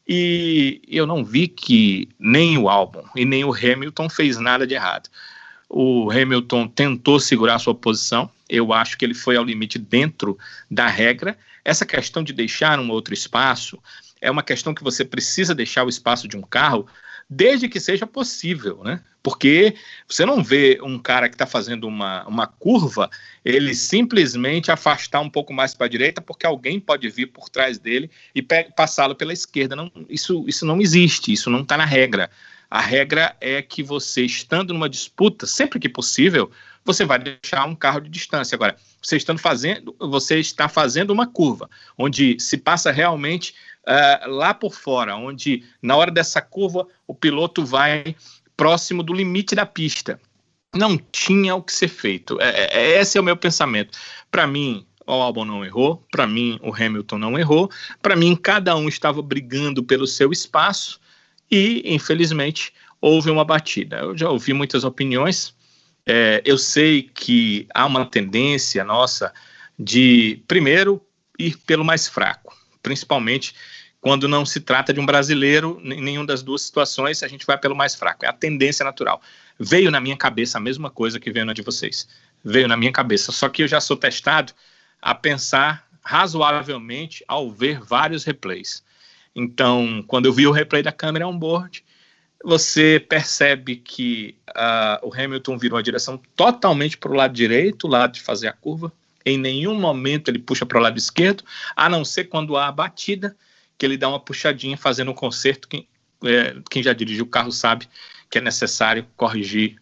E eu não vi que nem o Albon e nem o Hamilton fez nada de errado. O Hamilton tentou segurar sua posição, Eu acho que ele foi ao limite dentro da regra. Essa questão de deixar um outro espaço é uma questão que você precisa deixar o espaço de um carro desde que seja possível, né? Porque você não vê um cara que está fazendo uma, uma curva, ele simplesmente afastar um pouco mais para a direita, porque alguém pode vir por trás dele e passá-lo pela esquerda. Não, isso, isso não existe, isso não está na regra. A regra é que você, estando numa disputa, sempre que possível, você vai deixar um carro de distância. Agora, você, estando fazendo, você está fazendo uma curva, onde se passa realmente uh, lá por fora, onde na hora dessa curva o piloto vai próximo do limite da pista. Não tinha o que ser feito. É, é, é esse é o meu pensamento. Para mim, o Albon não errou, para mim, o Hamilton não errou, para mim, cada um estava brigando pelo seu espaço e, infelizmente, houve uma batida. Eu já ouvi muitas opiniões. É, eu sei que há uma tendência nossa de, primeiro, ir pelo mais fraco, principalmente quando não se trata de um brasileiro, em nenhuma das duas situações, a gente vai pelo mais fraco. É a tendência natural. Veio na minha cabeça a mesma coisa que veio na de vocês. Veio na minha cabeça. Só que eu já sou testado a pensar razoavelmente ao ver vários replays. Então, quando eu vi o replay da câmera on-board, você percebe que uh, o Hamilton virou a direção totalmente para o lado direito, o lado de fazer a curva. Em nenhum momento ele puxa para o lado esquerdo, a não ser quando há a batida que ele dá uma puxadinha fazendo um conserto. Quem, é, quem já dirigiu o carro sabe que é necessário corrigir,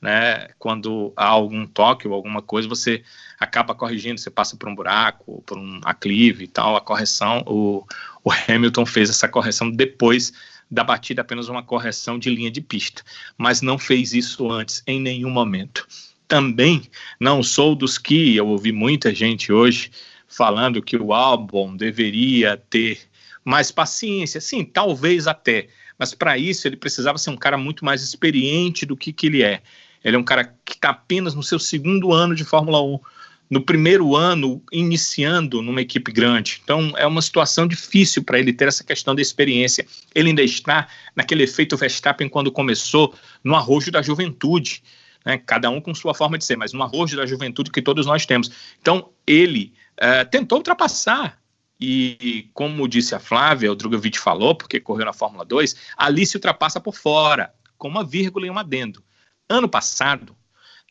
né? Quando há algum toque ou alguma coisa, você acaba corrigindo, você passa por um buraco, por um aclive e tal, a correção. O, o Hamilton fez essa correção depois da batida, apenas uma correção de linha de pista, mas não fez isso antes, em nenhum momento. Também não sou dos que eu ouvi muita gente hoje falando que o álbum deveria ter mais paciência, sim, talvez até, mas para isso ele precisava ser um cara muito mais experiente do que, que ele é. Ele é um cara que está apenas no seu segundo ano de Fórmula 1, no primeiro ano iniciando numa equipe grande. Então é uma situação difícil para ele ter essa questão da experiência. Ele ainda está naquele efeito Verstappen quando começou no arrojo da juventude. Né? Cada um com sua forma de ser, mas no arrojo da juventude que todos nós temos. Então ele uh, tentou ultrapassar e, como disse a Flávia, o Drogovic falou, porque correu na Fórmula 2, ali se ultrapassa por fora, com uma vírgula e um adendo. Ano passado,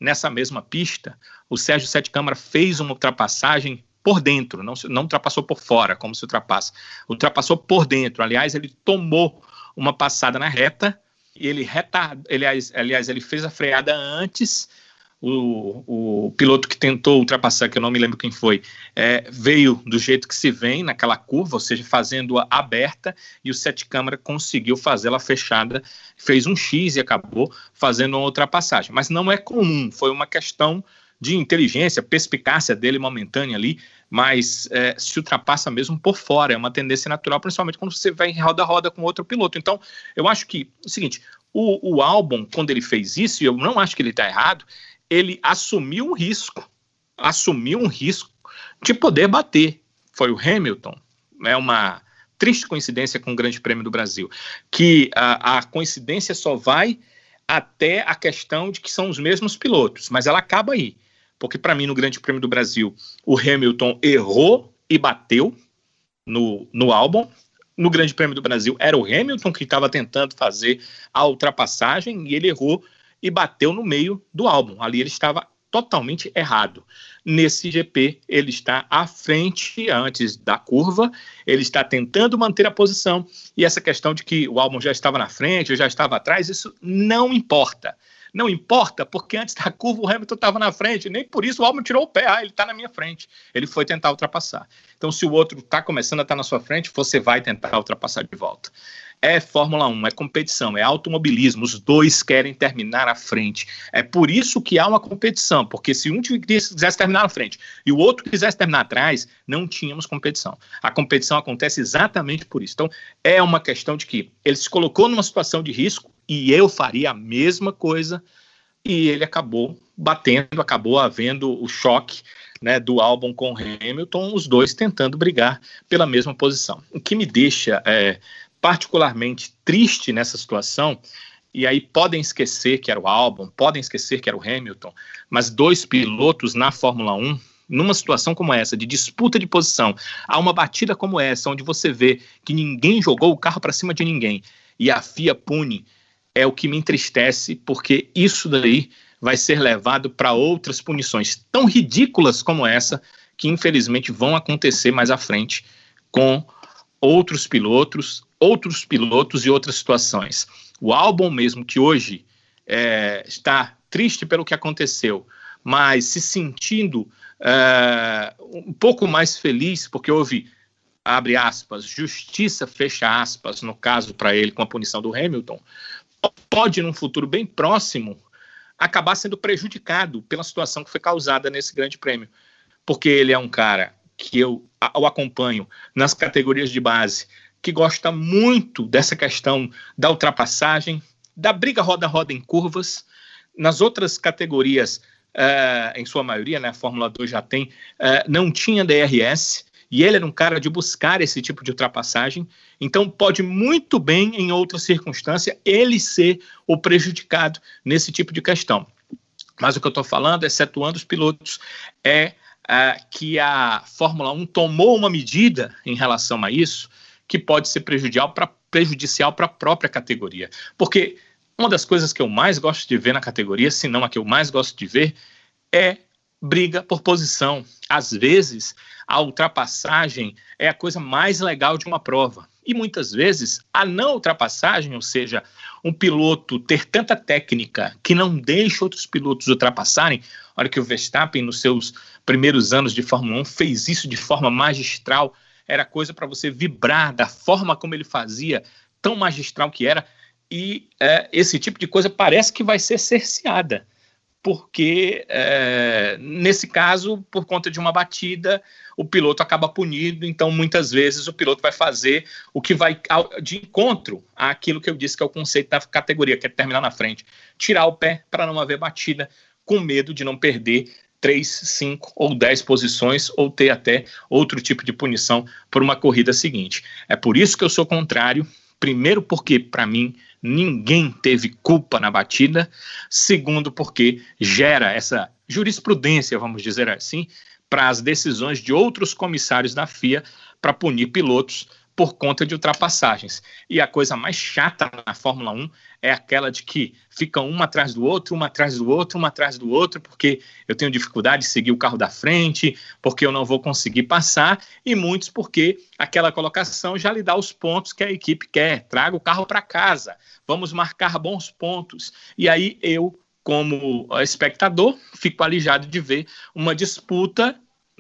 nessa mesma pista, o Sérgio Sete Câmara fez uma ultrapassagem por dentro, não, não ultrapassou por fora, como se ultrapassa. Ultrapassou por dentro. Aliás, ele tomou uma passada na reta, e ele retardou, aliás, aliás, ele fez a freada antes o, o piloto que tentou ultrapassar, que eu não me lembro quem foi, é, veio do jeito que se vem naquela curva, ou seja, fazendo-a aberta, e o sete câmara conseguiu fazê-la fechada, fez um X e acabou fazendo uma ultrapassagem. Mas não é comum, foi uma questão de inteligência, perspicácia dele momentânea ali, mas é, se ultrapassa mesmo por fora, é uma tendência natural, principalmente quando você vai em roda a roda com outro piloto. Então, eu acho que, é o seguinte, o, o álbum, quando ele fez isso, e eu não acho que ele está errado, ele assumiu um risco, assumiu um risco de poder bater. Foi o Hamilton, é uma triste coincidência com o Grande Prêmio do Brasil, que a, a coincidência só vai até a questão de que são os mesmos pilotos, mas ela acaba aí, porque para mim no Grande Prêmio do Brasil o Hamilton errou e bateu no, no álbum. No Grande Prêmio do Brasil era o Hamilton que estava tentando fazer a ultrapassagem e ele errou e bateu no meio do álbum. Ali ele estava totalmente errado. Nesse GP, ele está à frente antes da curva, ele está tentando manter a posição, e essa questão de que o álbum já estava na frente ou já estava atrás, isso não importa. Não importa, porque antes da curva o Hamilton estava na frente, nem por isso o álbum tirou o pé, ah, ele está na minha frente. Ele foi tentar ultrapassar. Então, se o outro está começando a estar tá na sua frente, você vai tentar ultrapassar de volta é Fórmula 1, é competição, é automobilismo, os dois querem terminar à frente. É por isso que há uma competição, porque se um quisesse terminar à frente e o outro quisesse terminar atrás, não tínhamos competição. A competição acontece exatamente por isso. Então, é uma questão de que ele se colocou numa situação de risco e eu faria a mesma coisa e ele acabou batendo, acabou havendo o choque né, do álbum com Hamilton, os dois tentando brigar pela mesma posição. O que me deixa é, particularmente triste nessa situação e aí podem esquecer que era o Albon, podem esquecer que era o Hamilton, mas dois pilotos na Fórmula 1, numa situação como essa, de disputa de posição, há uma batida como essa, onde você vê que ninguém jogou o carro para cima de ninguém, e a FIA pune, é o que me entristece, porque isso daí vai ser levado para outras punições tão ridículas como essa, que infelizmente vão acontecer mais à frente com outros pilotos, outros pilotos e outras situações. O álbum mesmo que hoje é, está triste pelo que aconteceu, mas se sentindo é, um pouco mais feliz porque houve abre aspas justiça fecha aspas no caso para ele com a punição do Hamilton pode num futuro bem próximo acabar sendo prejudicado pela situação que foi causada nesse grande prêmio porque ele é um cara que eu o acompanho nas categorias de base que gosta muito dessa questão da ultrapassagem, da briga roda-roda em curvas. Nas outras categorias, uh, em sua maioria, né, a Fórmula 2 já tem, uh, não tinha DRS, e ele era um cara de buscar esse tipo de ultrapassagem. Então, pode muito bem, em outra circunstância, ele ser o prejudicado nesse tipo de questão. Mas o que eu estou falando, excetuando os pilotos, é uh, que a Fórmula 1 tomou uma medida em relação a isso, que pode ser prejudicial para prejudicial a própria categoria. Porque uma das coisas que eu mais gosto de ver na categoria, se não a que eu mais gosto de ver, é briga por posição. Às vezes, a ultrapassagem é a coisa mais legal de uma prova. E muitas vezes, a não ultrapassagem, ou seja, um piloto ter tanta técnica que não deixa outros pilotos ultrapassarem, olha que o Verstappen, nos seus primeiros anos de Fórmula 1, fez isso de forma magistral era coisa para você vibrar da forma como ele fazia, tão magistral que era, e é, esse tipo de coisa parece que vai ser cerceada, porque é, nesse caso, por conta de uma batida, o piloto acaba punido, então muitas vezes o piloto vai fazer o que vai de encontro àquilo que eu disse que é o conceito da categoria, que é terminar na frente, tirar o pé para não haver batida, com medo de não perder três, cinco ou dez posições, ou ter até outro tipo de punição por uma corrida seguinte. É por isso que eu sou contrário. Primeiro, porque, para mim, ninguém teve culpa na batida. Segundo, porque gera essa jurisprudência, vamos dizer assim, para as decisões de outros comissários da FIA para punir pilotos por conta de ultrapassagens. E a coisa mais chata na Fórmula 1 é aquela de que ficam uma atrás do outro, uma atrás do outro, uma atrás do outro, porque eu tenho dificuldade de seguir o carro da frente, porque eu não vou conseguir passar, e muitos porque aquela colocação já lhe dá os pontos que a equipe quer. Traga o carro para casa, vamos marcar bons pontos. E aí eu, como espectador, fico alijado de ver uma disputa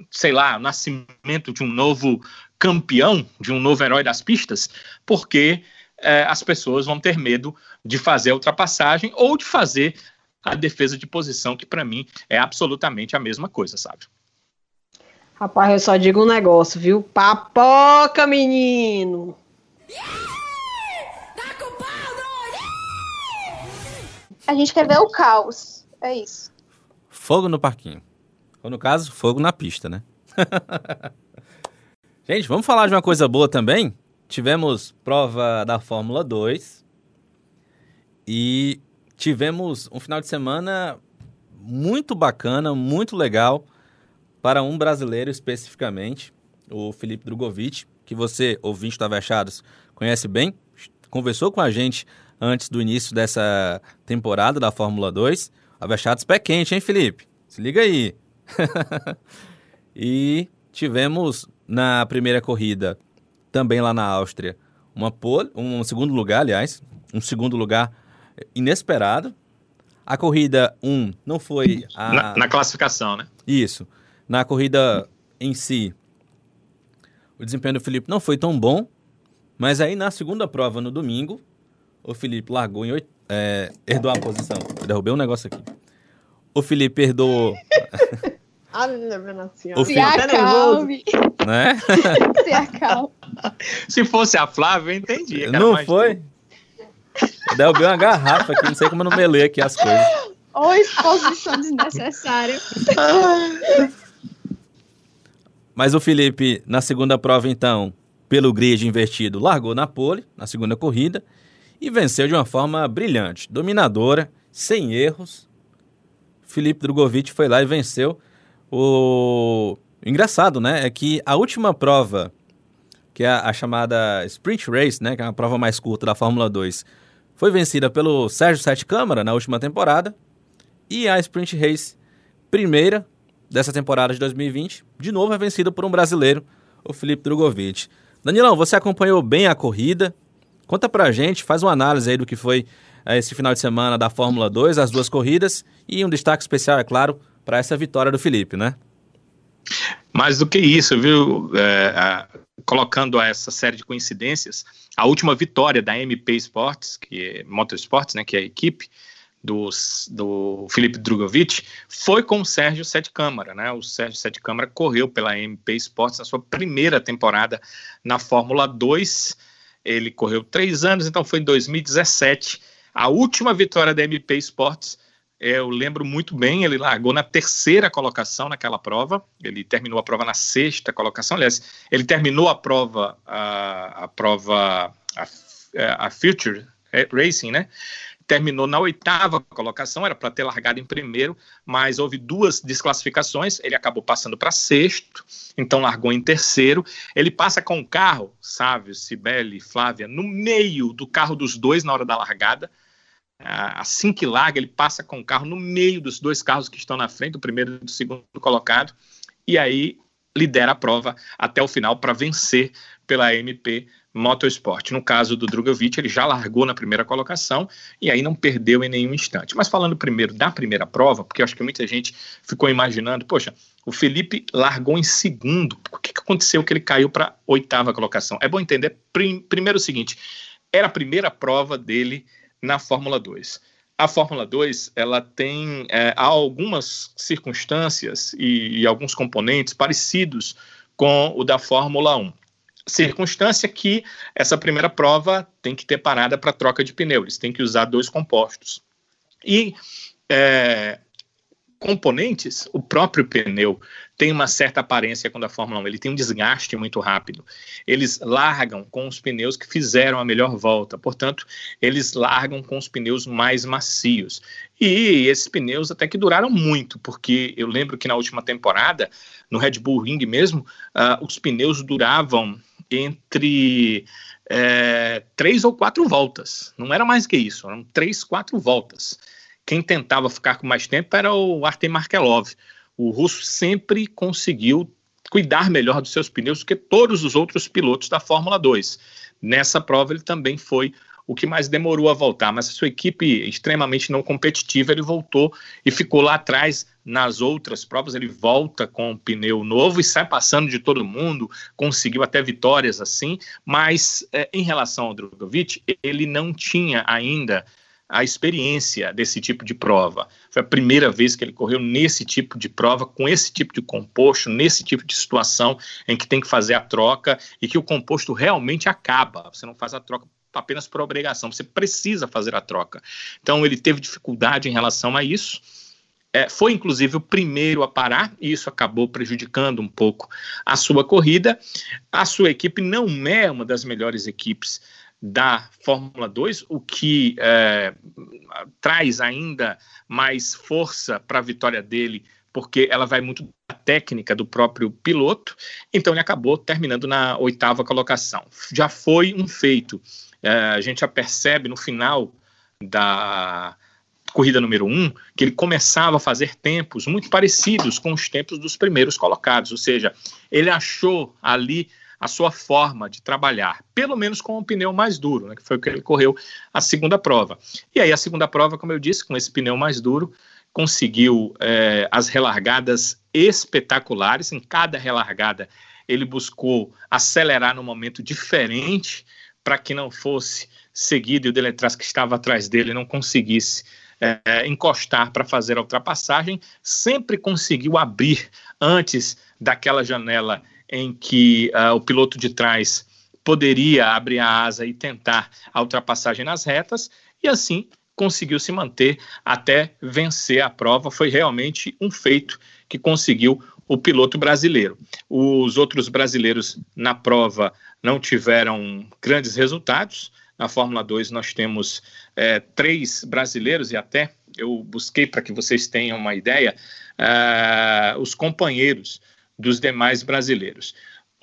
sei lá, o nascimento de um novo campeão, de um novo herói das pistas, porque é, as pessoas vão ter medo de fazer a ultrapassagem ou de fazer a defesa de posição, que para mim é absolutamente a mesma coisa, sabe? Rapaz, eu só digo um negócio, viu? Papoca, menino! A gente quer ver o caos. É isso. Fogo no parquinho. Ou no caso, fogo na pista, né? Gente, vamos falar de uma coisa boa também? Tivemos prova da Fórmula 2 e tivemos um final de semana muito bacana, muito legal para um brasileiro especificamente, o Felipe Drogovic, que você, ouvinte do Avechados, conhece bem, conversou com a gente antes do início dessa temporada da Fórmula 2. Avechados pé quente, hein, Felipe? Se liga aí. e tivemos na primeira corrida, também lá na Áustria, uma pole, um segundo lugar, aliás, um segundo lugar inesperado. A corrida 1 um não foi a... na, na classificação, né? Isso. Na corrida em si, o desempenho do Felipe não foi tão bom, mas aí na segunda prova, no domingo, o Felipe largou em oito, é, herdou a posição. Eu derrubei um negócio aqui. O Felipe herdou Ah, minha senhora. Se acalme. Né? Se acalme. Se fosse a Flávia, eu entendi. Não foi? Eu derrubei uma garrafa aqui, não sei como eu não melei aqui as coisas. Ou exposição desnecessária. Mas o Felipe, na segunda prova, então, pelo grid invertido, largou na pole, na segunda corrida. e venceu de uma forma brilhante, dominadora, sem erros. Felipe Drogovic foi lá e venceu. O, engraçado, né, é que a última prova, que é a, chamada Sprint Race, né, que é a prova mais curta da Fórmula 2, foi vencida pelo Sérgio Sete Câmara na última temporada. E a Sprint Race, primeira dessa temporada de 2020, de novo é vencida por um brasileiro, o Felipe Drogovic. Danilão, você acompanhou bem a corrida? Conta pra gente, faz uma análise aí do que foi eh, esse final de semana da Fórmula 2, as duas corridas, e um destaque especial, é claro, para essa vitória do Felipe, né? Mais do que isso, viu? É, a, colocando essa série de coincidências, a última vitória da MP Sports, que é Motorsports, né, que é a equipe, dos, do Felipe Drogovic foi com o Sérgio Sete Câmara, né? O Sérgio Sete Câmara correu pela MP Sports na sua primeira temporada na Fórmula 2. Ele correu três anos, então foi em 2017. A última vitória da MP Sports, eu lembro muito bem, ele largou na terceira colocação naquela prova. Ele terminou a prova na sexta colocação. Aliás, ele terminou a prova, a, a prova, a, a Future Racing, né? terminou na oitava colocação, era para ter largado em primeiro, mas houve duas desclassificações, ele acabou passando para sexto, então largou em terceiro. Ele passa com o carro, Sávio, Sibeli, Flávia, no meio do carro dos dois na hora da largada. Assim que larga, ele passa com o carro no meio dos dois carros que estão na frente, do primeiro e do segundo colocado, e aí lidera a prova até o final para vencer pela MP Motorsport. No caso do Drogovic, ele já largou na primeira colocação e aí não perdeu em nenhum instante. Mas falando primeiro da primeira prova, porque acho que muita gente ficou imaginando, poxa, o Felipe largou em segundo, o que, que aconteceu que ele caiu para oitava colocação? É bom entender prim, primeiro o seguinte, era a primeira prova dele na Fórmula 2. A Fórmula 2 ela tem é, algumas circunstâncias e, e alguns componentes parecidos com o da Fórmula 1 circunstância que essa primeira prova tem que ter parada para troca de pneu, eles têm que usar dois compostos. E é, componentes, o próprio pneu tem uma certa aparência quando a Fórmula 1, ele tem um desgaste muito rápido. Eles largam com os pneus que fizeram a melhor volta, portanto, eles largam com os pneus mais macios. E esses pneus até que duraram muito, porque eu lembro que na última temporada, no Red Bull Ring mesmo, uh, os pneus duravam entre é, três ou quatro voltas. Não era mais que isso, eram três, quatro voltas. Quem tentava ficar com mais tempo era o Artem Markelov. O russo sempre conseguiu cuidar melhor dos seus pneus do que todos os outros pilotos da Fórmula 2. Nessa prova ele também foi o que mais demorou a voltar, mas a sua equipe extremamente não competitiva, ele voltou e ficou lá atrás nas outras provas, ele volta com um pneu novo e sai passando de todo mundo, conseguiu até vitórias assim, mas é, em relação ao Drogovic, ele não tinha ainda a experiência desse tipo de prova. Foi a primeira vez que ele correu nesse tipo de prova, com esse tipo de composto, nesse tipo de situação em que tem que fazer a troca e que o composto realmente acaba. Você não faz a troca apenas por obrigação, você precisa fazer a troca. Então ele teve dificuldade em relação a isso. É, foi inclusive o primeiro a parar, e isso acabou prejudicando um pouco a sua corrida. A sua equipe não é uma das melhores equipes da Fórmula 2, o que é, traz ainda mais força para a vitória dele, porque ela vai muito da técnica do próprio piloto. Então ele acabou terminando na oitava colocação. Já foi um feito é, a gente já percebe no final da corrida número um que ele começava a fazer tempos muito parecidos com os tempos dos primeiros colocados, ou seja, ele achou ali a sua forma de trabalhar, pelo menos com um pneu mais duro, né, que foi o que ele correu a segunda prova. E aí a segunda prova, como eu disse, com esse pneu mais duro, conseguiu é, as relargadas espetaculares. Em cada relargada ele buscou acelerar num momento diferente para que não fosse seguido e o Deletraz que estava atrás dele não conseguisse é, encostar para fazer a ultrapassagem, sempre conseguiu abrir antes daquela janela em que uh, o piloto de trás poderia abrir a asa e tentar a ultrapassagem nas retas, e assim conseguiu se manter até vencer a prova. Foi realmente um feito que conseguiu o piloto brasileiro. Os outros brasileiros na prova não tiveram grandes resultados. Na Fórmula 2 nós temos é, três brasileiros e até eu busquei para que vocês tenham uma ideia uh, os companheiros dos demais brasileiros.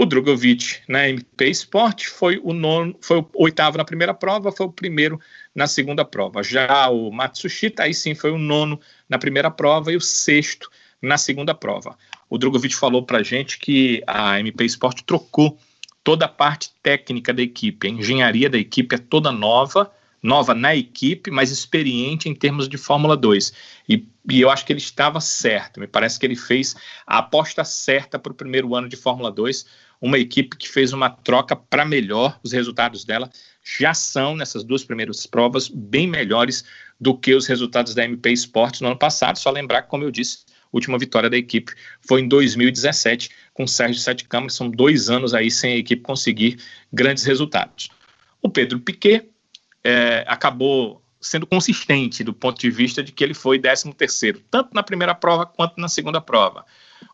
O Drogovic na MP Sport foi o nono, foi o oitavo na primeira prova, foi o primeiro na segunda prova. Já o Matsushita aí sim foi o nono na primeira prova e o sexto na segunda prova. O Drogovic falou para gente que a MP Sport trocou toda a parte técnica da equipe, a engenharia da equipe é toda nova nova na equipe, mas experiente em termos de Fórmula 2. E, e, eu acho que ele estava certo. Me parece que ele fez a aposta certa para o primeiro ano de Fórmula 2. Uma equipe que fez uma troca para melhor. Os resultados dela já são, nessas duas primeiras provas, bem melhores do que os resultados da MP Sports no ano passado. Só lembrar que, como eu disse, a última vitória da equipe foi em 2017, com o Sérgio Sete Câmara. São dois anos aí sem a equipe conseguir grandes resultados. O Pedro Piquet é, acabou sendo consistente do ponto de vista de que ele foi 13 terceiro, tanto na primeira prova quanto na segunda prova.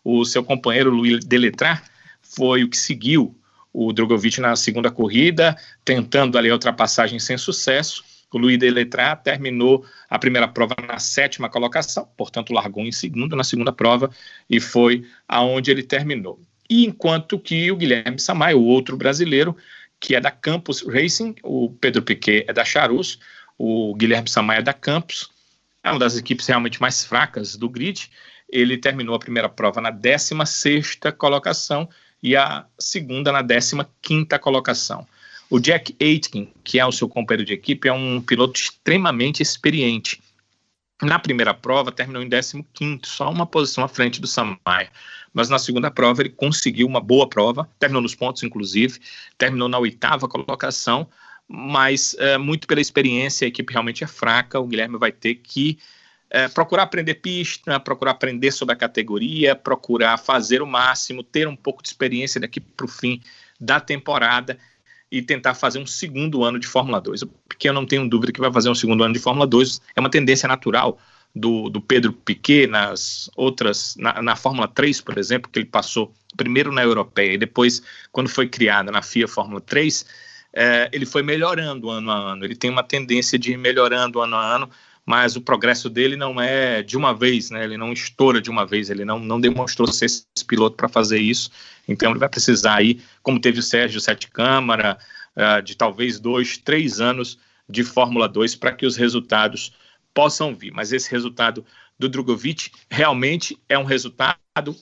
O seu companheiro Luiz Deletrat foi o que seguiu o Drogovic na segunda corrida, tentando ali a ultrapassagem sem sucesso. O Luiz Deletrat terminou a primeira prova na sétima colocação, portanto largou em segundo na segunda prova e foi aonde ele terminou. E enquanto que o Guilherme Samay, o outro brasileiro, que é da Campus Racing, o Pedro Piquet é da Charus, o Guilherme Samaia é da Campus, é uma das equipes realmente mais fracas do grid. Ele terminou a primeira prova na 16 colocação e a segunda na 15 colocação. O Jack Aitken, que é o seu companheiro de equipe, é um piloto extremamente experiente. Na primeira prova, terminou em 15, só uma posição à frente do Samaya mas na segunda prova ele conseguiu uma boa prova, terminou nos pontos, inclusive, terminou na oitava colocação, mas é, muito pela experiência, a equipe realmente é fraca, o Guilherme vai ter que é, procurar aprender pista, procurar aprender sobre a categoria, procurar fazer o máximo, ter um pouco de experiência daqui para o fim da temporada e tentar fazer um segundo ano de Fórmula 2. Porque eu não tenho dúvida que vai fazer um segundo ano de Fórmula 2, é uma tendência natural do, do Pedro Piquet nas outras, na, na, Fórmula 3, por exemplo, que ele passou primeiro na Europeia e depois, quando foi criada na FIA Fórmula 3, é, ele foi melhorando ano a ano. Ele tem uma tendência de ir melhorando ano a ano, mas o progresso dele não é de uma vez, né? Ele não estoura de uma vez, ele não, não demonstrou ser esse piloto para fazer isso. Então ele vai precisar aí, como teve o Sérgio Sete Câmara, uh, de talvez dois, três anos de Fórmula 2 para que os resultados possam vir. Mas esse resultado do Drogovic realmente é um resultado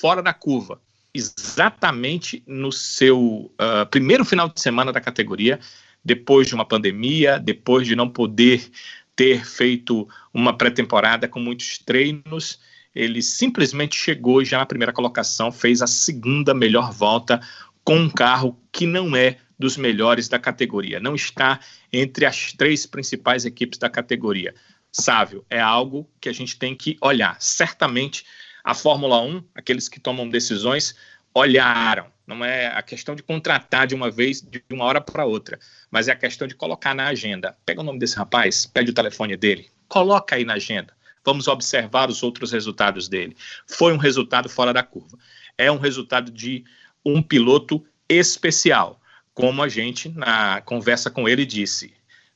fora da curva. Exatamente no seu uh, primeiro final de semana da categoria, depois de uma pandemia, depois de não poder ter feito uma pré-temporada com muitos treinos, ele simplesmente chegou já na primeira colocação, fez a segunda melhor volta com um carro que não é dos melhores da categoria, não está entre as três principais equipes da categoria. Sávio, é algo que a gente tem que olhar. Certamente a Fórmula 1, aqueles que tomam decisões, olharam. Não é a questão de contratar de uma vez, de uma hora para outra, mas é a questão de colocar na agenda. Pega o nome desse rapaz, pede o telefone dele, coloca aí na agenda. Vamos observar os outros resultados dele. Foi um resultado fora da curva. É um resultado de um piloto especial, como a gente na conversa com ele disse.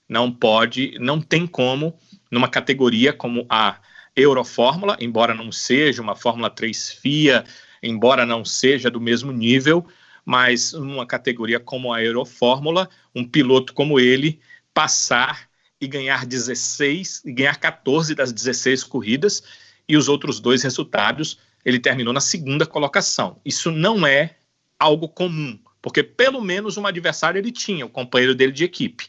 Não pode, não tem como numa categoria como a Eurofórmula, embora não seja uma Fórmula 3 FIA, embora não seja do mesmo nível, mas numa categoria como a Eurofórmula, um piloto como ele passar e ganhar 16 e ganhar 14 das 16 corridas e os outros dois resultados ele terminou na segunda colocação. Isso não é algo comum porque pelo menos um adversário ele tinha, o companheiro dele de equipe.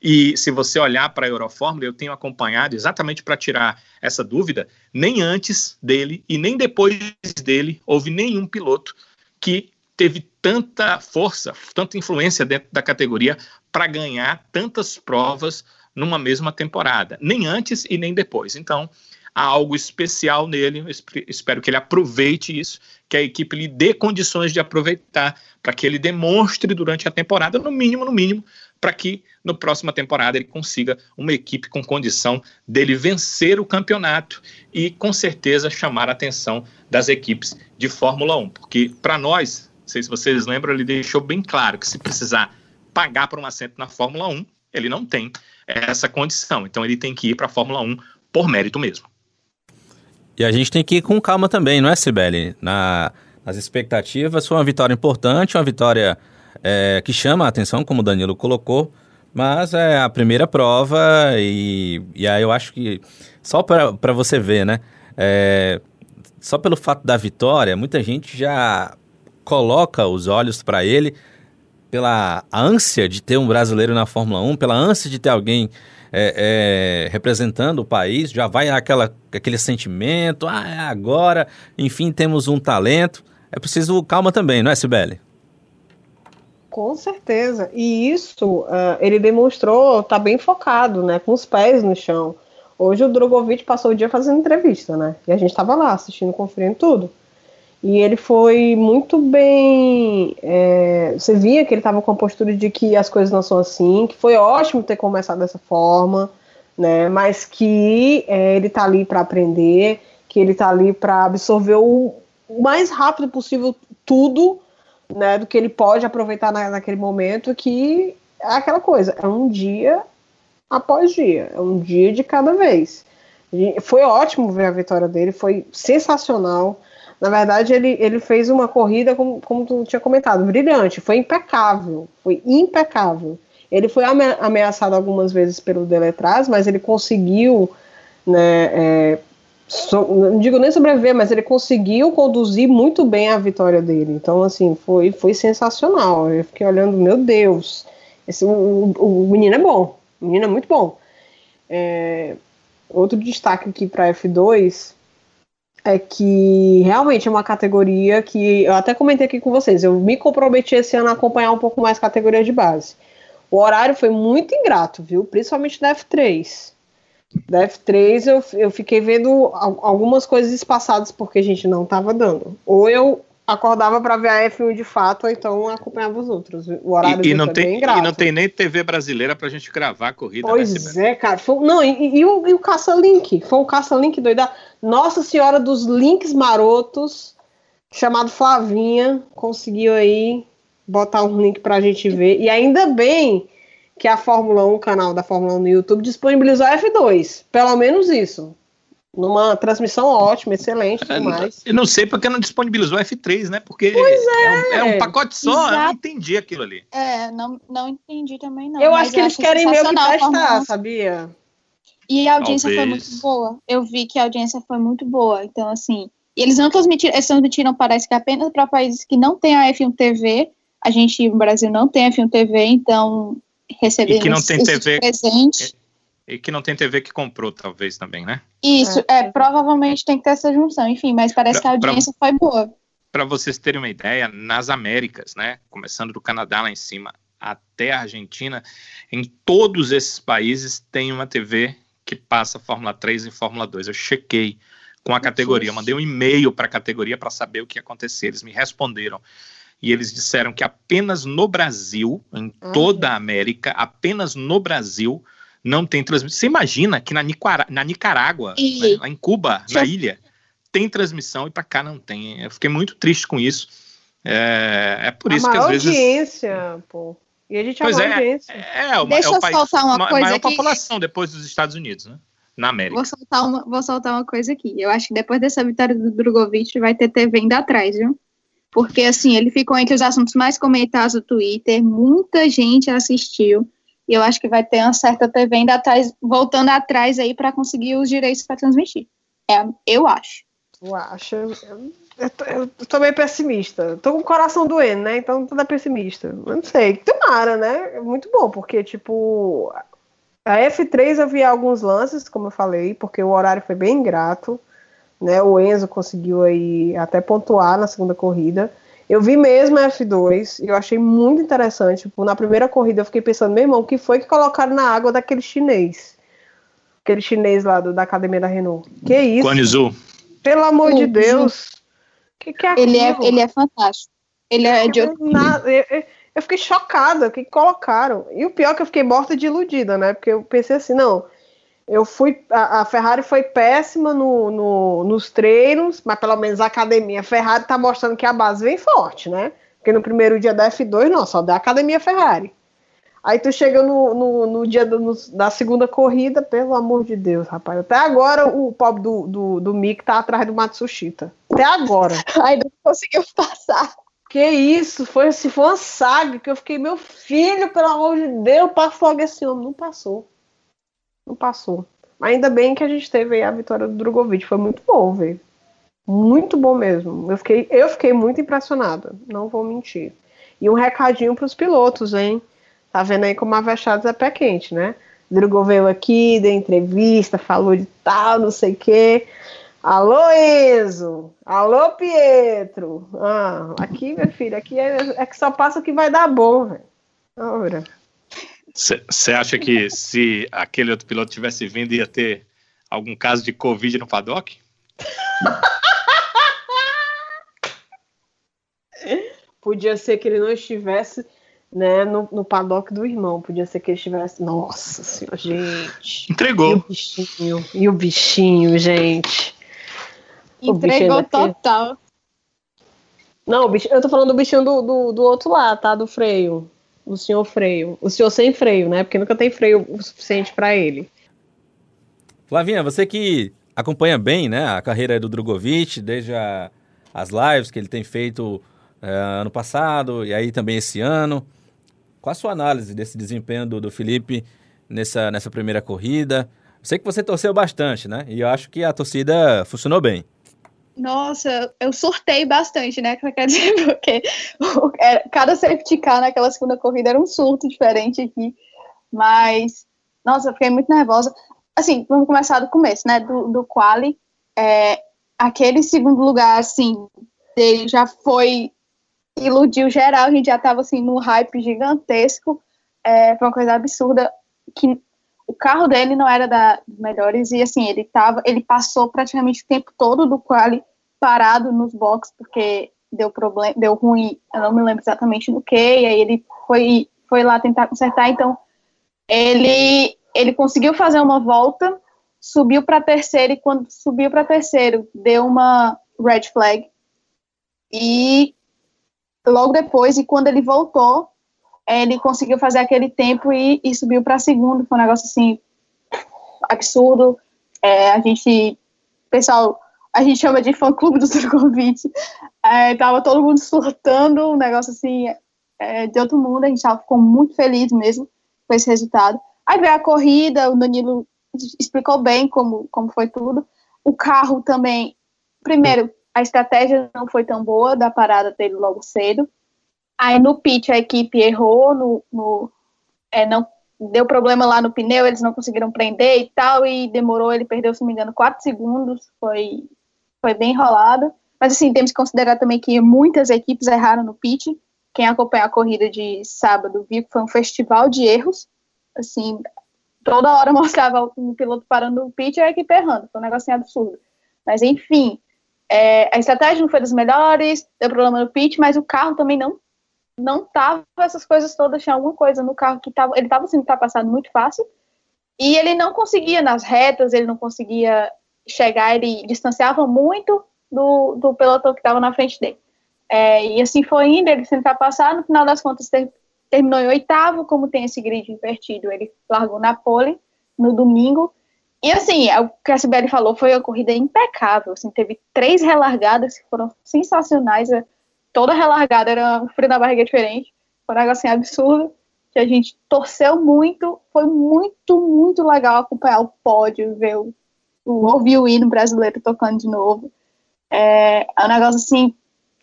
E se você olhar para a Eurofórmula, eu tenho acompanhado exatamente para tirar essa dúvida, nem antes dele e nem depois dele houve nenhum piloto que teve tanta força, tanta influência dentro da categoria para ganhar tantas provas numa mesma temporada, nem antes e nem depois. Então, há algo especial nele. espero que ele aproveite isso, que a equipe lhe dê condições de aproveitar, para que ele demonstre durante a temporada, no mínimo, no mínimo, para que na próxima temporada ele consiga uma equipe com condição dele vencer o campeonato e com certeza chamar a atenção das equipes de Fórmula 1, porque para nós, não sei se vocês lembram, ele deixou bem claro que se precisar pagar por um assento na Fórmula 1, ele não tem essa condição. Então ele tem que ir para a Fórmula 1 por mérito mesmo. E a gente tem que ir com calma também, não é, Sibeli? Na, nas expectativas, foi uma vitória importante, uma vitória é, que chama a atenção, como o Danilo colocou, mas é a primeira prova e, e aí eu acho que só para você ver, né? É, só pelo fato da vitória, muita gente já coloca os olhos para ele pela ânsia de ter um brasileiro na Fórmula 1, pela ânsia de ter alguém é, é, representando o país, já vai aquela, aquele sentimento, ah, é agora, enfim, temos um talento. É preciso calma também, não é, Sibeli? Com certeza. E isso uh, ele demonstrou tá bem focado, né? Com os pés no chão. Hoje o Drogovic passou o dia fazendo entrevista, né? E a gente estava lá assistindo, conferindo tudo. E ele foi muito bem. É, você via que ele estava com a postura de que as coisas não são assim, que foi ótimo ter começado dessa forma, né? Mas que é, ele está ali para aprender, que ele está ali para absorver o, o mais rápido possível tudo, né? Do que ele pode aproveitar na, naquele momento, que é aquela coisa, é um dia após dia, é um dia de cada vez. E foi ótimo ver a vitória dele, foi sensacional na verdade, ele, ele fez uma corrida, como, como tu tinha comentado, brilhante, foi impecável, foi impecável. Ele foi ameaçado algumas vezes pelo Deletraz, mas ele conseguiu, né, é, so, não digo nem sobreviver, mas ele conseguiu conduzir muito bem a vitória dele. Então, assim, foi, foi sensacional. Eu fiquei olhando, meu Deus, esse, o, o, o menino é bom, o menino é muito bom. É, outro destaque aqui para F2 é que realmente é uma categoria que eu até comentei aqui com vocês. Eu me comprometi esse ano a acompanhar um pouco mais categoria de base. O horário foi muito ingrato, viu? Principalmente da F3. Da F3 eu, eu fiquei vendo algumas coisas espaçadas porque a gente não estava dando. Ou eu acordava para ver a F1 de fato, ou então acompanhava os outros. O horário e, e não tem E não tem nem TV brasileira pra gente gravar a corrida. Né, pois é, cara. Foi, não, e, e, o, e o caça-link? Foi um caça-link doido. Nossa Senhora dos Links Marotos, chamado Flavinha, conseguiu aí botar um link pra gente ver. E ainda bem que a Fórmula 1, o canal da Fórmula 1 no YouTube, disponibilizou a F2. Pelo menos isso numa transmissão ótima, excelente e mais. Eu não sei porque não disponibilizou F3, né? Porque pois é. É, um, é um pacote só, Exato. eu não entendi aquilo ali. É, não, não entendi também não. Eu acho que eles querem meio que testar, sabia? E a audiência Talvez. foi muito boa. Eu vi que a audiência foi muito boa. Então, assim, eles não transmitiram, eles transmitiram, parece que apenas para países que não têm a F1 TV. A gente no Brasil não tem F1 TV, então recebemos e que não tem TV, presente e que não tem TV que comprou, talvez também, né? Isso, é, é provavelmente tem que ter essa junção, enfim, mas parece pra, que a audiência pra, foi boa. Para vocês terem uma ideia, nas Américas, né, começando do Canadá lá em cima até a Argentina, em todos esses países tem uma TV que passa Fórmula 3 e Fórmula 2. Eu chequei com a categoria, mandei um e-mail para a categoria para saber o que ia acontecer. Eles me responderam e eles disseram que apenas no Brasil, em toda a América, apenas no Brasil, não tem transmissão. Você imagina que na, Nicara na Nicarágua, e... né, lá em Cuba, na ilha, tem transmissão e para cá não tem. Eu fiquei muito triste com isso. É, é por a isso que às vezes. audiência, pô. E a gente pois é, audiência. É, é, Deixa é o país, soltar uma coisa maior aqui. população depois dos Estados Unidos, né? Na América. Vou soltar, uma, vou soltar uma coisa aqui. Eu acho que depois dessa vitória do Drogovic vai ter TV ainda atrás, viu? Porque, assim, ele ficou entre os assuntos mais comentados do Twitter, muita gente assistiu. E eu acho que vai ter uma certa TV ainda atrás, voltando atrás aí para conseguir os direitos para transmitir. É, eu acho. Eu acho. Eu, eu, eu tô meio pessimista. Tô com o coração doendo, né? Então tô pessimista. Eu não sei. Tomara, né? É muito bom, porque, tipo. A F3 eu vi alguns lances, como eu falei, porque o horário foi bem ingrato. Né? O Enzo conseguiu aí até pontuar na segunda corrida. Eu vi mesmo a F2 e eu achei muito interessante. Tipo, na primeira corrida eu fiquei pensando, meu irmão, o que foi que colocaram na água daquele chinês? Aquele chinês lá do, da academia da Renault. Que isso? Guanizu. Pelo amor de Deus. Que que é ele, é, ele é fantástico. Ele é de outro. Eu, eu fiquei chocada o que colocaram. E o pior é que eu fiquei morta de iludida, né? Porque eu pensei assim, não, eu fui. A, a Ferrari foi péssima no, no, nos treinos, mas pelo menos a academia a Ferrari tá mostrando que a base vem forte, né? Porque no primeiro dia da F2, não, só da academia Ferrari. Aí tu chega no, no, no dia do, no, da segunda corrida, pelo amor de Deus, rapaz. Até agora o pobre do, do, do Mick tá atrás do Matsushita. Até agora. Ainda não conseguiu passar. Que isso, foi assim, foi uma saga que eu fiquei, meu filho, pelo amor de Deus, passa logo esse homem. Não passou. Não passou. Ainda bem que a gente teve a vitória do Drogovic. Foi muito bom, velho. Muito bom mesmo. Eu fiquei, eu fiquei muito impressionada. Não vou mentir. E um recadinho para os pilotos, hein? Tá vendo aí como a Vechados é pé quente, né? Drugo veio aqui, deu entrevista, falou de tal, não sei o quê. Alô, Enzo! Alô, Pietro! Ah, aqui, meu filho, aqui é, é que só passa o que vai dar bom, velho. Você acha que se aquele outro piloto tivesse vindo, ia ter algum caso de Covid no paddock? Podia ser que ele não estivesse né, no, no paddock do irmão. Podia ser que ele estivesse. Nossa senhora, gente. Entregou. E o bichinho, e o bichinho gente. Entregou total. Não, o bichinho, eu tô falando do bichinho do, do, do outro lado, tá? Do freio. O senhor freio. O senhor sem freio, né? Porque nunca tem freio o suficiente para ele. Flavinha, você que acompanha bem né, a carreira do Drogovic, desde a, as lives que ele tem feito é, ano passado e aí também esse ano. Qual a sua análise desse desempenho do, do Felipe nessa, nessa primeira corrida? Sei que você torceu bastante, né? E eu acho que a torcida funcionou bem. Nossa, eu surtei bastante, né? Quer dizer, porque é, cada safety car naquela segunda corrida era um surto diferente aqui. Mas, nossa, eu fiquei muito nervosa. Assim, vamos começar do começo, né? Do, do quali. É, aquele segundo lugar, assim, dele já foi iludiu geral, a gente já tava assim num hype gigantesco, é, foi uma coisa absurda que o carro dele não era da, dos melhores e assim ele tava, ele passou praticamente o tempo todo do quali parado nos boxes porque deu problema, deu ruim, eu não me lembro exatamente no que, e aí ele foi foi lá tentar consertar, então ele ele conseguiu fazer uma volta, subiu para terceiro e quando subiu para terceiro deu uma red flag e logo depois, e quando ele voltou, ele conseguiu fazer aquele tempo e, e subiu para segundo. Foi um negócio assim absurdo. É, a gente, pessoal, a gente chama de fã clube do Drogovic. É, tava todo mundo surtando, um negócio assim é, de outro mundo. A gente tava, ficou muito feliz mesmo com esse resultado. Aí veio a corrida, o Danilo explicou bem como, como foi tudo. O carro também, primeiro, a estratégia não foi tão boa da parada dele logo cedo. Aí no pit a equipe errou, no, no é, não deu problema lá no pneu, eles não conseguiram prender e tal, e demorou, ele perdeu, se não me engano, 4 segundos, foi, foi bem enrolado. Mas assim, temos que considerar também que muitas equipes erraram no pit. Quem acompanhou a corrida de sábado viu que foi um festival de erros. Assim, toda hora mostrava um piloto parando no pit e a equipe errando. Foi um negocinho absurdo. Mas enfim, é, a estratégia não foi das melhores, deu problema no pitch, mas o carro também não não tava essas coisas todas, tinha alguma coisa no carro que tava, ele tava sendo ultrapassado muito fácil, e ele não conseguia nas retas, ele não conseguia chegar, ele distanciava muito do, do pelotão que estava na frente dele. É, e assim foi indo, ele sendo ultrapassado, no final das contas ter, terminou em oitavo, como tem esse grid invertido, ele largou na pole no domingo, e assim, é o que a Sibeli falou foi uma corrida impecável. Assim, teve três relargadas que foram sensacionais. É, toda relargada era um frio na barriga diferente. Foi um negócio assim, absurdo. Que a gente torceu muito. Foi muito, muito legal acompanhar o pódio, ver ouvir o hino brasileiro tocando de novo. É, é um negócio assim.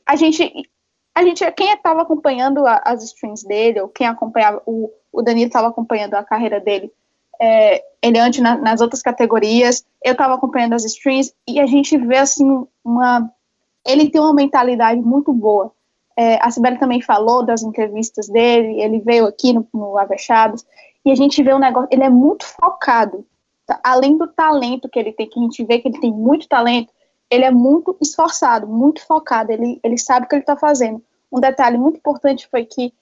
A gente. A gente, quem estava acompanhando a, as streams dele, ou quem acompanhava, o, o Danilo estava acompanhando a carreira dele, é, ele antes na, nas outras categorias, eu estava acompanhando as streams e a gente vê assim uma, ele tem uma mentalidade muito boa. É, a Sibeli também falou das entrevistas dele, ele veio aqui no, no Avechados e a gente vê um negócio, ele é muito focado? Além do talento que ele tem, que a gente vê que ele tem muito talento, ele é muito esforçado, muito focado, ele, ele sabe o que ele está fazendo. Um detalhe muito importante foi que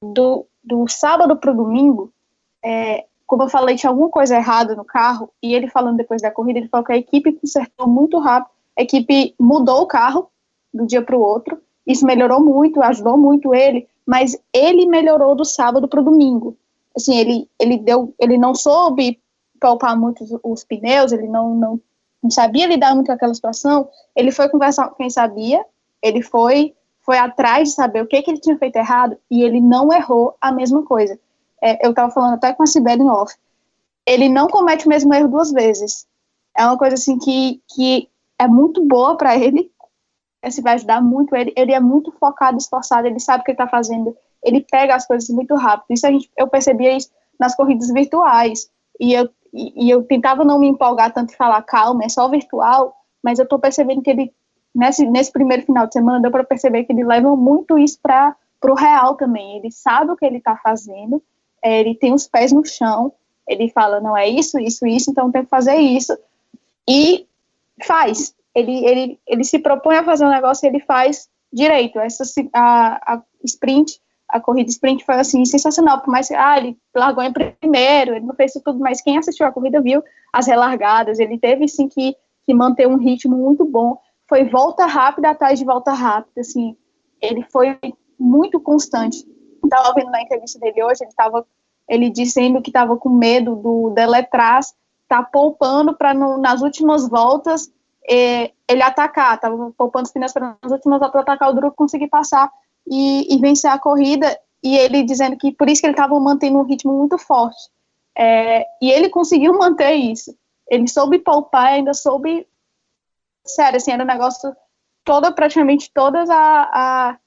do, do sábado para o domingo, é, como eu falei, tinha alguma coisa errada no carro, e ele falando depois da corrida, ele falou que a equipe consertou muito rápido, a equipe mudou o carro do dia para o outro, isso melhorou muito, ajudou muito ele, mas ele melhorou do sábado para o domingo. assim, ele, ele deu, ele não soube poupar muito os, pneus, ele não, não, não sabia lidar muito com aquela situação, ele foi conversar com quem sabia, ele foi foi atrás de saber o que, que ele tinha feito errado e ele não errou a mesma coisa. É, eu estava falando até com a Sibeli em off. Ele não comete o mesmo erro duas vezes. É uma coisa assim que, que é muito boa para ele. Esse vai ajudar muito ele. Ele é muito focado, esforçado, ele sabe o que ele está fazendo. Ele pega as coisas muito rápido. Isso a gente, eu percebia isso nas corridas virtuais. E eu, e, eu tentava não me empolgar tanto e falar, calma, é só virtual. Mas eu estou percebendo que ele nesse, nesse primeiro final de semana, deu para perceber que ele leva muito isso para o real também. Ele sabe o que ele está fazendo, é, ele tem os pés no chão, ele fala, não é isso, isso, isso, então tem que fazer isso. E faz. Ele, ele, ele se propõe a fazer um negócio e ele faz direito. Essa, a, a sprint, a corrida sprint foi assim, sensacional, por mais que ah, ele largou em primeiro, ele não fez isso tudo, mas quem assistiu a corrida viu as relargadas, ele teve sim que, que manter um ritmo muito bom foi volta rápida atrás de volta rápida, assim, ele foi muito constante. Estava vendo na entrevista dele hoje, ele estava ele dizendo que estava com medo do Deletraz tá poupando para nas últimas voltas eh, ele atacar, estava poupando os pneus para nas últimas voltas atacar o Drugo conseguir passar e, e, vencer a corrida, e ele dizendo que por isso que ele estava mantendo um ritmo muito forte. É, e ele conseguiu manter isso. Ele soube poupar, ainda soube sério, assim, era um negócio, toda, praticamente todas a, a,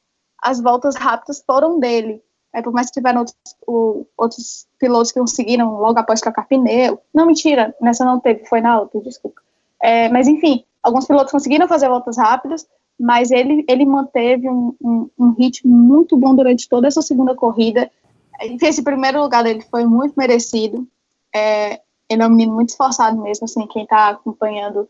as voltas rápidas foram dele. É, por mais que tiveram outros, o, outros pilotos que conseguiram logo após trocar pneu. Não, mentira, nessa não teve, foi na outra, desculpa. É, mas enfim, alguns pilotos conseguiram fazer voltas rápidas, mas ele, ele manteve um, um, um ritmo muito bom durante toda essa segunda corrida. Esse primeiro lugar dele foi muito merecido. É, ele é um menino muito esforçado mesmo, assim, quem está acompanhando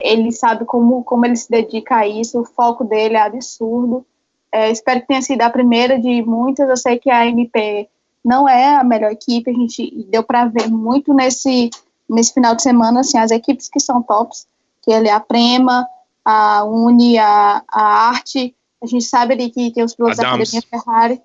ele sabe como, como ele se dedica a isso, o foco dele é absurdo. É, espero que tenha sido a primeira de muitas. Eu sei que a MP não é a melhor equipe, a gente deu para ver muito nesse, nesse final de semana, assim, as equipes que são tops, que ele é a Prema, a Uni, a, a Arte, a gente sabe ali que tem os pilotos da Academia Ferrari,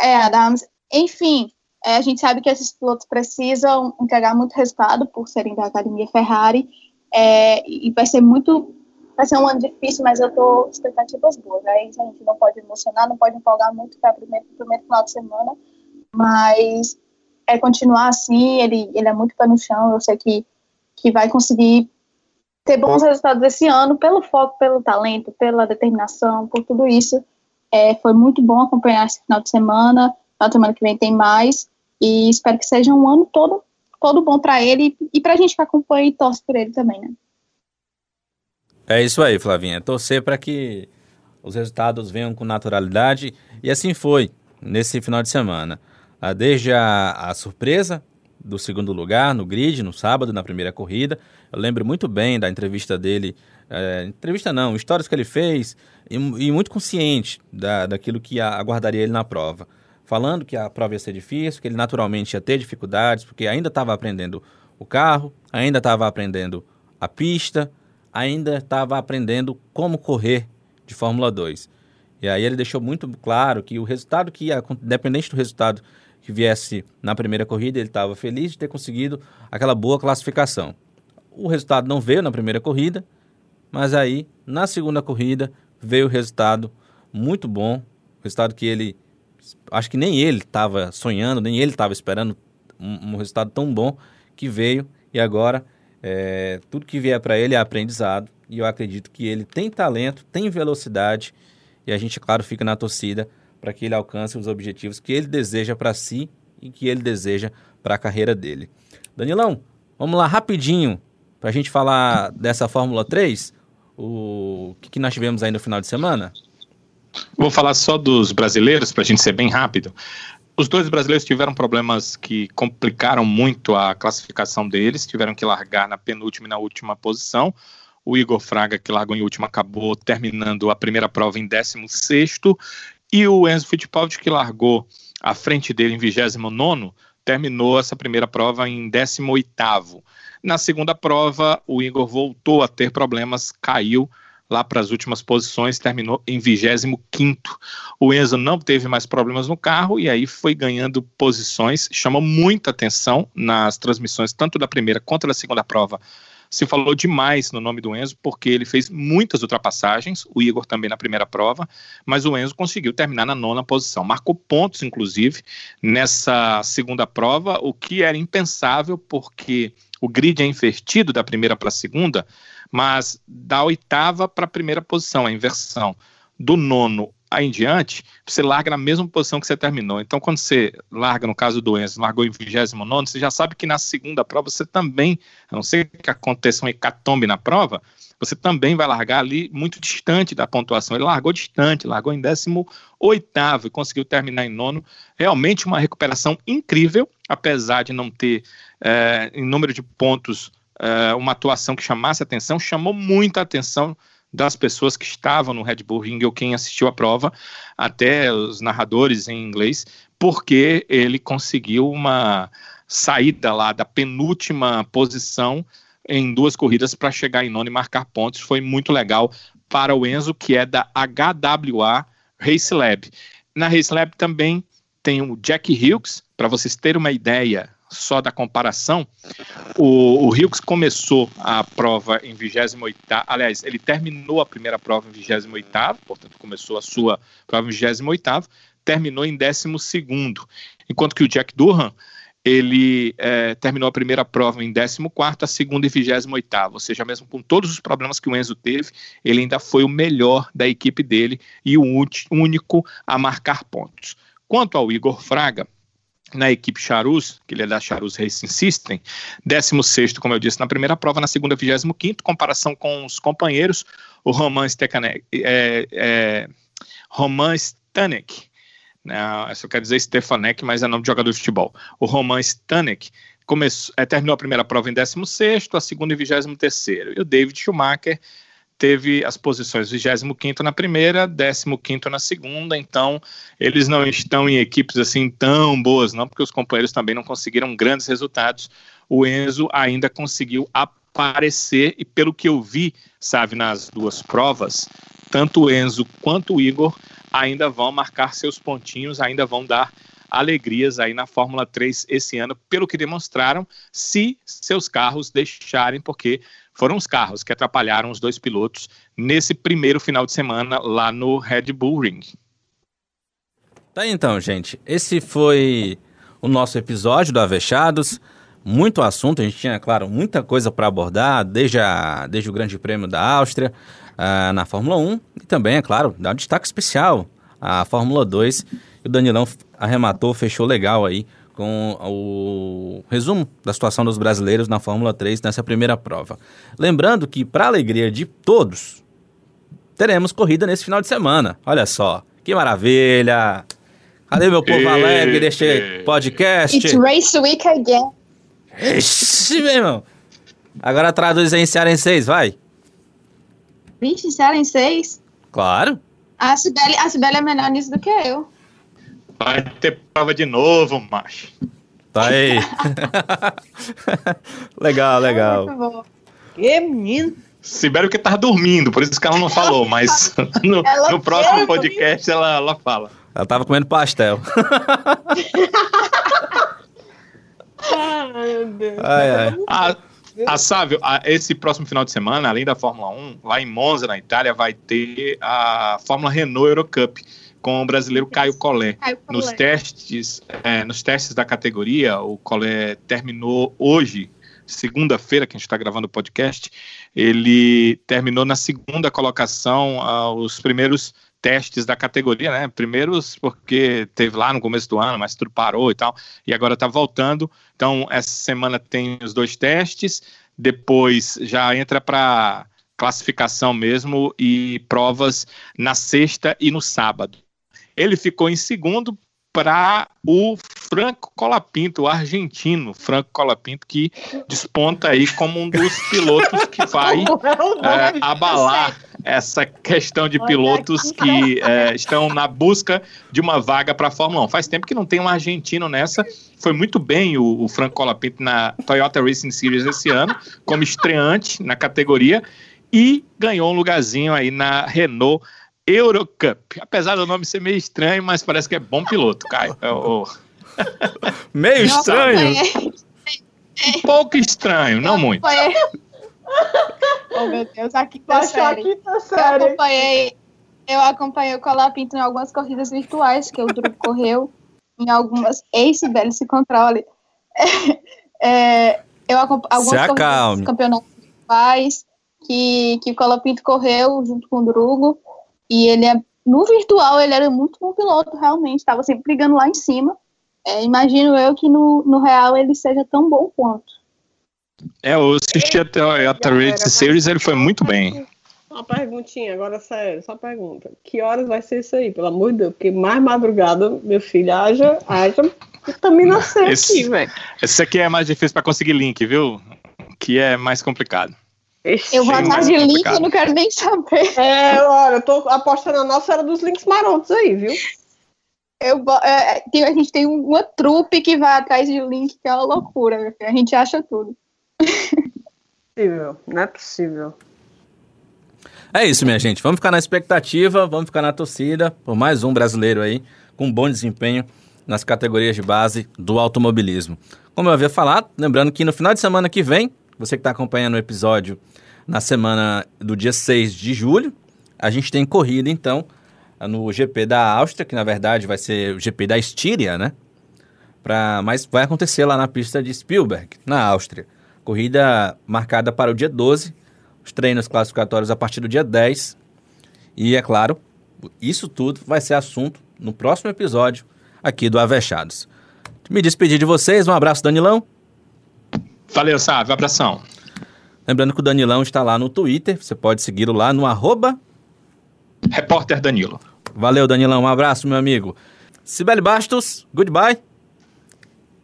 é, a Dams, enfim, é, a gente sabe que esses pilotos precisam entregar muito resultado por serem da Academia Ferrari, é, e vai ser muito. Vai ser um ano difícil, mas eu com expectativas boas. Aí a gente não pode emocionar, não pode empolgar muito para o primeiro, primeiro final de semana, mas é continuar assim. Ele, ele é muito pé no chão. Eu sei que, que vai conseguir ter bons resultados esse ano, pelo foco, pelo talento, pela determinação, por tudo isso. É, foi muito bom acompanhar esse final de semana. Na semana que vem tem mais. E espero que seja um ano todo todo bom para ele e para a gente que acompanha e torce por ele também, né? É isso aí, Flavinha. Torcer para que os resultados venham com naturalidade e assim foi nesse final de semana. Ah, desde a, a surpresa do segundo lugar no grid, no sábado, na primeira corrida. Eu lembro muito bem da entrevista dele. É, entrevista não, histórias que ele fez e, e muito consciente da, daquilo que aguardaria ele na prova falando que a prova ia ser difícil, que ele naturalmente ia ter dificuldades, porque ainda estava aprendendo o carro, ainda estava aprendendo a pista, ainda estava aprendendo como correr de Fórmula 2. E aí ele deixou muito claro que o resultado que ia, independente do resultado que viesse na primeira corrida, ele estava feliz de ter conseguido aquela boa classificação. O resultado não veio na primeira corrida, mas aí na segunda corrida veio o resultado muito bom, resultado que ele acho que nem ele estava sonhando, nem ele estava esperando um, um, resultado tão bom que veio e agora é, tudo que vier para ele é aprendizado e eu acredito que ele tem talento, tem velocidade e a gente, claro, fica na torcida para que ele alcance os objetivos que ele deseja para si e que ele deseja para a carreira dele. Danilão, vamos lá rapidinho para a gente falar dessa Fórmula 3, o que, que nós tivemos aí no final de semana? Vou falar só dos brasileiros, para a gente ser bem rápido. Os dois brasileiros tiveram problemas que complicaram muito a classificação deles, tiveram que largar na penúltima e na última posição. O Igor Fraga, que largou em última, acabou terminando a primeira prova em 16. E o Enzo Fittipaldi, que largou à frente dele em 29, terminou essa primeira prova em 18. Na segunda prova, o Igor voltou a ter problemas, caiu lá para as últimas posições, terminou em 25. O Enzo não teve mais problemas no carro e aí foi ganhando posições, chamou muita atenção nas transmissões, tanto da primeira quanto da segunda prova. Se falou demais no nome do Enzo, porque ele fez muitas ultrapassagens, o Igor também na primeira prova, mas o Enzo conseguiu terminar na nona posição. Marcou pontos, inclusive, nessa segunda prova, o que era impensável, porque o grid é invertido da primeira para a segunda, mas da oitava para a primeira posição, a inversão. Do nono em diante, você larga na mesma posição que você terminou. Então, quando você larga, no caso do Enzo, largou em 29, você já sabe que na segunda prova você também, a não ser que aconteça um hecatombe na prova, você também vai largar ali muito distante da pontuação. Ele largou distante, largou em 18 e conseguiu terminar em nono. Realmente uma recuperação incrível, apesar de não ter, é, em número de pontos, uh, uma atuação que chamasse atenção, chamou muita atenção das pessoas que estavam no Red Bull Ring ou quem assistiu a prova, até os narradores em inglês, porque ele conseguiu uma saída lá da penúltima posição em duas corridas para chegar em nono e marcar pontos. Foi muito legal para o Enzo, que é da HWA Race Lab. Na Race Lab também tem o Jack Hughes, para vocês terem uma ideia, só da comparação, o, o começou a prova em 28 aliás, ele terminou a primeira prova em 28 portanto começou a sua prova em 28 terminou em 12 enquanto que o Jack Durham ele é, terminou a primeira prova em 14 a segunda em 28 ou seja, mesmo com todos os problemas que o Enzo teve, ele ainda foi o melhor da equipe dele e o único a marcar pontos. Quanto ao Igor Fraga, na equipe Charus, que ele é da Charus Racing System, 16 como eu disse, na primeira prova, na segunda, 25 comparação com os companheiros, o Roman Stekanek, é, é, Roman Stanek, né, eu quero dizer Stefanek, mas é nome de jogador de futebol, o Roman Stanek, começou, é, terminou a primeira prova em 16 a segunda em 23 e o David Schumacher teve as posições 25 na primeira, 15 na segunda, então eles não estão em equipes assim tão boas, não, porque os companheiros também não conseguiram grandes resultados. O Enzo ainda conseguiu aparecer, e pelo que eu vi, sabe, nas duas provas, tanto o Enzo quanto o Igor ainda vão marcar seus pontinhos, ainda vão dar alegrias aí na Fórmula 3 esse ano, pelo que demonstraram, se seus carros deixarem, porque foram os carros que atrapalharam os dois pilotos nesse primeiro final de semana lá no Red Bull Ring. Tá então, gente. Esse foi o nosso episódio do Avechados. Muito assunto, a gente tinha, claro, muita coisa para abordar, desde, a, desde o Grande Prêmio da Áustria uh, na Fórmula 1 e também, é claro, dar um destaque especial à Fórmula 2. E o Danilão arrematou, fechou legal aí com o resumo da situação dos brasileiros na Fórmula 3 nessa primeira prova. Lembrando que, para alegria de todos, teremos corrida nesse final de semana. Olha só, que maravilha! Cadê meu povo alegre deste podcast? It's Race Week again. Ixi, meu irmão. Agora traduz aí em cearenseis, vai. Vixe, cearenseis? Claro. A Sibeli, a Sibeli é melhor nisso do que eu. Vai ter prova de novo, macho. Tá aí. legal, legal. Que menino. Sibério que tava dormindo, por isso que ela não falou, mas no, no próximo podcast ela, ela fala. Ela tava comendo pastel. ai, meu Deus. Ai, ai. A, a Sávio, a, esse próximo final de semana, além da Fórmula 1, lá em Monza, na Itália, vai ter a Fórmula Renault Eurocup com o brasileiro Caio Collet. Caio Collet. Nos testes, é, nos testes da categoria, o Collet terminou hoje, segunda-feira, que a gente está gravando o podcast, ele terminou na segunda colocação aos primeiros testes da categoria, né? Primeiros porque teve lá no começo do ano, mas tudo parou e tal, e agora está voltando. Então, essa semana tem os dois testes, depois já entra para classificação mesmo e provas na sexta e no sábado. Ele ficou em segundo para o Franco Colapinto, o argentino Franco Colapinto, que desponta aí como um dos pilotos que vai é, abalar essa questão de pilotos que é, estão na busca de uma vaga para a Fórmula 1. Faz tempo que não tem um argentino nessa. Foi muito bem o, o Franco Colapinto na Toyota Racing Series esse ano, como estreante na categoria. e ganhou um lugarzinho aí na Renault Eurocup. Apesar do nome ser meio estranho, mas parece que é bom piloto, Caio. É o... meio estranho? Um pouco estranho, não muito. oh, meu Deus, aqui tá série. Aqui tá série. Eu acompanhei, eu acompanhei o Colapinto em algumas corridas virtuais que o Drugo correu, em algumas. Ace, velho, se controle. É, eu acompanhei algumas corridas campeonatos virtuais que, que o Colapinto correu junto com o Drugo. E ele é. No virtual, ele era muito bom piloto, realmente. Estava sempre brigando lá em cima. É, imagino eu que no, no real ele seja tão bom quanto. É, eu assisti até a Race Series, ele foi muito bem. Uma perguntinha, agora sério, só pergunta. Que horas vai ser isso aí, pelo amor de Deus? Porque mais madrugada, meu filho, haja, haja vitamina C esse, aqui, velho. Esse aqui é mais difícil para conseguir link, viu? Que é mais complicado. Eu vou atrás de link e não quero nem saber. É, olha, eu tô apostando na nossa era dos links marotos aí, viu? Eu, é, tem, a gente tem uma trupe que vai atrás de link, que é uma loucura. A gente acha tudo. Possível, não é possível. É isso, minha gente. Vamos ficar na expectativa, vamos ficar na torcida por mais um brasileiro aí com bom desempenho nas categorias de base do automobilismo. Como eu havia falado, lembrando que no final de semana que vem, você que está acompanhando o episódio na semana do dia 6 de julho, a gente tem corrida então no GP da Áustria, que na verdade vai ser o GP da Estíria, né? Pra, mas vai acontecer lá na pista de Spielberg, na Áustria. Corrida marcada para o dia 12, os treinos classificatórios a partir do dia 10. E é claro, isso tudo vai ser assunto no próximo episódio aqui do Avechados. Me despedir de vocês, um abraço, Danilão. Valeu, Sávio, abração. Lembrando que o Danilão está lá no Twitter, você pode segui-lo lá no arroba... Repórter Danilo. Valeu, Danilão, um abraço, meu amigo. Sibeli Bastos, goodbye.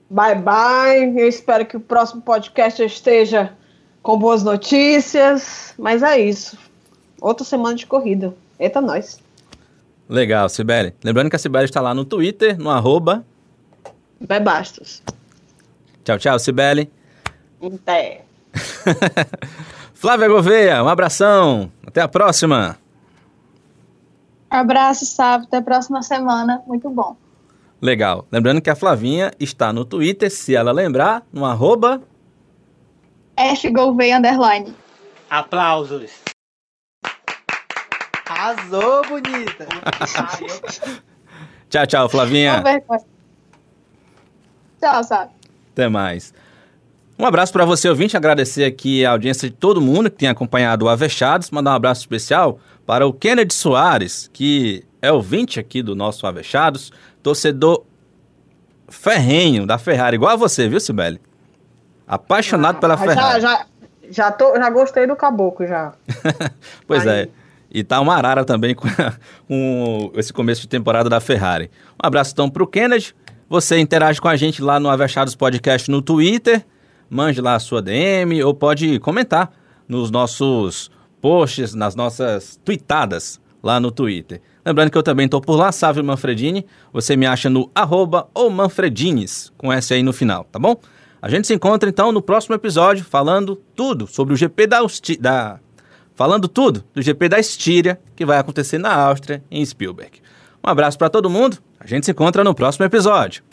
Bye bye. Eu espero que o próximo podcast esteja com boas notícias. Mas é isso. Outra semana de corrida. Eita, nós. Legal, Sibeli. Lembrando que a Sibeli está lá no Twitter, no arroba. Bye Bastos. Tchau, tchau, Sibeli. Até. Flávia Gouveia, um abração. Até a próxima. Abraço, sábado. Até a próxima semana. Muito bom. Legal. Lembrando que a Flavinha está no Twitter, se ela lembrar, no arroba... Gouveia underline. Aplausos. Arrasou, bonita. tchau, tchau, Flavinha. Tchau, sabe. Até mais. Um abraço para você, ouvinte. Agradecer aqui a audiência de todo mundo que tem acompanhado o Avechados. Mandar um abraço especial para o Kennedy Soares, que é ouvinte aqui do nosso Avechados torcedor ferrenho da Ferrari, igual a você, viu, Sibeli? Apaixonado ah, pela Ferrari. Já, já, já, tô, já gostei do caboclo, já. pois Aí. é. E tá uma arara também com, com, esse começo de temporada da Ferrari. Um abraço então pro Kennedy. Você interage com a gente lá no Avechados Podcast no Twitter. Mande lá a sua DM ou pode comentar nos nossos posts, nas nossas tweetadas lá no Twitter. Lembrando que eu também estou por lá, Sávio Manfredini. Você me acha no arroba ou Manfredines, com S aí no final, tá bom? A gente se encontra então no próximo episódio falando tudo sobre o GP da, da falando tudo do GP da Estíria que vai acontecer na Áustria, em Spielberg. Um abraço para todo mundo. A gente se encontra no próximo episódio.